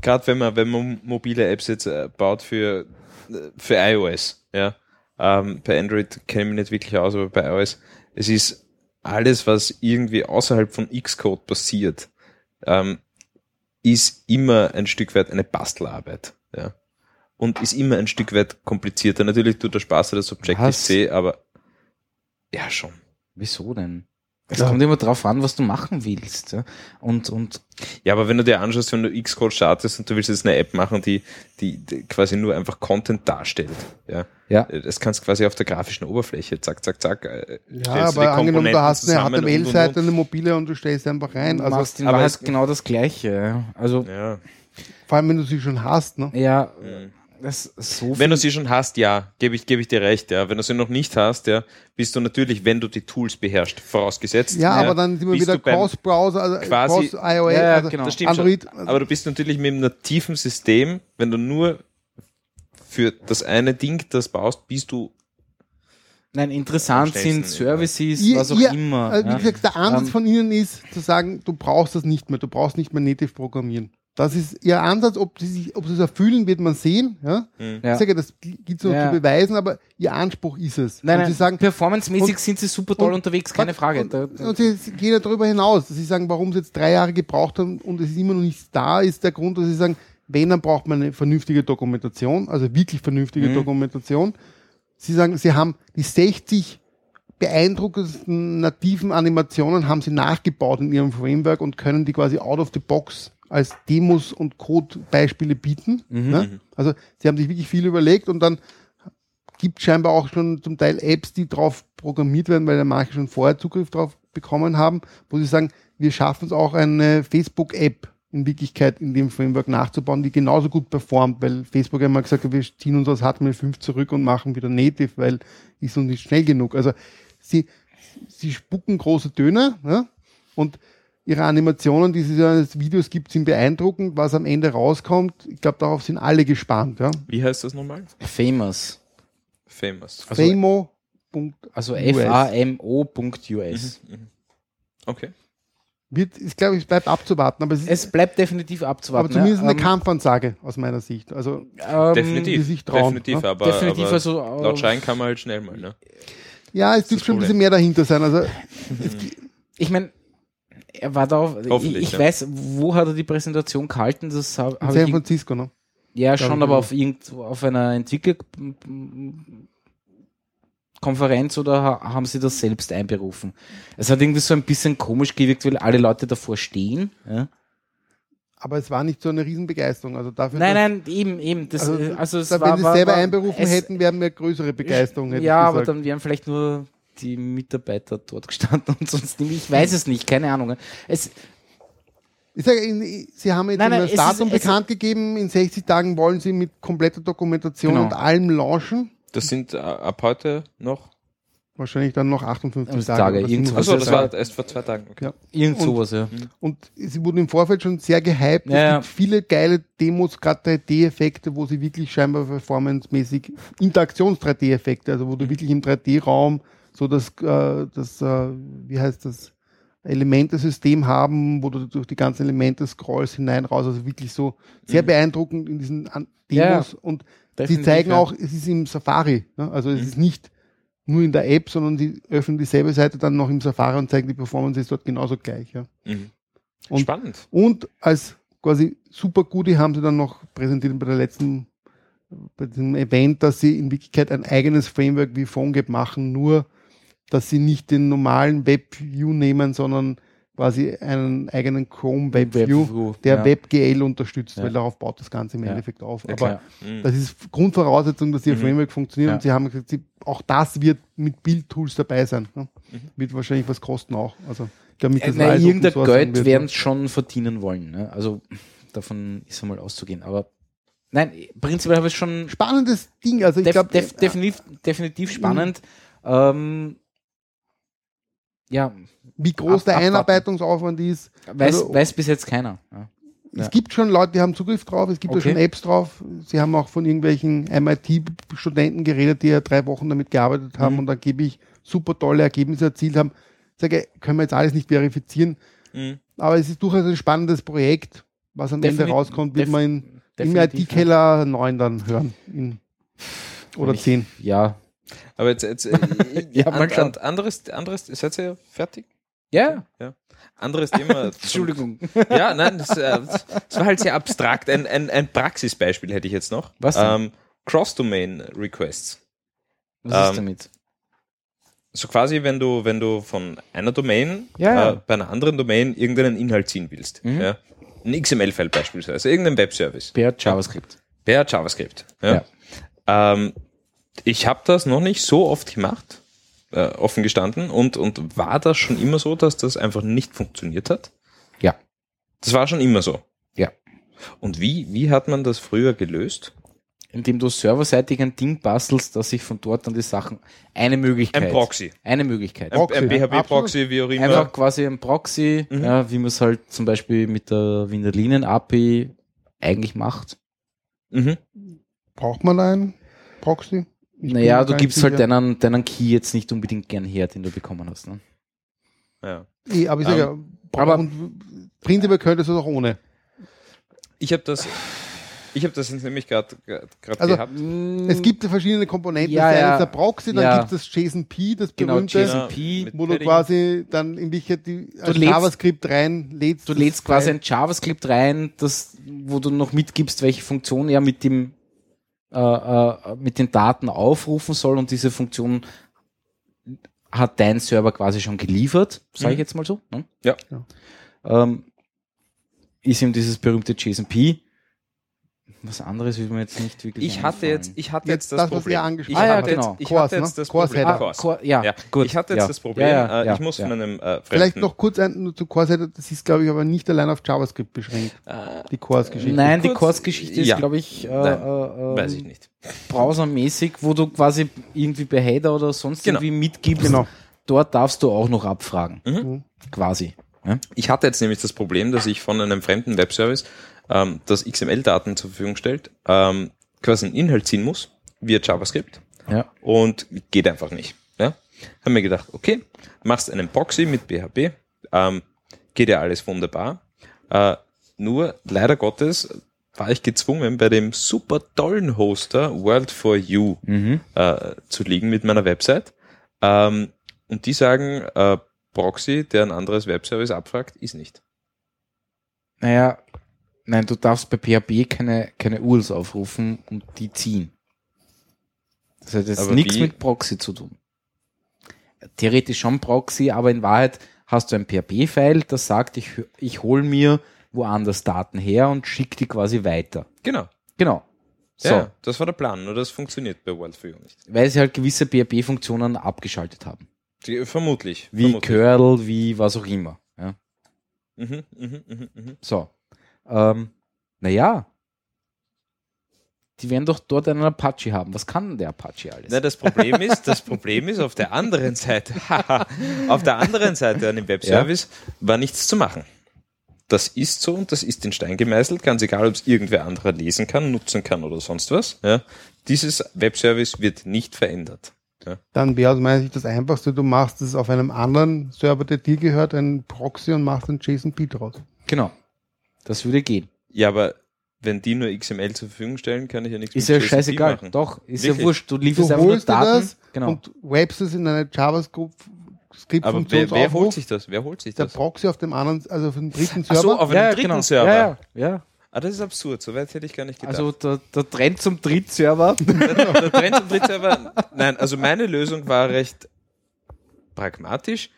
gerade wenn man wenn man mobile Apps jetzt äh, baut für äh, für iOS, ja, ähm, bei Android kenne ich mich nicht wirklich aus, aber bei iOS, es ist alles, was irgendwie außerhalb von Xcode passiert, ähm, ist immer ein Stück weit eine Bastelarbeit, ja. Und ist immer ein Stück weit komplizierter. Natürlich tut der Spaß das Objective-C, aber ja schon. Wieso denn? Es Ja. kommt immer drauf an, was du machen willst. Ja? Und, und Ja, aber wenn du dir anschaust, wenn du Xcode startest und du willst jetzt eine App machen, die, die, die quasi nur einfach Content darstellt, ja, ja, das kannst du quasi auf der grafischen Oberfläche, zack, zack, zack. äh, ja, aber angenommen, du hast eine HTML-Seite, eine mobile und du stellst sie einfach rein. du Also machst in aber Wahrheit es- genau das Gleiche. ja. Also. Ja. vor allem, wenn du sie schon hast. Ne? ja, Mhm. Das so Wenn du sie schon hast, ja, gebe ich, gebe ich dir recht, ja. Wenn du sie noch nicht hast, ja, bist du natürlich, wenn du die Tools beherrschst, vorausgesetzt. Ja, aber dann sind wir wieder Cross-Browser, also quasi- Cross-iOS, Ja, ja, also genau. Das stimmt Android. schon. Aber du bist natürlich mit einem nativen System, wenn du nur für das eine Ding das baust, bist du Nein, interessant sind Services, Ihr- was auch ihr- immer. äh, wie ja. gesagt, der Ansatz Ähm, von Ihnen ist zu sagen, du brauchst das nicht mehr, du brauchst nicht mehr native programmieren. Das ist Ihr Ansatz, ob Sie sich, ob Sie es erfüllen, wird man sehen. Ja? Ja. Ich sage, das gibt es noch Ja. zu beweisen, aber Ihr Anspruch ist es. Nein, und nein, Sie sagen, performancemäßig und- sind sie super toll und- unterwegs, keine Frage. Und, und Sie Sie gehen ja darüber hinaus, dass Sie sagen, warum Sie jetzt drei Jahre gebraucht haben und es ist immer noch nicht da, ist der Grund, dass Sie sagen, wenn, dann braucht man eine vernünftige Dokumentation, also wirklich vernünftige Mhm. Dokumentation. Sie sagen, Sie haben die 60 beeindruckendsten nativen Animationen haben Sie nachgebaut in Ihrem Framework und können die quasi out of the box als Demos und Code-Beispiele bieten. Mhm. Ne? Also Sie haben sich wirklich viel überlegt und dann gibt scheinbar auch schon zum Teil Apps, die drauf programmiert werden, weil ja manche schon vorher Zugriff drauf bekommen haben, wo sie sagen, wir schaffen es auch eine Facebook-App in Wirklichkeit in dem Framework nachzubauen, die genauso gut performt, weil Facebook einmal gesagt hat, wir ziehen uns aus HTML5 zurück und machen wieder Native, weil ist uns nicht schnell genug. Also sie, sie spucken große Töne ja? und ihre Animationen, die es ja als Videos gibt, sind beeindruckend. Was am Ende rauskommt, ich glaube, darauf sind alle gespannt. Ja? Wie heißt das nochmal? Famous. Famous. Also- Famo. Also US. famo.us. Okay. Wird, ist, glaube ich, es bleibt abzuwarten, aber es ist Es bleibt definitiv aber abzuwarten. zumindest ja. eine Ähm, Kampfansage aus meiner Sicht. Also ähm, definitiv. sich trauen, definitiv, ne? aber, definitiv, aber also, laut äh, Schein kann man halt schnell mal, ne? ja, es dürfte schon ein bisschen mehr dahinter sein. Also Ich meine, er war da auf, ich, Hoffentlich, ich ja. weiß, wo hat er die Präsentation gehalten, das habe in hab San Francisco, ne? ja glaub schon, aber auf irgendwo, auf einer Entwicklerkonferenz oder ha- haben sie das selbst einberufen? Es hat irgendwie so ein bisschen komisch gewirkt, weil alle Leute davor stehen. Ja? Aber es war nicht so eine Riesenbegeisterung. Also dafür, Nein, dass- nein, eben, eben. Das, Also, also es da, war, wenn sie es selber war, einberufen es, hätten, wären wir größere Begeisterung. hätte Ja, ich aber dann wären vielleicht nur die Mitarbeiter dort gestanden und sonst nicht. Ich weiß es nicht, keine Ahnung. Es, Ich sage, in- Sie haben jetzt Nein, nein, das Datum ist- bekannt gegeben. In 60 Tagen wollen Sie mit kompletter Dokumentation Genau. und allem launchen. Das sind äh, ab heute noch. Wahrscheinlich dann noch 58 Das Tage. Tage, oder irgend 57 Achso, Also das war erst vor zwei Tagen. Okay. Ja. Irgend Und- sowas, ja. Und sie wurden im Vorfeld schon sehr gehypt. Ja, ja. es gibt viele geile Demos, gerade 3D-Effekte, wo sie wirklich scheinbar performancemäßig Interaktions-3D-Effekte, also wo du wirklich im 3D-Raum so das, äh, das äh, wie heißt das, Elementesystem haben, wo du durch die ganzen Elemente scrollst hinein, raus, also wirklich so sehr beeindruckend in diesen An Ja, Demos und sie zeigen ja. auch, es ist im Safari, ne? also es ist nicht nur in der App, sondern sie öffnen dieselbe Seite dann noch im Safari und zeigen die Performance ist dort genauso gleich. Ja. Mhm. Und- Spannend. Und als quasi super Goodie haben sie dann noch präsentiert bei der letzten, bei diesem Event, dass sie in Wirklichkeit ein eigenes Framework wie PhoneGap machen, nur dass sie nicht den normalen WebView nehmen, sondern quasi einen eigenen Chrome WebView, WebView, der ja. WebGL unterstützt, Ja. weil darauf baut das Ganze im Ja. Endeffekt auf. Ja, Aber. Mhm. das ist Grundvoraussetzung, dass ihr Mhm. Framework funktioniert Ja. und sie haben gesagt, sie, auch das wird mit Build-Tools dabei sein. Ne? Mhm. Wird wahrscheinlich was kosten auch. Also ich glaube Äh, Open irgendein Source Geld wird, werden ne? sie schon verdienen wollen. Ne? Also davon ist einmal auszugehen. Aber nein, prinzipiell habe ich schon Spannendes Ding. Also ich def, glaube, def, definitiv, definitiv spannend. Ähm, ja, wie groß Ab- der abwarten. Einarbeitungsaufwand ist. weiß, Also- weiß bis jetzt keiner. Ja. Es Ja. gibt schon Leute, die haben Zugriff drauf, es gibt Okay. ja schon Apps drauf. Sie haben auch von irgendwelchen MIT-Studenten geredet, die ja drei Wochen damit gearbeitet haben Mhm. und angeblich super tolle Ergebnisse erzielt haben. Ich sage, können wir jetzt alles nicht verifizieren, Mhm. aber es ist durchaus ein spannendes Projekt. Was am Ende rauskommt, wird man in, im IT-Keller 9 dann hören. In, oder Ich- 10. Ja, Aber jetzt, jetzt äh, Ja, mal an, schauen. an, anderes, anderes, seid ihr fertig? ja. Anderes Thema. Entschuldigung. Ja, nein, das, äh, das war halt sehr abstrakt. Ein, ein, ein Praxisbeispiel hätte ich jetzt noch. Was? Ähm, Cross-Domain-Requests. Was ist Ähm, damit? So quasi, wenn du, wenn du von einer Domain Ja, ja. Äh, bei einer anderen Domain irgendeinen Inhalt ziehen willst. Mhm. Ja? Ein XML-File beispielsweise, irgendein Webservice. Per JavaScript. Per JavaScript. Ja. Ähm, ich habe das noch nicht so oft gemacht, äh, offen gestanden, und, und war das schon immer so, dass das einfach nicht funktioniert hat? Ja. Das war schon immer so. Ja. Und wie, wie hat man das früher gelöst? Indem du serverseitig ein Ding bastelst, dass sich von dort dann die Sachen. Eine Möglichkeit. Ein Proxy. Eine Möglichkeit. Ein, Proxy, ein ja, PHP-Proxy, wie auch immer. Einfach quasi ein Proxy, Mhm. ja, wie man es halt zum Beispiel mit der Wiener Linien API eigentlich macht. Mhm. Braucht man einen Proxy? Ich naja, du gibst halt deinen, deinen Key jetzt nicht unbedingt gern her, den du bekommen hast. Ne? Ja. Eh, aber ich sage ja, aber- und prinzipiell könntest du es auch ohne. Ich habe das, ich habe das jetzt nämlich gerade Also, gehabt. Es gibt verschiedene Komponenten. Ja, das ja. ist der Proxy, dann Ja. gibt es das JSON-P, das Genau, berühmte, JSON P, wo du quasi dann in Wirklichkeit die als lädst- JavaScript reinlädst. Du das lädst quasi ein JavaScript rein, das, wo du noch mitgibst, welche Funktion er mit dem äh, äh, mit den Daten aufrufen soll und diese Funktion hat dein Server quasi schon geliefert, sage ich Mhm. jetzt mal so. Ne? Ja. Ja. Ähm, ist ihm dieses berühmte JSON-P. Was anderes will mir jetzt nicht wirklich Ich hatte einfallen. jetzt, ich hatte Jetzt jetzt das, das, Problem. ich hatte Ah, ja, jetzt, genau. ich Course, hatte ne? jetzt das Course Problem. Header. Ah, Course. Core- ja, Ja, gut. ich hatte jetzt ja. das Problem, Ja, ja, äh, ja, ich muss ja. von einem äh, Vielleicht noch kurz ein, nur zu Core-Seite, das ist, glaube ich, aber nicht allein auf JavaScript beschränkt, Äh, die Cores-Geschichte. Nein, die Kurz- Course-Geschichte ist, ja. glaube ich, äh, Nein, äh, weiß ähm, ich nicht. browsermäßig, wo du quasi irgendwie bei Header oder sonst Genau. irgendwie mitgibst. Genau. Dort darfst du auch noch abfragen. Mhm. Quasi. Ja? Ich hatte jetzt nämlich das Problem, dass ich von einem fremden Webservice, ähm, das XML-Daten zur Verfügung stellt, ähm, quasi einen Inhalt ziehen muss, via JavaScript, Ja. und geht einfach nicht. Ja? Haben mir gedacht, okay, machst einen Proxy mit PHP, ähm, geht ja alles wunderbar. Äh, nur leider Gottes war ich gezwungen, bei dem super tollen Hoster World for You Mhm. äh, zu liegen mit meiner Website. Ähm, und die sagen, äh, Proxy, der ein anderes Webservice abfragt, ist nicht. Naja, nein, du darfst bei PHP keine, keine URLs aufrufen und die ziehen. Das hat jetzt Aber nichts wie- mit Proxy zu tun. Theoretisch schon Proxy, aber in Wahrheit hast du ein PHP-File, das sagt, ich, ich hole mir woanders Daten her und schicke die quasi weiter. Genau. Genau. So, Ja, das war der Plan, nur das funktioniert bei World for You nicht. weil sie halt gewisse PHP-Funktionen abgeschaltet haben. Die, vermutlich. Wie vermutlich. Curl, wie was auch immer. Ja. Mhm, mhm, mhm, mhm. So. Ähm, naja. Die werden doch dort einen Apache haben. Was kann denn der Apache alles? Na, das Problem ist, das Problem ist auf der anderen Seite, auf der anderen Seite an dem Webservice war nichts zu machen. Das ist so und das ist in Stein gemeißelt, ganz egal, ob es irgendwer anderer lesen kann, nutzen kann oder sonst was. Ja. Dieses Webservice wird nicht verändert. Ja. Dann wäre aus meiner Sicht das Einfachste, du machst es auf einem anderen Server, der dir gehört, einen Proxy und machst einen JSON-P draus. Genau. Das würde gehen. ja, aber wenn die nur XML zur Verfügung stellen, kann ich ja nichts Ist ja scheißegal. machen. Doch, ist Wirklich? ja wurscht. Du Du lieferst einfach nur Daten. das genau. und webst es in eine JavaScript Aber wer, wer holt sich das? Wer holt sich Der das? Proxy auf dem anderen, also auf dem dritten Ach so, Server. auf einem ja, ja, dritten genau. Server. Ja, ja, ja. Ah, das ist absurd. So weit hätte ich gar nicht gedacht. Also der, der Trend zum Drittserver. der Trend zum Drittserver. Nein, also meine Lösung war recht pragmatisch.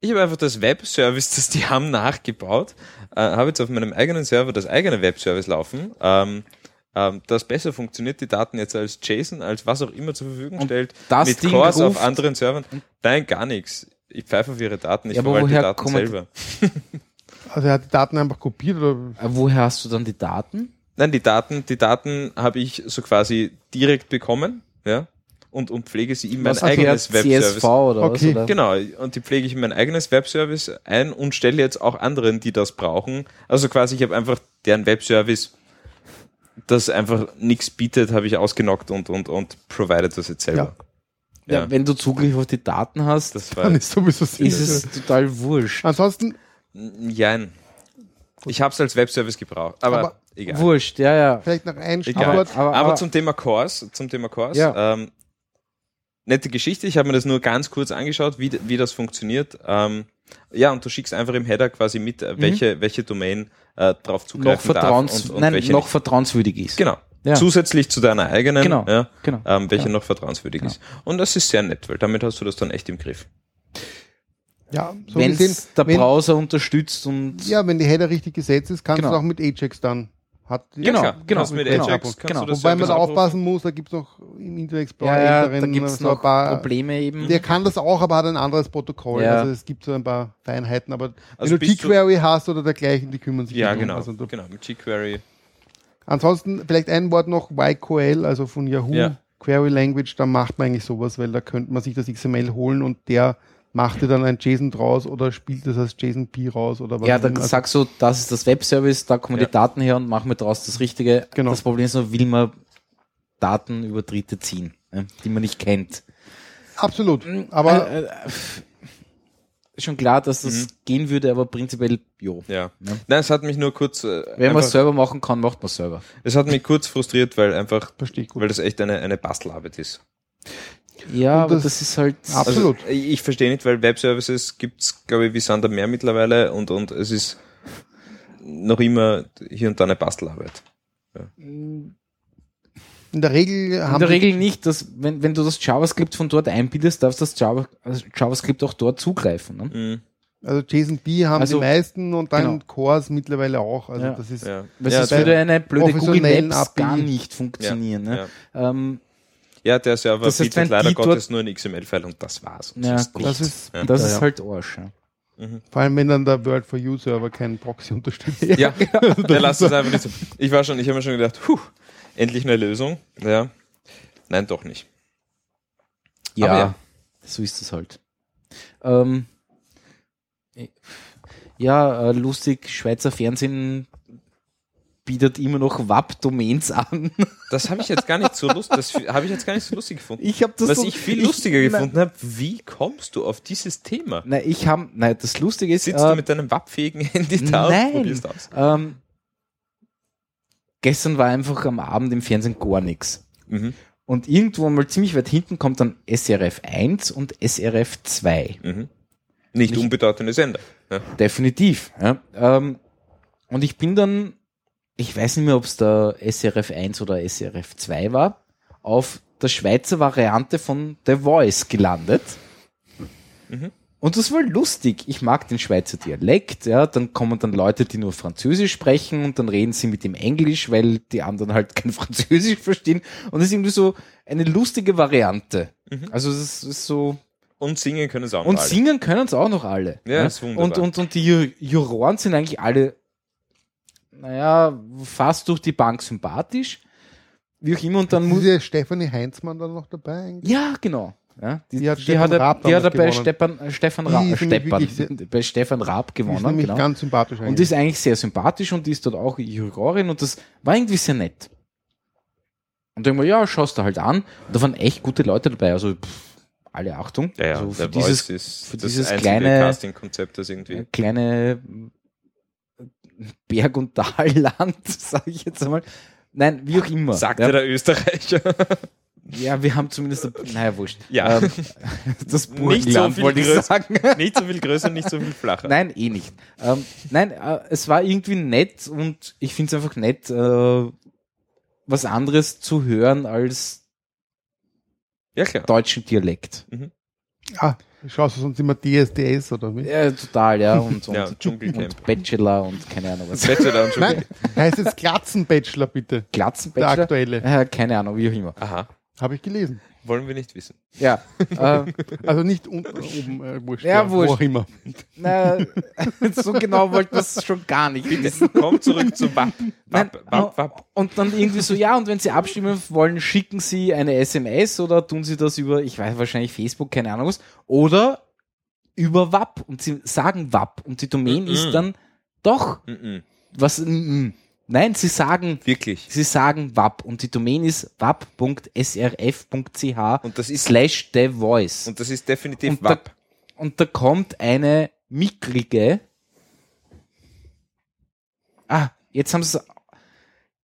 Ich habe einfach das Webservice, das die haben, nachgebaut. Äh, habe jetzt auf meinem eigenen Server das eigene Webservice laufen, ähm, ähm, das besser funktioniert, die Daten jetzt als JSON, als was auch immer zur Verfügung Und stellt, das mit Ding Cores auf anderen Servern. Nein, gar nichts. Ich pfeife auf ihre Daten, ich Ja, verwalte die Daten selber. Also er hat die Daten einfach kopiert oder Äh, Woher hast du dann die Daten? Nein, die Daten, die Daten habe ich so quasi direkt bekommen, ja, und, und pflege sie in mein Was eigenes per Webservice. CSV oder Okay. was? Oder? Genau, und die pflege ich in mein eigenes Webservice ein und stelle jetzt auch anderen, die das brauchen. Also quasi, ich habe einfach deren Webservice, das einfach nichts bietet, habe ich ausgenockt und, und, und provided das jetzt selber. Ja. Ja. wenn du Zugriff auf die Daten hast, Das dann ist sowieso ist es total wurscht. Ansonsten, jein. Ich habe es als Webservice gebraucht, aber, Aber egal. Wurscht, ja, ja. vielleicht noch ein. Stichwort. Aber- Aber, zum Thema Cores, zum Thema Cores, Ja. ähm, nette Geschichte. Ich habe mir das nur ganz kurz angeschaut, wie, wie das funktioniert. Ähm, ja, und du schickst einfach im Header quasi mit, äh, welche, welche Domain äh, drauf noch, zugreifen darf vertrauens und, und nein, welche noch nicht. vertrauenswürdig ist. Genau. Ja. Zusätzlich zu deiner eigenen, Genau, ja, genau, ähm, welche genau. noch vertrauenswürdig ist. Und das ist sehr nett, weil damit hast du das dann echt im Griff. Ja, so Wenn der wenn, Browser unterstützt und ja, wenn die Header richtig gesetzt ist, kannst Genau. du auch mit Ajax dann. Hat, Genau, klar. genau, mit genau. Ajax Genau. du das Wobei man Service da aufpassen muss, da gibt's noch im Internet Explorer ja, ja, da gibt's so noch ein paar. Probleme eben. Der kann das auch, aber hat ein anderes Protokoll. Ja. Also es gibt so ein paar Feinheiten, aber Also wenn du jQuery hast oder dergleichen, die kümmern sich Ja, darum. genau. Also genau, mit jQuery. Ansonsten vielleicht ein Wort noch, YQL, also von Yahoo Ja. Query Language, da macht man eigentlich sowas, weil da könnte man sich das XML holen und der macht dir dann ein JSON draus oder spielt das als JSON-P raus oder was. ja, dann immer. Sagst du, das ist das Webservice, da kommen Ja. die Daten her und machen wir daraus das Richtige. Genau. Das Problem ist nur, will man Daten über Dritte ziehen, ja, die man nicht kennt. Absolut. Aber äh, äh, schon klar, dass das Mhm. gehen würde, aber prinzipiell, jo. Ja. Ja. Nein, es hat mich nur kurz, äh, Wenn man es selber machen kann, macht man es selber. es hat mich kurz frustriert, weil einfach, verstehe ich gut. weil das echt eine, eine Bastelarbeit ist. Ja, Und aber das- das, ist halt. Absolut. Also, ich verstehe nicht, weil Webservices gibt's, glaube ich, wie Sand am Meer mittlerweile und, und es ist noch immer hier und da eine Bastelarbeit. In der Regel haben In der Regel nicht, dass wenn, wenn du das JavaScript von dort einbietest, darfst das Java, also JavaScript auch dort zugreifen. Ne? Mhm. Also JSON-B haben Also, die meisten und dann genau. Cores mittlerweile auch. Also Ja. das ist Ja. Ja, der, würde eine blöde Google Maps API. gar nicht funktionieren. ja, Ne? ja. Ähm, ja, der Server Das heißt, bietet leider Gottes nur ein XML-File und das war's. Und Ja, das nichts. ist Ja. das ist halt Arsch. Ja. Vor allem, wenn dann der World for You Server keinen Proxy unterstützt. Ja, der lasst es einfach nicht so. Ich war schon, ich habe mir schon gedacht, puh, endlich eine Lösung. Ja. Nein, doch nicht. Ja, ja. so ist es halt. Ähm, ja, äh, lustig, Schweizer Fernsehen bietet immer noch WAP-Domains an. Das habe ich jetzt gar nicht so lustig, das habe ich jetzt gar nicht so lustig gefunden. Ich habe das Was so, ich viel lustiger ich, gefunden habe, wie kommst du auf dieses Thema? Nein, ich habe, nein, das Lustige ist, Sitzt äh, du mit deinem wappfähigen Handy da und nein. probierst aus? ähm, gestern war einfach am Abend im Fernsehen gar nichts. Mhm. Und irgendwo mal ziemlich weit hinten kommt dann SRF 1 und SRF 2. Mhm. Nicht, Nicht- unbedeutende Sender. Ja. Definitiv. Ja. Ähm, und ich bin dann, ich weiß nicht mehr, ob es der SRF 1 oder SRF 2 war, auf der Schweizer Variante von The Voice gelandet. Mhm. Und das war lustig. Ich mag den Schweizer Dialekt, ja. Dann kommen dann Leute, die nur Französisch sprechen und dann reden sie mit dem Englisch, weil die anderen halt kein Französisch verstehen. Und das ist irgendwie so eine lustige Variante. Mhm. Also es ist, so, Und singen können sie auch noch Und alle. singen können es auch noch alle. Ja, ne? ist wunderbar. Und, und, und die Ju- Juroren sind eigentlich alle, naja, fast durch die Bank sympathisch. Wie auch immer. Und dann Ist muss. diese Stefanie Heinzmann dann noch dabei? eigentlich? Ja, genau. Ja, die, Die hat die, Stefan hat er, Raab die hat er bei gewonnen. Stefan, äh, Raab, sehr- bei Stefan Raab ist gewonnen. nämlich Genau. ganz sympathisch Und die eigentlich. ist eigentlich sehr sympathisch und die ist dort auch Jurorin und das war irgendwie sehr nett. Und dann ja, schaust du halt an. Und da waren echt gute Leute dabei. Also pff, alle Achtung. Ja, ja, also für der dieses Voice ist für das dieses kleine- Casting-Konzept, das irgendwie. kleine Berg- und Talland, sage ich jetzt einmal. Nein, wie auch immer. Sagte ja, der Österreicher. ja, wir haben zumindest, naja, wurscht. Ja. Ähm, das Nicht so Burgenland, viel wollte ich größer. sagen. nicht so viel größer, nicht so viel flacher. Nein, eh nicht. Ähm, nein, äh, es war irgendwie nett und ich finde es einfach nett, äh, was anderes zu hören als Ja, klar. deutschen Dialekt. Ah, schaust du sonst immer DSDS oder wie? Ja, total, ja. Und, und, Ja, Dschungelcamp. und Bachelor und keine Ahnung was. Bachelor und Nein, heißt jetzt Glatzenbachelor bitte. Der Glatzenbachelor? aktuelle. Äh, keine Ahnung, wie auch immer. Aha, Habe ich gelesen. Wollen wir nicht wissen. Ja, äh, Also nicht unten, oben, äh, wurscht. Ja, wurscht. Wo auch immer. na, so genau wollte man es schon gar nicht wissen. Komm zurück zu WAP. Nein, WAP, WAP, WAP. Und dann irgendwie so, ja, und wenn Sie abstimmen wollen, schicken Sie eine SMS oder tun Sie das über, ich weiß wahrscheinlich Facebook, keine Ahnung was, oder über WAP und Sie sagen WAP und die Domain Mhm. ist dann doch Mhm. was, mm, nein, Sie sagen, Wirklich. Sie sagen WAP und die Domain ist wap.srf.ch Und das ist, slash the voice. und das ist definitiv Und da, WAP. und da kommt eine mickrige. Ah, jetzt haben sie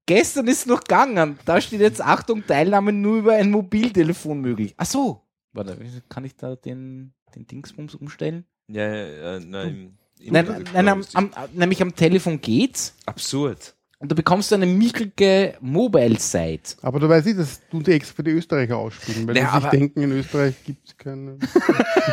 Gestern ist noch gegangen. Da steht jetzt Achtung, Teilnahme nur über ein Mobiltelefon möglich. Ach so. Warte, kann ich da den, den Dingsbums umstellen? Ja, ja, ja, nein, im Nein, Internet, nein am, am, nämlich am Telefon geht's. Absurd. Und da bekommst du eine mickrige Mobile-Site. Aber da weiß ich, das tun die extra für die Österreicher ausspielen, weil Ja, die sich denken, in Österreich gibt es keine.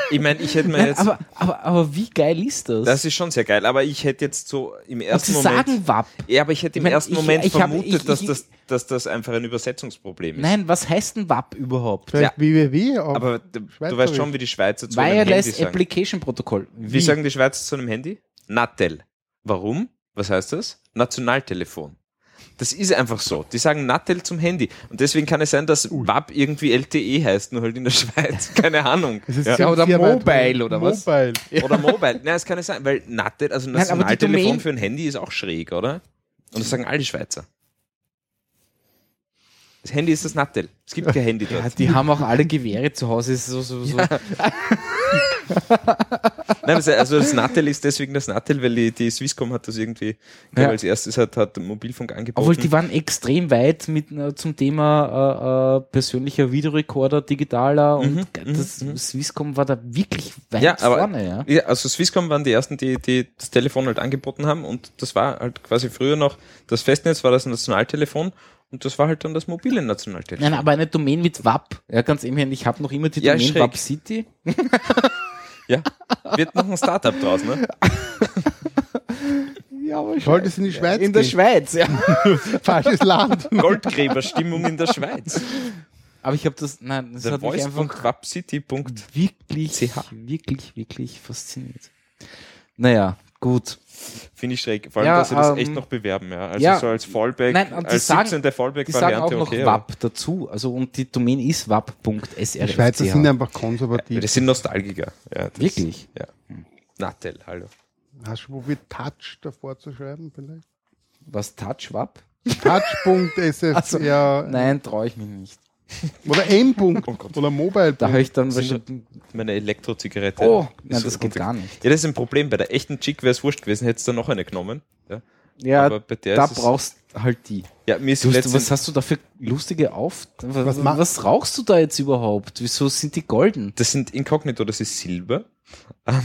Ich meine, ich hätte mir Nein, jetzt. aber, aber, aber wie geil ist das? das ist schon sehr geil, aber ich hätte jetzt so im Und ersten sie Moment. sagen WAP. ja, aber ich hätte im Ich mein, ersten ich- Moment ich hab- vermutet, ich- dass, das, dass das einfach ein Übersetzungsproblem ist. Nein, was heißt denn WAP überhaupt? Vielleicht WWW, aber, du, du weißt schon, wie die Schweizer zu einem Handy Wireless sagen. Application Protocol. Wie sagen die Schweizer zu einem Handy? Natel. Warum? Was heißt das? Nationaltelefon. Das ist einfach so. Die sagen Natel zum Handy. Und deswegen kann es sein, dass WAP irgendwie LTE heißt, nur halt in der Schweiz. Keine Ahnung. ja. Ja, oder Mobile oder was? Mobile. Oder Mobile. Nein, es kann es sein, weil Natel, also Nein, aber die Nationaltelefon Domain- für ein Handy ist auch schräg, oder? Und das sagen alle Schweizer. Das Handy ist das Natel. Es gibt kein Handy Ja, dort. die haben auch alle Gewehre zu Hause. So, so, so. Nein, also- das Natel ist deswegen das Natel, weil die, die Swisscom hat das irgendwie, Ja. als erstes hat, hat Mobilfunk angeboten. Obwohl, die waren extrem weit mit äh, zum Thema äh, äh, persönlicher Videorekorder, digitaler und Mhm, das mhm, mhm. Swisscom war da wirklich weit Ja, aber- vorne, ja. Ja, also Swisscom waren die ersten, die, die das Telefon halt angeboten haben und das war halt quasi früher noch, das Festnetz war das Nationaltelefon und das war halt dann das mobile Nationaltelefon. Nein, aber eine Domain mit WAP. Ja, ganz im ich habe noch immer die Ja, Domain. WAP City. Ja, wird noch ein Startup draus, ne? Ja, aber Sollte es in die Schweiz In der gehen? Schweiz, ja. Falsches Land. Goldgräberstimmung in der Schweiz. Aber ich habe das, nein, das hat mich einfach TheVoice.wapcity. wirklich, CH. wirklich, wirklich fasziniert. Naja, gut. Finde ich schräg. Vor allem, Ja, dass sie das ähm, echt noch bewerben, ja. Also ja. so als Fallback, Nein, als sagen- 17. Die sagen Fallback-Variante auch noch okay. aber- WAP dazu. Also, und die Domain ist wap.srf. Die Schweizer sind einfach konservativ. Das sind Nostalgiker. Ja, das, Wirklich? Ja. Natel, hallo. Hast du probiert, Touch davor zu schreiben vielleicht? Was Touch WAP? Touch.sf, Also, ja, Nein, traue ich mich nicht. Oder M. -Punkt, Oh oder Mobile. Da habe ich dann wahrscheinlich. Meine Elektrozigarette. Oh, nein, das geht gar nicht. Ja, das ist ein Problem. Bei der echten Chick wäre es wurscht gewesen, hättest du noch eine genommen. Ja, Ja, aber bei der da braust halt die. ja mir ist letztens, was hast du da für lustige Auf... Was, Was was rauchst du da jetzt überhaupt? Wieso sind die golden? das sind Inkognito, das ist Silber. Ähm,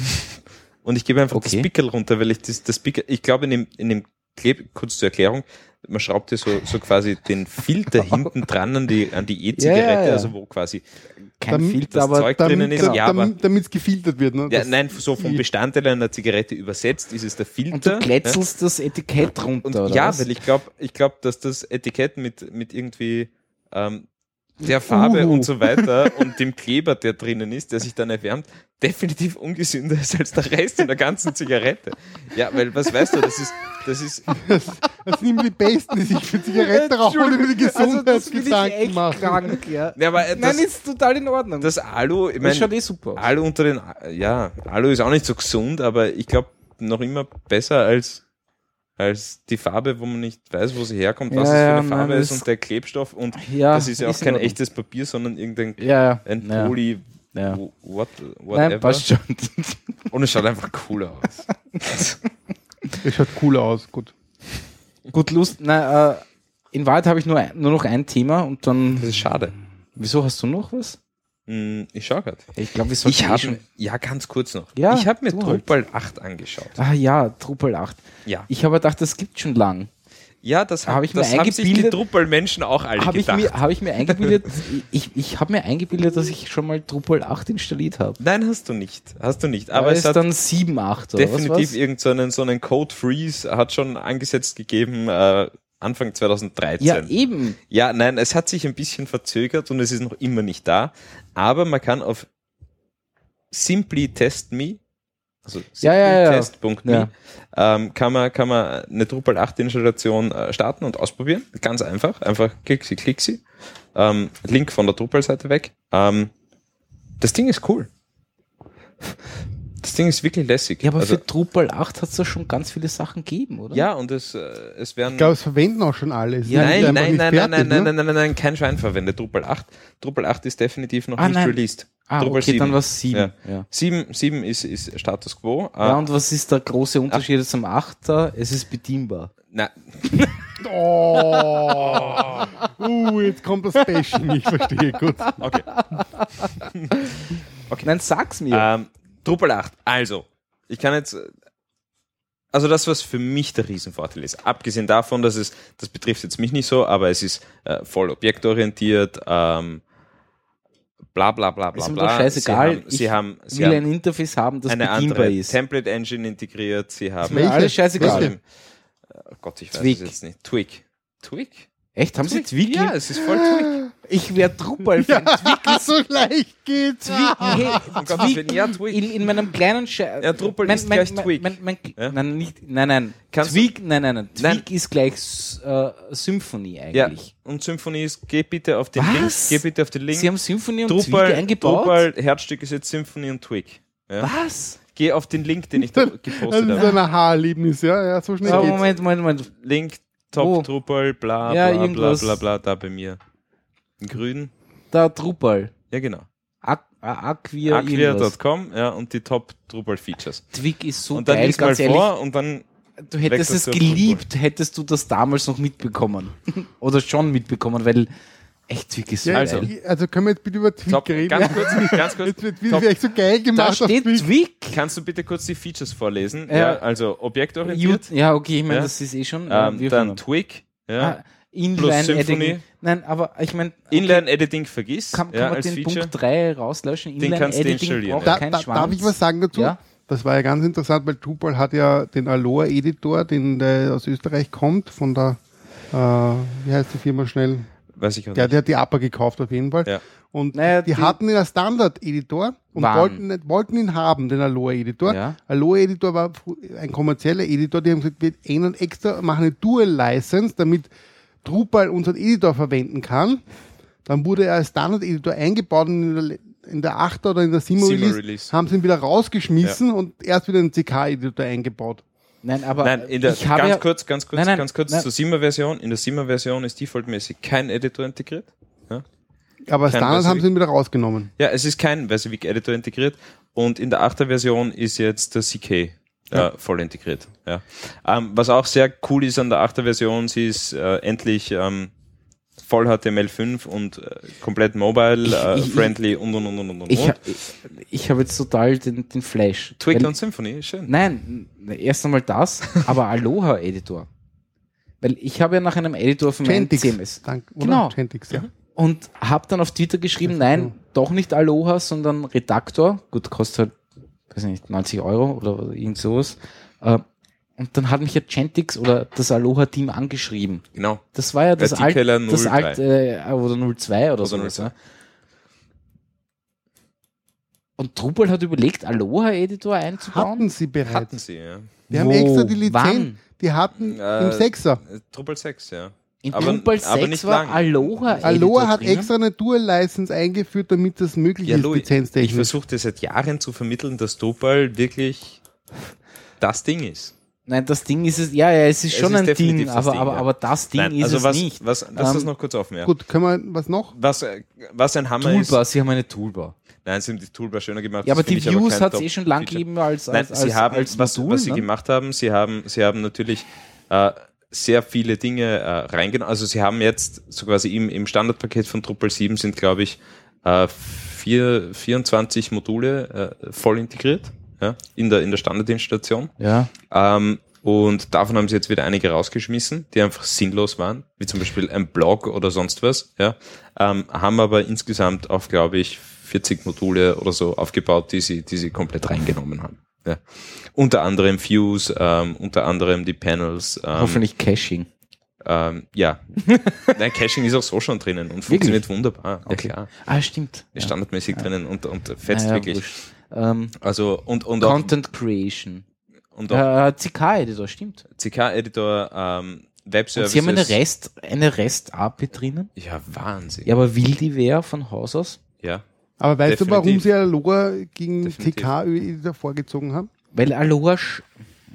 Und ich gebe einfach Okay. das Pickel runter, weil ich das, das Pickel, ich glaube in dem, in dem Kleb, kurz zur Erklärung, man schraubt ja so, so quasi den Filter hinten dran an die, an die E-Zigarette, ja. also wo quasi, Kein Damit Filter, das aber Zeug drinnen ist, genau. ja, aber, damit es gefiltert wird. Ne? ja, nein, so vom Bestandteil einer Zigarette übersetzt ist es der Filter. und du ja. kletzelst das Etikett runter, Und oder ja, was? weil ich glaube, ich glaube, dass das Etikett mit, mit irgendwie ähm, der Farbe Uh. und so weiter und dem Kleber, der drinnen ist, der sich dann erwärmt, definitiv ungesünder ist als der Rest in der ganzen Zigarette. Ja, weil was weißt du, das ist, das ist, Das sind immer die Besten, die sich für Zigaretten rauchen und über die Also das Gesundheitsgedanken echt machen. krank, ja. ja, aber das, Nein, ist total in Ordnung. das Alu, ich das schaut meine, eh super aus. Alu unter den, ja, Alu ist auch nicht so gesund, aber ich glaube noch immer besser als als die Farbe, wo man nicht weiß, wo sie herkommt, was Ja, es für ja, eine Farbe nein, ist und der Klebstoff und Ja, das ist ja auch kein echtes Papier, sondern irgendein Ja, ja. ein ja. Poly, Ja. what, whatever. Nein, passt schon. Und es schaut einfach cool aus. Das schaut cool aus, gut. Gut, Lust. Na, äh, in Wahrheit habe ich nur, ein- nur noch ein Thema und dann. Das ist schade. Wieso hast du noch was? Hm, Ich schau grad. Ich glaube, wir sollten Ich eh habe schon. ja ganz kurz noch. Ja, ich habe mir du halt. Drupal 8 angeschaut. Ah ja, Drupal 8. Ja. Ich habe gedacht, das gibt schon lang. Ja, das, Hab hab ich mir das haben sich die eingebildet- Drupal-Menschen auch alle Habe ich, gedacht. mir, hab ich mir eingebildet, ich, ich habe mir eingebildet, dass ich schon mal Drupal 8 installiert habe. Nein, hast du nicht. Hast du nicht. Aber Aber es ist dann 7, 8 oder definitiv was? war's? irgend so einen, so einen Code Freeze hat schon angesetzt gegeben, äh, Anfang 2013. Ja, eben. Ja, nein, es hat sich ein bisschen verzögert und es ist noch immer nicht da. Aber man kann auf Simply Test Me, also Ja, ja, simplytest.me, Ja. ähm, kann man, kann man eine Drupal 8 Installation äh, starten und ausprobieren. Ganz einfach. Einfach klick sie, klick sie. Ähm, Link von der Drupal-Seite weg. Ähm, das Ding ist cool. Das Ding ist wirklich lässig. Ja, aber also, für Drupal 8 hat es da schon ganz viele Sachen gegeben, oder? ja, und es, äh, es werden Ich glaube, es verwenden auch schon alle. Ja, nein, nein, nein, fertig, nein, nein, ne? nein, nein, nein, nein, kein Schwein verwendet Drupal 8. Drupal 8 ist definitiv noch Ah, nicht nein. released. Ah, Drupal okay, 7. dann war es 7. Ja. Ja. 7, 7 ist, ist Status Quo. Ja, Äh, und was ist der große Unterschied zum 8er? Es ist bedienbar. na, Oh, uh, jetzt kommt das Bashing, ich verstehe, gut. okay. Nein, sag's mir. Ähm, Drupal 8. Also, ich kann jetzt, äh, also das, was für mich der Riesenvorteil ist, abgesehen davon, dass es, das betrifft jetzt mich nicht so, aber es ist äh, voll objektorientiert, ähm, bla bla bla bla ist mir bla. scheißegal. Sie haben, sie will haben, ein Interface haben, das eine bedienbar andere ist. Template Engine integriert, sie haben mir alles sie scheißegal. haben- oh Gott, ich weiß Twig. es jetzt nicht. Twig. Twig? Echt? Haben sie Twig? Ja, es ist voll Twig. Ich wäre Drupal-Fan. Ist so leicht geht's. Hey, Um Gottes Willen, ja, Twig. in, in meinem kleinen Sche Ja, Drupal ist gleich Twig. Mein, mein, Ja? Nein, nicht, nein, nein. Kannst Twig, nein, nein, nein. Twig Nein. ist gleich äh, Symphony Ja, eigentlich. und Symphony ist, geh bitte auf den Was? Link, geh bitte auf den Link. Sie haben Symphony und Drupal, Twig eingebaut? Drupal, Herzstück ist jetzt Symphony und Twig. Ja. Was? Geh auf den Link, den ich da Das gepostet ist habe. ein Aha-Erlebnis, ja, ja, so schnell Oh, geht's. Moment, Moment, Moment. Link, Top Wo? Drupal, bla, Ja, bla, bla, irgendwas. bla, bla, da bei mir. Grün. Da Drupal. Ja, genau. Aqu Aquia, irgendwas. Aquia.com, ja, und die Top Drupal Features. Twig ist so und dann geil, liest mal ganz ehrlich. vor und dann, Du hättest es geliebt, hättest du das damals noch mitbekommen. Oder schon mitbekommen, weil echt Twig ist so Ja, Also. geil. also können wir jetzt bitte über Twig Top, reden? ganz kurz, ganz kurz. Jetzt wird wieder Top. vielleicht so geil Da gemacht. auf steht Twig. Twig. Kannst du bitte kurz die Features vorlesen? Ja. Ja, also objektorientiert, Ja, okay, ich meine, Ja. das ist eh schon. äh, ähm, wir dann Twig, ja. ah, Inline Symphony. Editing. Nein, aber ich meine, Inline-Editing vergiss, kann, kann ja, man als den Feature. Punkt 3 rauslöschen? Den kannst du Editing installieren, braucht ja. Da, keinen da, Schwanz. darf ich was sagen dazu? Ja? Das war ja ganz interessant, weil Drupal hat ja den Aloha-Editor, den der aus Österreich kommt, von der, äh, wie heißt die Firma schnell? Weiß ich auch Ja, nicht. der hat die APA gekauft auf jeden Fall. Ja. Und Naja, die, die- hatten ihn als Standard-Editor und wollten, wollten ihn haben, den Aloha-Editor. Ja. Aloha-Editor war ein kommerzieller Editor, die haben gesagt, wir ändern extra, machen eine Dual-License, damit Drupal unseren Editor verwenden kann. Dann wurde er als Standard-Editor eingebaut und in der, in der 8er oder in der 7er Siebener Release, Release. haben sie ihn wieder rausgeschmissen und erst wieder einen CK-Editor eingebaut. Nein, aber Nein, in der, ich habe ganz ja, kurz, ganz kurz, Nein, nein, ganz kurz nein. zur 7er Version. In der 7er Version ist defaultmäßig kein Editor integriert. Ja, Aber Kein Standard haben sie ihn wieder rausgenommen. ja es ist kein WYSIWYG Editor integriert. Und in der 8er Version ist jetzt der CK äh, voll integriert. Ja. Ähm, was auch sehr cool ist an der 8er Version, sie ist äh, endlich ähm, voll HTML5 und äh, komplett mobile, Ich- äh, und und und und und und. ich, ich, ich habe jetzt total den, den Flash. Twig Weil- und Symphony, ist schön. Nein, erst einmal das, aber Aloha-Editor. Weil ich habe ja nach einem Editor für mein Gentix. CMS. Dank, oder? Genau. Gentix, ja. Und habe dann auf Twitter geschrieben, nein, doch nicht Aloha, sondern Redaktor. Gut, kostet halt, weiß nicht, 90 Euro oder irgend sowas. Äh, Und dann hat mich ja Chantix oder das Aloha-Team angeschrieben. Genau. Das war ja das alte, das 03. alte, äh, oder 02 oder, so. 02. Und Drupal hat überlegt, Aloha-Editor einzubauen. Hatten sie bereits. Hatten sie, ja. Die haben Wo? extra die Lizenz. Wann? Die hatten Äh, im Sechser. Drupal 6, ja. In aber- Drupal aber 6 nicht war lang. Aloha Aloha hat drinnen. extra eine Dual-License eingeführt, damit das möglich Ja, ist, Louis, ich lizenztechnisch. versuchte seit Jahren zu vermitteln, dass Drupal wirklich das Ding ist. Nein, das Ding ist es, ja, ja, es ist Es schon ist ein Ding, das aber, Ding, aber, ja. aber das Ding Nein, ist also es was, nicht. Was, lass das Ähm, noch kurz offen, ja. Gut, können wir was noch? Was, was ein Hammer ist. Toolbar, sie haben eine Toolbar. Nein, sie haben die Toolbar schöner gemacht. Ja, aber das die Views hat es eh schon lang gegeben als, Nein, als, als, sie haben, als was, Modul, was sie ne? gemacht haben, sie haben, sie haben natürlich äh, sehr viele Dinge äh, reingenommen. Also sie haben jetzt so quasi im, im Standardpaket von Drupal 7 sind, glaube ich, äh, vier, 24 Module äh, voll integriert ja, in der, in der Standardinstallation. Ja. Ähm, und davon haben sie jetzt wieder einige rausgeschmissen, die einfach sinnlos waren, wie zum Beispiel ein Blog oder sonst was. Ja, ähm, haben aber insgesamt auf, glaube ich, 40 Module oder so aufgebaut, die sie, die sie komplett reingenommen haben. Ja. Unter anderem Views, ähm, unter anderem die Panels. Ähm, Hoffentlich Caching. Ähm, ja. Nein, Caching ist auch so schon drinnen und funktioniert wunderbar. Ja Okay. klar. Ah, stimmt. Ist Ja. standardmäßig drinnen und, und fetzt Naja, wirklich. Ähm, Also und, und auch, Content Creation. und auch Äh, CK-Editor, stimmt. CK-Editor, ähm, Und Webservices. sie haben eine REST, eine REST-API drinnen. Ja, Wahnsinn. Ja, aber will die wer von Haus aus? Ja. Aber weißt du, warum Definitiv. sie Aloha gegen Definitiv. TK vorgezogen haben? Weil Aloha, sch-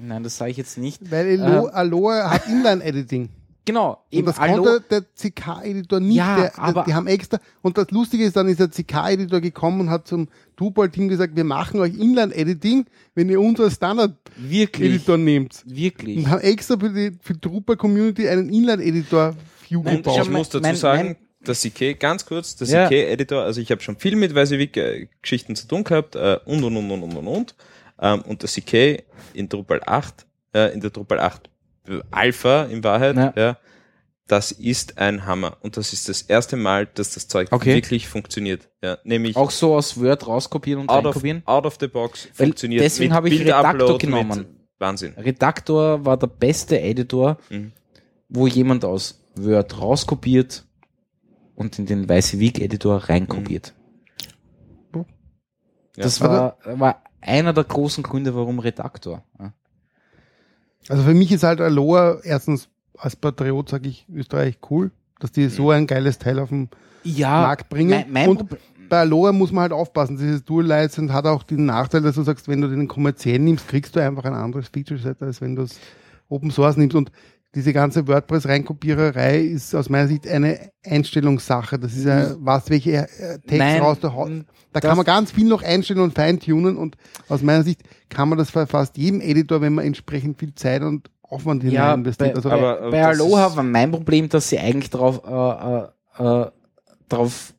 nein, das sage ich jetzt nicht. Weil Alo Aloha hat Inline-Editing. Genau, Und das Alo konnte der CK-Editor nicht. Ja, der, aber- die haben extra, und das Lustige ist, dann ist der CK-Editor gekommen und hat zum Drupal-Team gesagt, wir machen euch Inline-Editing, wenn ihr unser Standard-Editor nehmt. wirklich. Und haben extra für die für die Drupal-Community einen Inline-Editor-View gebaut. Ich Schau, muss dazu mein- sagen, mein- der CK, ganz kurz, der Ja. CK-Editor, also ich habe schon viel mit WYSIWYG-Geschichten zu tun gehabt äh, und, und, und, und, und, und, und. Ähm, und der CK in Drupal 8, äh, in der Drupal 8 Alpha in Wahrheit, Ja. ja. das ist ein Hammer. Und das ist das erste Mal, dass das Zeug Okay. wirklich funktioniert. Ja, nämlich Auch so aus Word rauskopieren und out, of, reinkopieren. out of the box Weil funktioniert. deswegen habe ich Bildupload, Redactor mit- genommen. Wahnsinn. Redaktor war der beste Editor, Mhm. wo jemand aus Word rauskopiert und in den WYSIWYG-Editor reinkopiert. Ja. Das war, war einer der großen Gründe, warum Redaktor. Ja. Also für mich ist halt Aloha erstens als Patriot, sage ich, Österreich cool, dass die so ein geiles Teil auf dem Ja, Markt bringen. mein, mein Und Problem- bei Aloha muss man halt aufpassen. Dieses Dual License hat auch den Nachteil, dass du sagst, wenn du den kommerziell nimmst, kriegst du einfach ein anderes Feature-Set, als wenn du es Open Source nimmst. Und diese ganze WordPress-Reinkopiererei ist aus meiner Sicht eine Einstellungssache. Das ist ja was, welche äh, Text Nein, raus der Haut. Da das- kann man ganz viel noch einstellen und feintunen und aus meiner Sicht kann man das bei fast jedem Editor, wenn man entsprechend viel Zeit und Aufwand hinein ja, investiert. bei, Also, aber- bei, bei das Aloha war mein Problem, dass sie eigentlich darauf äh, äh, äh, drauf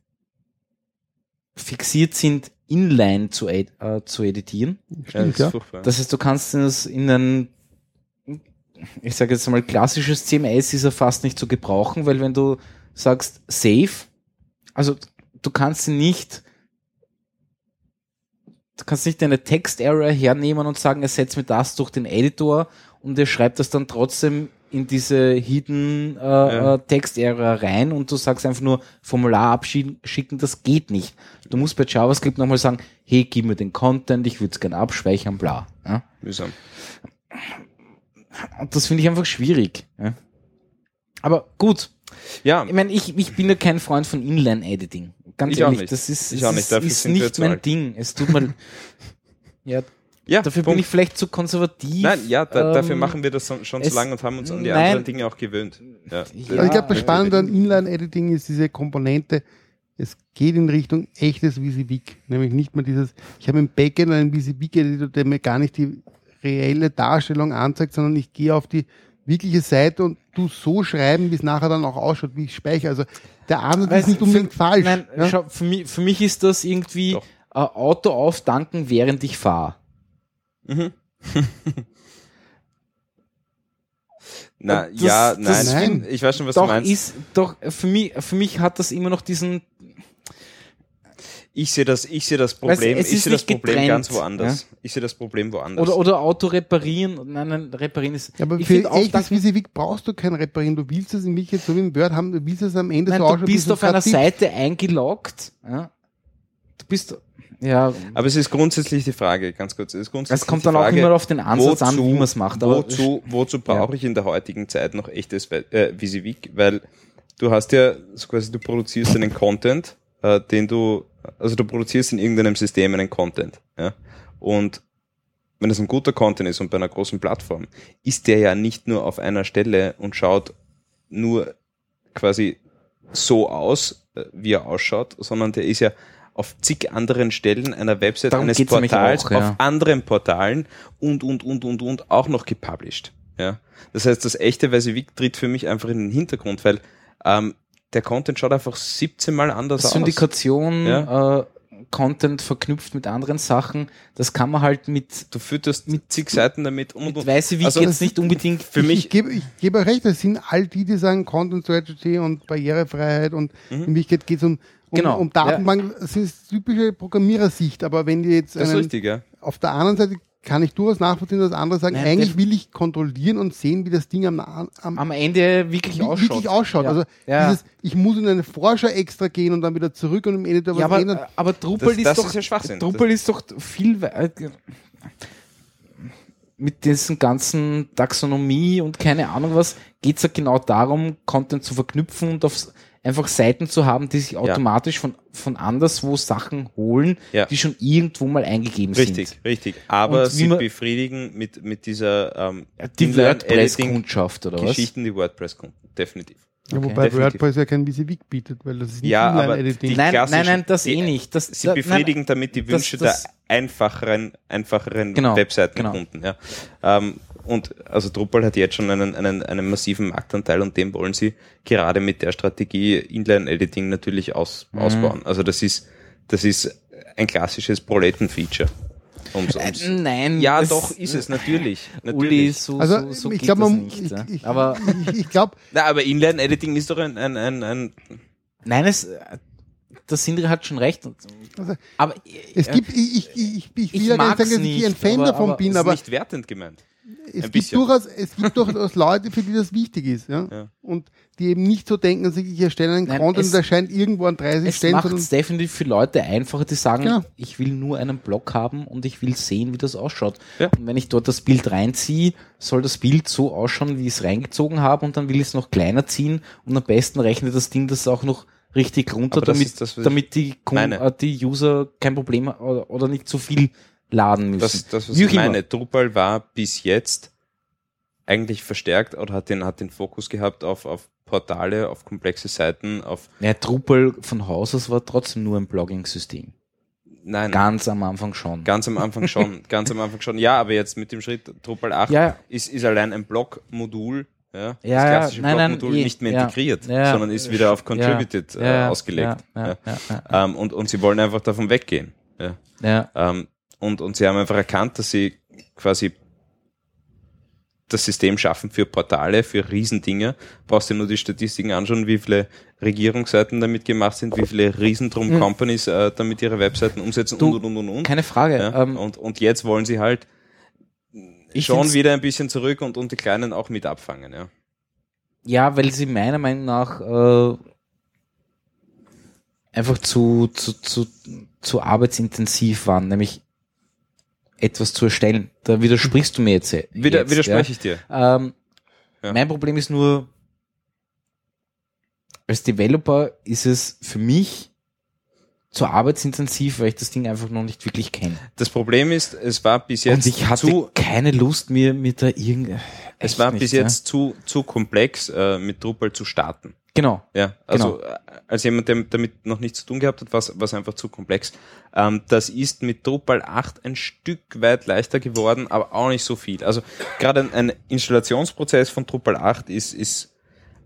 fixiert sind, Inline zu, ed äh, zu editieren. Ja, das stimmt, ist ja. Das heißt, du kannst es in ein, ich sage jetzt mal, klassisches CMS ist er fast nicht zu gebrauchen, weil wenn du sagst Save, also du kannst sie nicht, du kannst nicht eine Text-Error hernehmen und sagen, ersetz mir das durch den Editor und er schreibt das dann trotzdem in diese Hidden äh, Ja. äh, Text-Error rein und du sagst einfach nur Formular abschicken, das geht nicht. Du musst bei JavaScript nochmal sagen, hey, gib mir den Content, ich würde es gerne abspeichern, bla. Ja? Mühsam. Und das finde ich einfach schwierig. Ja? Aber gut, Ja, ich meine, ich, ich bin ja kein Freund von Inline-Editing. Ganz Ich auch ehrlich, nicht. das ist, Ich auch nicht. ist, ist nicht mein. Ding. Es tut mir, ja, ja dafür Punkt. bin ich vielleicht zu konservativ. Nein, ja, da, Ähm, dafür machen wir das schon, zu lange und haben uns an die Nein. anderen Dinge auch gewöhnt. Ja. Ja, Also ich glaube, das. Spannende an Inline-Editing ist diese Komponente, es geht in Richtung echtes VisiVig. Nämlich nicht mehr dieses, ich habe im Backend einen VisiVig-Editor, der mir gar nicht die reelle Darstellung anzeigt, sondern ich gehe auf die wirkliche Seite und tu so schreiben, wie es nachher dann auch ausschaut, wie ich speichere. Also der Ansatz Weißt ist nicht du, unbedingt für, falsch. Nein, ja? schau, für mich, für mich ist das irgendwie äh, Auto auftanken, während ich fahre. Mhm. Na, Das- ja, das- nein, Nein. ich weiß schon, was du Doch meinst. ist, doch, für mich, für mich hat das immer noch diesen, Ich sehe das, ich sehe das Problem, es ich sehe das Problem getrennt, ganz woanders. Ich sehe das Problem woanders. Oder, oder Auto reparieren. Nein, nein, reparieren ist. Ja, aber ich für finde auch, echtes dass, Visivik brauchst du kein Reparieren. Du willst es in mich jetzt so wie im Word haben, du willst es am Ende nein, so du bist auf einer. Seite eingeloggt. Ja. Du bist, ja, aber es ist grundsätzlich die Frage, ganz kurz, es ist grundsätzlich es kommt dann auch Frage, immer auf den Ansatz an, wozu- wie man es macht. Aber wozu, wozu brauche ich in der heutigen Zeit noch echtes äh, Visivik? Weil du hast ja so quasi, du produzierst einen Content, äh, den du, also du produzierst in irgendeinem System einen Content, ja. Und wenn es ein guter Content ist und bei einer großen Plattform, ist der ja nicht nur auf einer Stelle und schaut nur quasi so aus, äh, wie er ausschaut, sondern der ist ja auf zig anderen Stellen einer Website Darum eines Portals, auch, ja. auf anderen Portalen und, und, und, und, und auch noch gepublished. Ja. Das heißt, das echte Versivik tritt für mich einfach in den Hintergrund, weil ähm, der Content schaut einfach 17 Mal anders aus. Syndikation, Ja. äh, Content verknüpft mit anderen Sachen, das kann man halt mit, Du fütterst mit zig Seiten damit um und mit und. Weiße wie Also, jetzt nicht unbedingt für ich, mich, Ich gebe, ich gebe euch recht, das sind all die, die sagen Content Strategy und Barrierefreiheit und Mhm. in Wirklichkeit geht es um, um, Genau, um Datenbank. Das ist typische Programmierersicht, aber wenn die jetzt das ist einen, richtig, ja. auf der anderen Seite kann ich durchaus nachvollziehen, dass andere sagen, Nein, eigentlich will ich kontrollieren und sehen, wie das Ding am, am, am Ende wirklich wie- ausschaut. wirklich ausschaut. Ja. Also ja. dieses, ich muss in eine Vorschau extra gehen und dann wieder zurück und im Editor was ja, aber, ändern. aber Drupal Das- ist doch, ist. Drupal ist doch viel weit, mit diesen ganzen Taxonomie und keine Ahnung was, geht's ja genau darum, Content zu verknüpfen und auf einfach Seiten zu haben, die sich automatisch von, von anderswo Sachen holen, Ja. die schon irgendwo mal eingegeben Richtig, sind. richtig. Aber Und wie sie man- befriedigen mit, mit dieser ähm, Die WordPress-Kundschaft oder was? Geschichten die WordPress-Kunden. Definitiv. ja, okay. wobei Definitiv. WordPress ja kein Visivik bietet, weil das ist nicht Ja, aber die- Nein, nein, nein, das die- eh nicht. Das, Sie da- befriedigen nein, damit die das- Wünsche das- der einfacheren, einfacheren Genau, Webseitenkunden. Ja. Ähm, und also Drupal hat jetzt schon einen, einen, einen massiven Marktanteil und den wollen sie gerade mit der Strategie Inline-Editing natürlich aus, Mhm. ausbauen. Also das ist, das ist ein klassisches Proleten-Feature. Um's, Äh, nein. ja, das- doch, ist es, natürlich. Uli, natürlich. so, Also so, so ich glaube, das man, nicht. ich, ich, aber ich, ich glaube, Na, aber Inline-Editing ist doch ein, ein, ein, ein nein, es, der Sindri hat schon recht. Also, Aber es äh, gibt, ich, ich, ich, ich, Ich will ja nicht sagen, dass ich ein Fan aber- davon aber bin, ist aber nicht wertend gemeint. Es gibt durchaus, es gibt durchaus Leute, für die das wichtig ist, ja? Ja. Und die eben nicht so denken, dass ich erstelle einen Nein, Content, es- der scheint irgendwo an 30 es Stellen, macht sondern es definitiv für Leute einfacher, die sagen, Genau. ich will nur einen Blog haben und ich will sehen, wie das ausschaut. Ja. Und wenn ich dort das Bild reinziehe, soll das Bild so ausschauen, wie ich es reingezogen habe und dann will ich es noch kleiner ziehen und am besten rechnet das Ding das auch noch richtig runter, damit, das, damit die, Kunden, meine. äh, die User kein Problem oder, oder nicht zu viel laden müssen. Das, das was Wie ich immer. meine. Drupal war bis jetzt eigentlich verstärkt oder hat den, hat den Fokus gehabt auf, auf Portale, auf komplexe Seiten, auf, Ja, Drupal von Haus aus war trotzdem nur ein Blogging-System. nein, Ganz am Anfang schon. ganz am Anfang schon, ganz am Anfang schon. Ja, aber jetzt mit dem Schritt Drupal 8 Ja. ist, ist allein ein Blog-Modul, ja, das Ja, ja, klassische nein, Blog-Modul eh, nicht mehr ja, integriert, ja. sondern ist wieder auf Contributed Ja, äh, ja, ausgelegt. Ja, Ja, ja, ja, ja, Ähm, und, und sie wollen einfach davon weggehen. Ja. ja. Ähm, und, und sie haben einfach erkannt, dass sie quasi das System schaffen für Portale, für Riesendinge. Brauchst du nur die Statistiken anschauen, wie viele Regierungsseiten damit gemacht sind, wie viele Riesendrum-Companies äh, damit ihre Webseiten umsetzen Du, und und und und. Keine Frage. Ja? Ähm, und, und jetzt wollen sie halt schon wieder ein bisschen zurück und, und die Kleinen auch mit abfangen. Ja. Ja, weil sie meiner Meinung nach äh, einfach zu, zu, zu, zu arbeitsintensiv waren, nämlich etwas zu erstellen. Da widersprichst du mir jetzt. Wieder, jetzt, widerspreche ich dir. ja. Ähm, Ja. Mein Problem ist nur, als Developer ist es für mich zu arbeitsintensiv, weil ich das Ding einfach noch nicht wirklich kenne. Das Problem ist, es war bis Und jetzt ich hatte zu, keine Lust, mir mit da irgend... es war nicht, bis ja. jetzt zu, zu komplex, äh, mit Drupal zu starten. Genau. Ja, also Genau. äh, als jemand, der damit noch nichts zu tun gehabt hat, war es einfach zu komplex. Ähm, das ist mit Drupal 8 ein Stück weit leichter geworden, aber auch nicht so viel. Also gerade ein, ein Installationsprozess von Drupal 8 ist, ist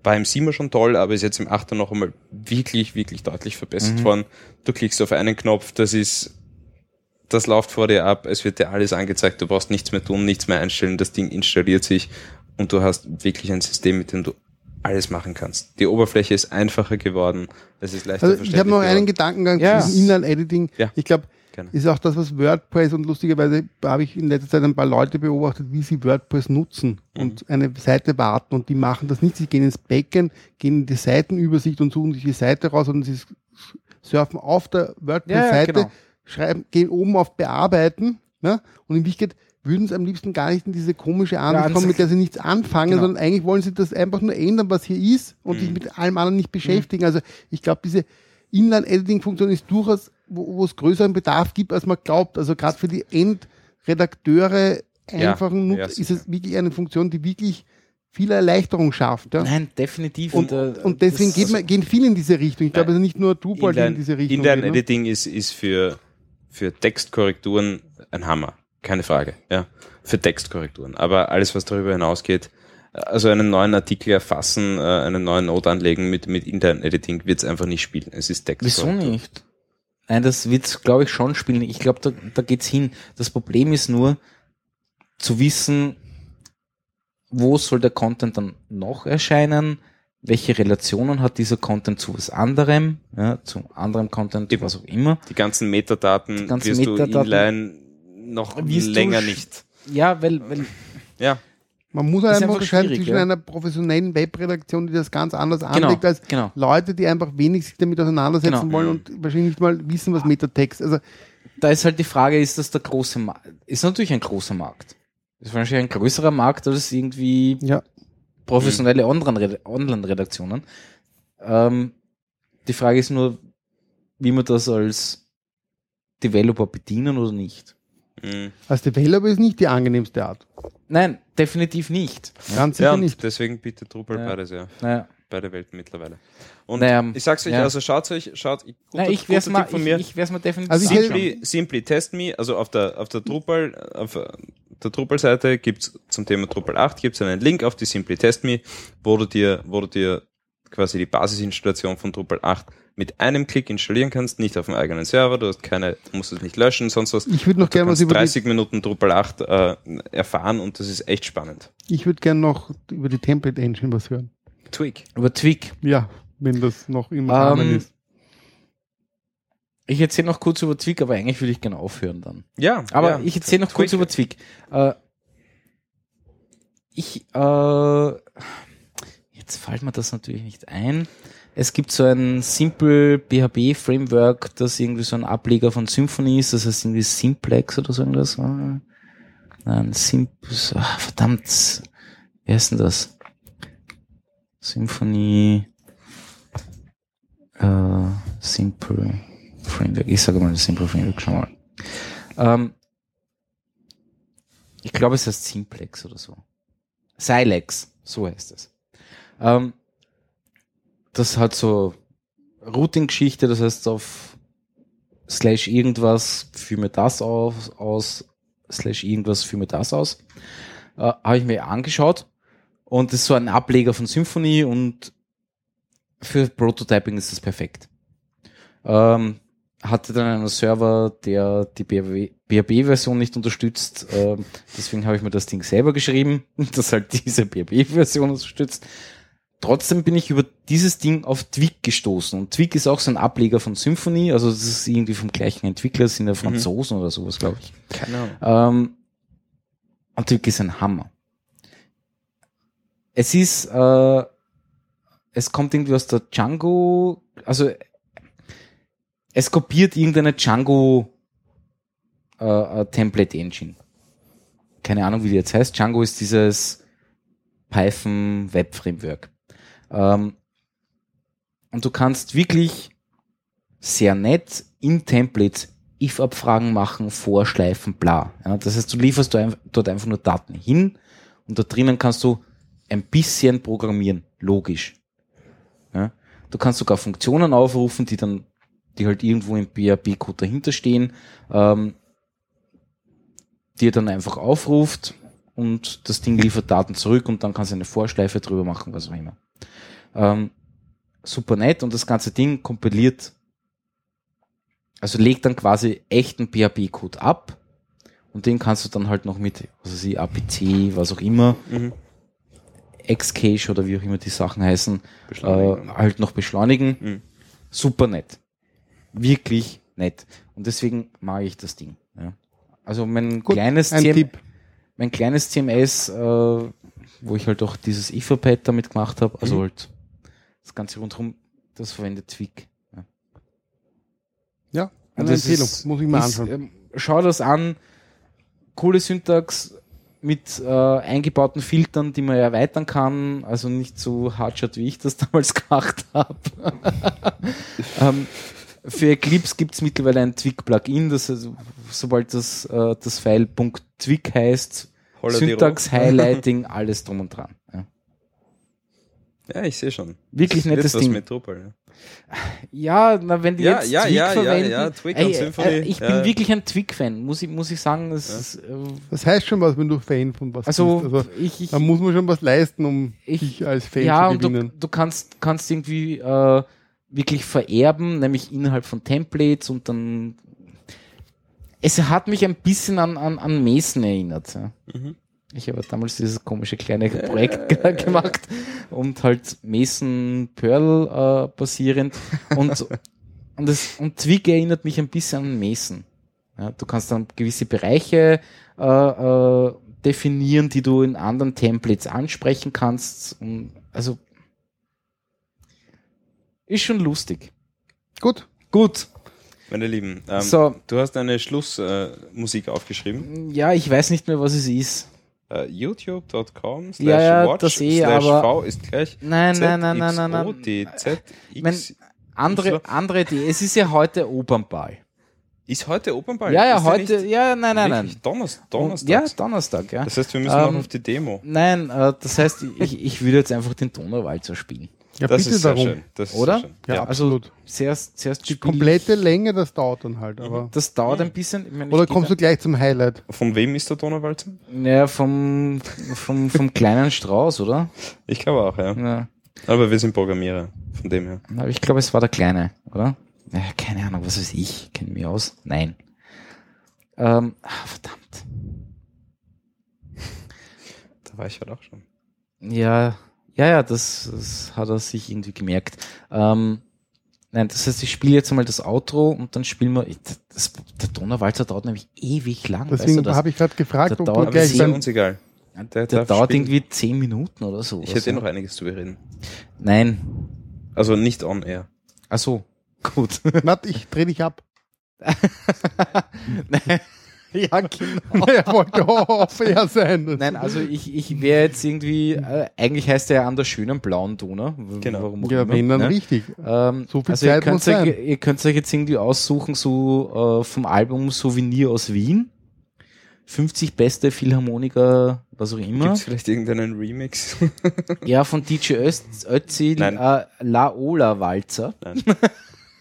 war im 7er schon toll, aber ist jetzt im 8er noch einmal wirklich, wirklich deutlich verbessert Mhm. worden. Du klickst auf einen Knopf, das ist, das läuft vor dir ab, es wird dir alles angezeigt, du brauchst nichts mehr tun, nichts mehr einstellen, das Ding installiert sich und du hast wirklich ein System, mit dem du alles machen kannst. Die Oberfläche ist einfacher geworden, es ist leichter Also ich habe noch einen Gedankengang Ja. zu diesem Inline-Editing. Ja. Ich glaube, ist auch das, was WordPress und lustigerweise habe ich in letzter Zeit ein paar Leute beobachtet, wie sie WordPress nutzen Mhm. und eine Seite warten und die machen das nicht. Sie gehen ins Backend, gehen in die Seitenübersicht und suchen sich die Seite raus und sie surfen auf der WordPress-Seite, genau. schreiben, gehen oben auf Bearbeiten ne? und in Wirklichkeit würden sie am liebsten gar nicht in diese komische Ansicht an kommen, mit der sie nichts anfangen, Genau. sondern eigentlich wollen sie das einfach nur ändern, was hier ist und Mhm. sich mit allem anderen nicht beschäftigen. Also ich glaube, diese Inline-Editing-Funktion ist durchaus, wo, es größeren Bedarf gibt, als man glaubt. Also gerade für die Endredakteure Ja, einfachen Nutzer ja, ist es wirklich eine Funktion, die wirklich viele Erleichterung schafft. Ja? Nein, definitiv. Und, äh, und deswegen geht man, gehen viele in diese Richtung. Ich glaube, also nicht nur Drupal, in Inline, diese Richtung. Ne? Editing ist, ist für, für Textkorrekturen ein Hammer. Keine Frage. Ja. Für Textkorrekturen. Aber alles, was darüber hinausgeht, also einen neuen Artikel erfassen, äh, einen neuen Note anlegen mit, mit Inline Editing wird es einfach nicht spielen. Es ist Wieso Textkorrektur. nicht? Nein, das wird's, glaube ich, schon spielen. Ich glaube, da, da geht's hin. Das Problem ist nur, zu wissen, wo soll der Content dann noch erscheinen, welche Relationen hat dieser Content zu was anderem, ja, zu anderem Content, Eben. was auch immer. Die ganzen Metadaten Die ganzen wirst Metadaten du inline noch du länger nicht. Ja, weil, weil Ja, Man muss Ist halt einfach schwierig, zwischen ja. einer professionellen Webredaktion, die das ganz anders Genau, anlegt, als genau. Leute, die einfach wenig sich damit auseinandersetzen Genau. wollen und wahrscheinlich nicht mal wissen, was Metatext. Also da ist halt die Frage, ist das der große Markt? Ist natürlich ein großer Markt. Ist wahrscheinlich ein größerer Markt als irgendwie ja, professionelle Online- Online-Redaktionen. Ähm, die Frage ist nur, wie man das als Developer bedienen oder nicht. Mhm. als Developer ist nicht die angenehmste Art. Nein, definitiv nicht. Ganz ja sicher und nicht. deswegen bietet Drupal Ja. beides, ja. Naja, Beide Welten mittlerweile. Und Naja, ich sag's euch, ja. also schaut euch, schaut, guter, Nein, ich werde es guter mal, von ich, mir. ich werd's mal definitiv Also ich. Simply, Simply Test Me, also auf der, auf der Drupal, auf der Drupal-Seite gibt's zum Thema Drupal 8 gibt's einen Link auf die Simply Test Me, wo du dir, wo du dir quasi die Basisinstallation von Drupal 8 mit einem Klick installieren kannst, nicht auf dem eigenen Server, du hast keine, du musst es nicht löschen, sonst was. Ich würde noch Du gerne was über die, 30 Minuten Drupal 8 äh, erfahren und das ist echt spannend. ich würde gerne noch über die Template Engine was hören. Twig. Über Twig. Ja, wenn das noch im Rahmen Ähm, ist. Ich erzähle noch kurz über Twig, aber eigentlich würde ich gerne aufhören dann. Ja, Aber ja. ich erzähle noch kurz Twig. über Twig. Äh, ich, äh, jetzt fällt mir das natürlich nicht ein. Es gibt so ein Simple PHP Framework, das irgendwie so ein Ableger von Symfony ist, das heißt irgendwie Simplex oder so irgendwas. Äh, Nein, Simp, ach, verdammt, wie heißt denn das? Symfony, äh, Simple Framework. Ich sage mal Simple Framework, schau mal. Ähm, ich glaube, es heißt Simplex oder so. Silex, so heißt es. Ähm, das hat so Routing-Geschichte, das heißt auf slash irgendwas führe mir das aus, aus slash irgendwas führe mir das aus. Äh, Habe ich mir angeschaut und das ist so ein Ableger von Symfony und für Prototyping ist das perfekt. Ähm, hatte dann einen Server, der die PHP-Version nicht unterstützt. Ähm, deswegen habe ich mir das Ding selber geschrieben, das halt diese PHP-Version unterstützt. Trotzdem bin ich über dieses Ding auf Twig gestoßen. Und Twig ist auch so ein Ableger von Symfony. Also das ist irgendwie vom gleichen Entwickler, sind ja Franzosen oder sowas, glaube ich. Keine Ahnung. Ähm, und Twig ist ein Hammer. Es ist, äh, es kommt irgendwie aus der Django, also es kopiert irgendeine Django äh, äh, Template Engine. Keine Ahnung, wie die jetzt heißt. Django ist dieses Python Web Framework. Ähm, und du kannst wirklich sehr nett in Templates if-Abfragen machen, vorschleifen, bla. Ja, das heißt, du lieferst dort einfach nur Daten hin und da drinnen kannst du ein bisschen programmieren, logisch. Ja, du kannst sogar Funktionen aufrufen, die dann, die halt irgendwo im PHP-Code dahinter stehen, ähm, die er dann einfach aufruft und das Ding liefert Daten zurück und dann kannst du eine Vorschleife drüber machen, was auch immer. Ähm, super nett und das ganze Ding kompiliert, also legt dann quasi echten PHP-Code ab und den kannst du dann halt noch mit, was weiß ich, APC, was auch immer, Mhm. Xcache oder wie auch immer die Sachen heißen, äh, halt noch beschleunigen. Mhm. Super nett. Wirklich nett. Und deswegen mag ich das Ding. Ja. Also mein Gut, kleines ein CM Tipp. mein kleines CMS, äh, wo ich halt auch dieses Etherpad damit gemacht habe, also Mhm. halt das Ganze rundherum, das verwendet Twig. Ja. Ja, eine das Empfehlung. ist- Muss ich mal anschauen. ähm, schau das an. Coole Syntax mit äh, eingebauten Filtern, die man erweitern kann. Also nicht so hardshot, wie ich das damals gemacht habe. ähm, für Eclipse gibt's mittlerweile ein Twig-Plugin, das also, sobald das, äh, das File .twig heißt, Syntax. Highlighting, alles drum und dran. Ja. Ja, ich sehe schon. Wirklich Das nettes Ding. mit Drupal, ja. Ja, na, wenn die Ja, jetzt ja, Twig ja, ja, verwenden. ja, Twig Ey, und Symfony, äh, ich ja. bin wirklich ein Twig-Fan, muss ich, muss ich sagen. Das Ja. ist, äh, Das heißt schon was, wenn du Fan von was also, bist. Also, ich, ich, da muss man schon was leisten, um Ich- dich als Fan ja, zu und du, gewinnen. du kannst, kannst irgendwie äh, wirklich vererben, nämlich innerhalb von Templates und dann. Es hat mich ein bisschen an, an, an Mason erinnert. Ja. Mhm. Ich habe damals dieses komische kleine Projekt ge- gemacht und halt Mason Perl äh, basierend und und, das, und Twig erinnert mich ein bisschen an Mason. Ja, du kannst dann gewisse Bereiche äh, äh, definieren, die du in anderen Templates ansprechen kannst. Und, also ist schon lustig. Gut, Gut. Meine Lieben, ähm, So. du hast eine Schlussmusik äh, aufgeschrieben. Ja, ich weiß nicht mehr, was es ist. Äh, YouTube.com slash Ja, ja, watch eh, slash V ist gleich Nein, nein, nein, nein, nein, nein. X. Andere, andere Idee. Es ist ja heute Opernball. Ist heute Opernball? Ja, ja, Ist heute, ja, nein, nein, nein. Donnerstag. Donnerstag. Ja, Donnerstag, ja. Das heißt, wir müssen Ähm, noch auf die Demo. Nein, äh, das heißt, ich, ich würde jetzt einfach den Donauwalzer spielen. Ja, Das bitte ist sehr darum. schön. Das ist Oder? Sehr schön. Ja, Ja. absolut. Zuerst, zuerst Die komplette Länge, das dauert dann halt. Aber das dauert ein bisschen. Ich meine, Oder kommst du gleich zum Highlight? Von wem ist der Donauwalzer? Ja, vom, vom, vom kleinen Strauß, oder? Ich glaube auch, ja. Ja. Aber wir sind Programmierer, von dem her. Aber ich glaube, es war der Kleine, oder? Ja, keine Ahnung, was weiß ich? Kenne mich aus? Nein. Ähm, ah, verdammt. Da war ich halt auch schon. Ja, ja, ja, das, das hat er sich irgendwie gemerkt. Ähm, nein, das heißt, ich spiele jetzt einmal das Outro und dann spielen wir. Das, das, der Donnerwalzer dauert nämlich ewig lang. weißt du Deswegen das? habe ich gerade gefragt, Das ob dauert du gleich beim uns egal. Der, der dauert spielen. irgendwie zehn Minuten oder so. Ich hätte eh noch einiges zu bereden. Nein. Also nicht on air. Ach so. Gut. Matt, ich dreh dich ab. ja, genau. er wollte auch fair sein. Nein, also ich, ich wäre jetzt irgendwie, äh, eigentlich heißt er ja an der schönen blauen Donau. Genau. Warum ja, immer, wenn dann ne? richtig. Ähm, So viel also Zeit ihr muss könnt, euch, sein. ihr könnt euch jetzt irgendwie aussuchen, so äh, vom Album Souvenir aus Wien. 50 beste Philharmoniker, was auch immer. Gibt es vielleicht irgendeinen Remix? Ja, von DJ Öst, Özil, Nein. äh, La Ola Walzer.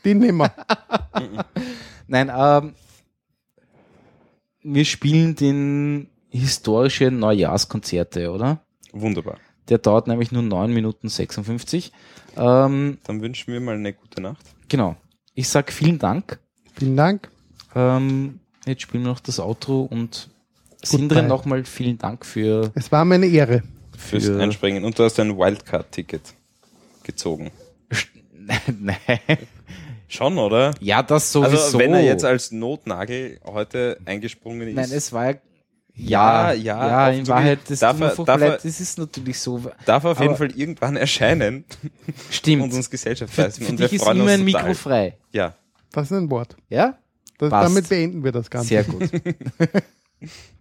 Den nehmen wir. Nein, ähm, wir spielen den historische Neujahrskonzerte, oder? Wunderbar. Der dauert nämlich nur 9 Minuten 56. Ähm, Dann wünschen wir mal eine gute Nacht. genau. Ich sag vielen Dank. Vielen Dank. Ähm, jetzt spielen wir noch das Outro und Sindre nochmal vielen Dank für, Es war meine Ehre. Fürs Für- Einspringen. Und du hast ein Wildcard-Ticket gezogen. Nein. Schon, oder? Ja, das sowieso. Also wenn er jetzt als Notnagel heute eingesprungen ist. Nein, es war ja. Ja, Ja, ja, in Wahrheit, das darf er- darf er- das ist natürlich so. darf er auf jeden Fall irgendwann erscheinen Stimmt. und uns Gesellschaft für leisten. für und wir dich ist freuen immer ein total. Mikro frei. Ja. Das ist ein Wort. Ja? Das, damit beenden wir das Ganze. Sehr gut.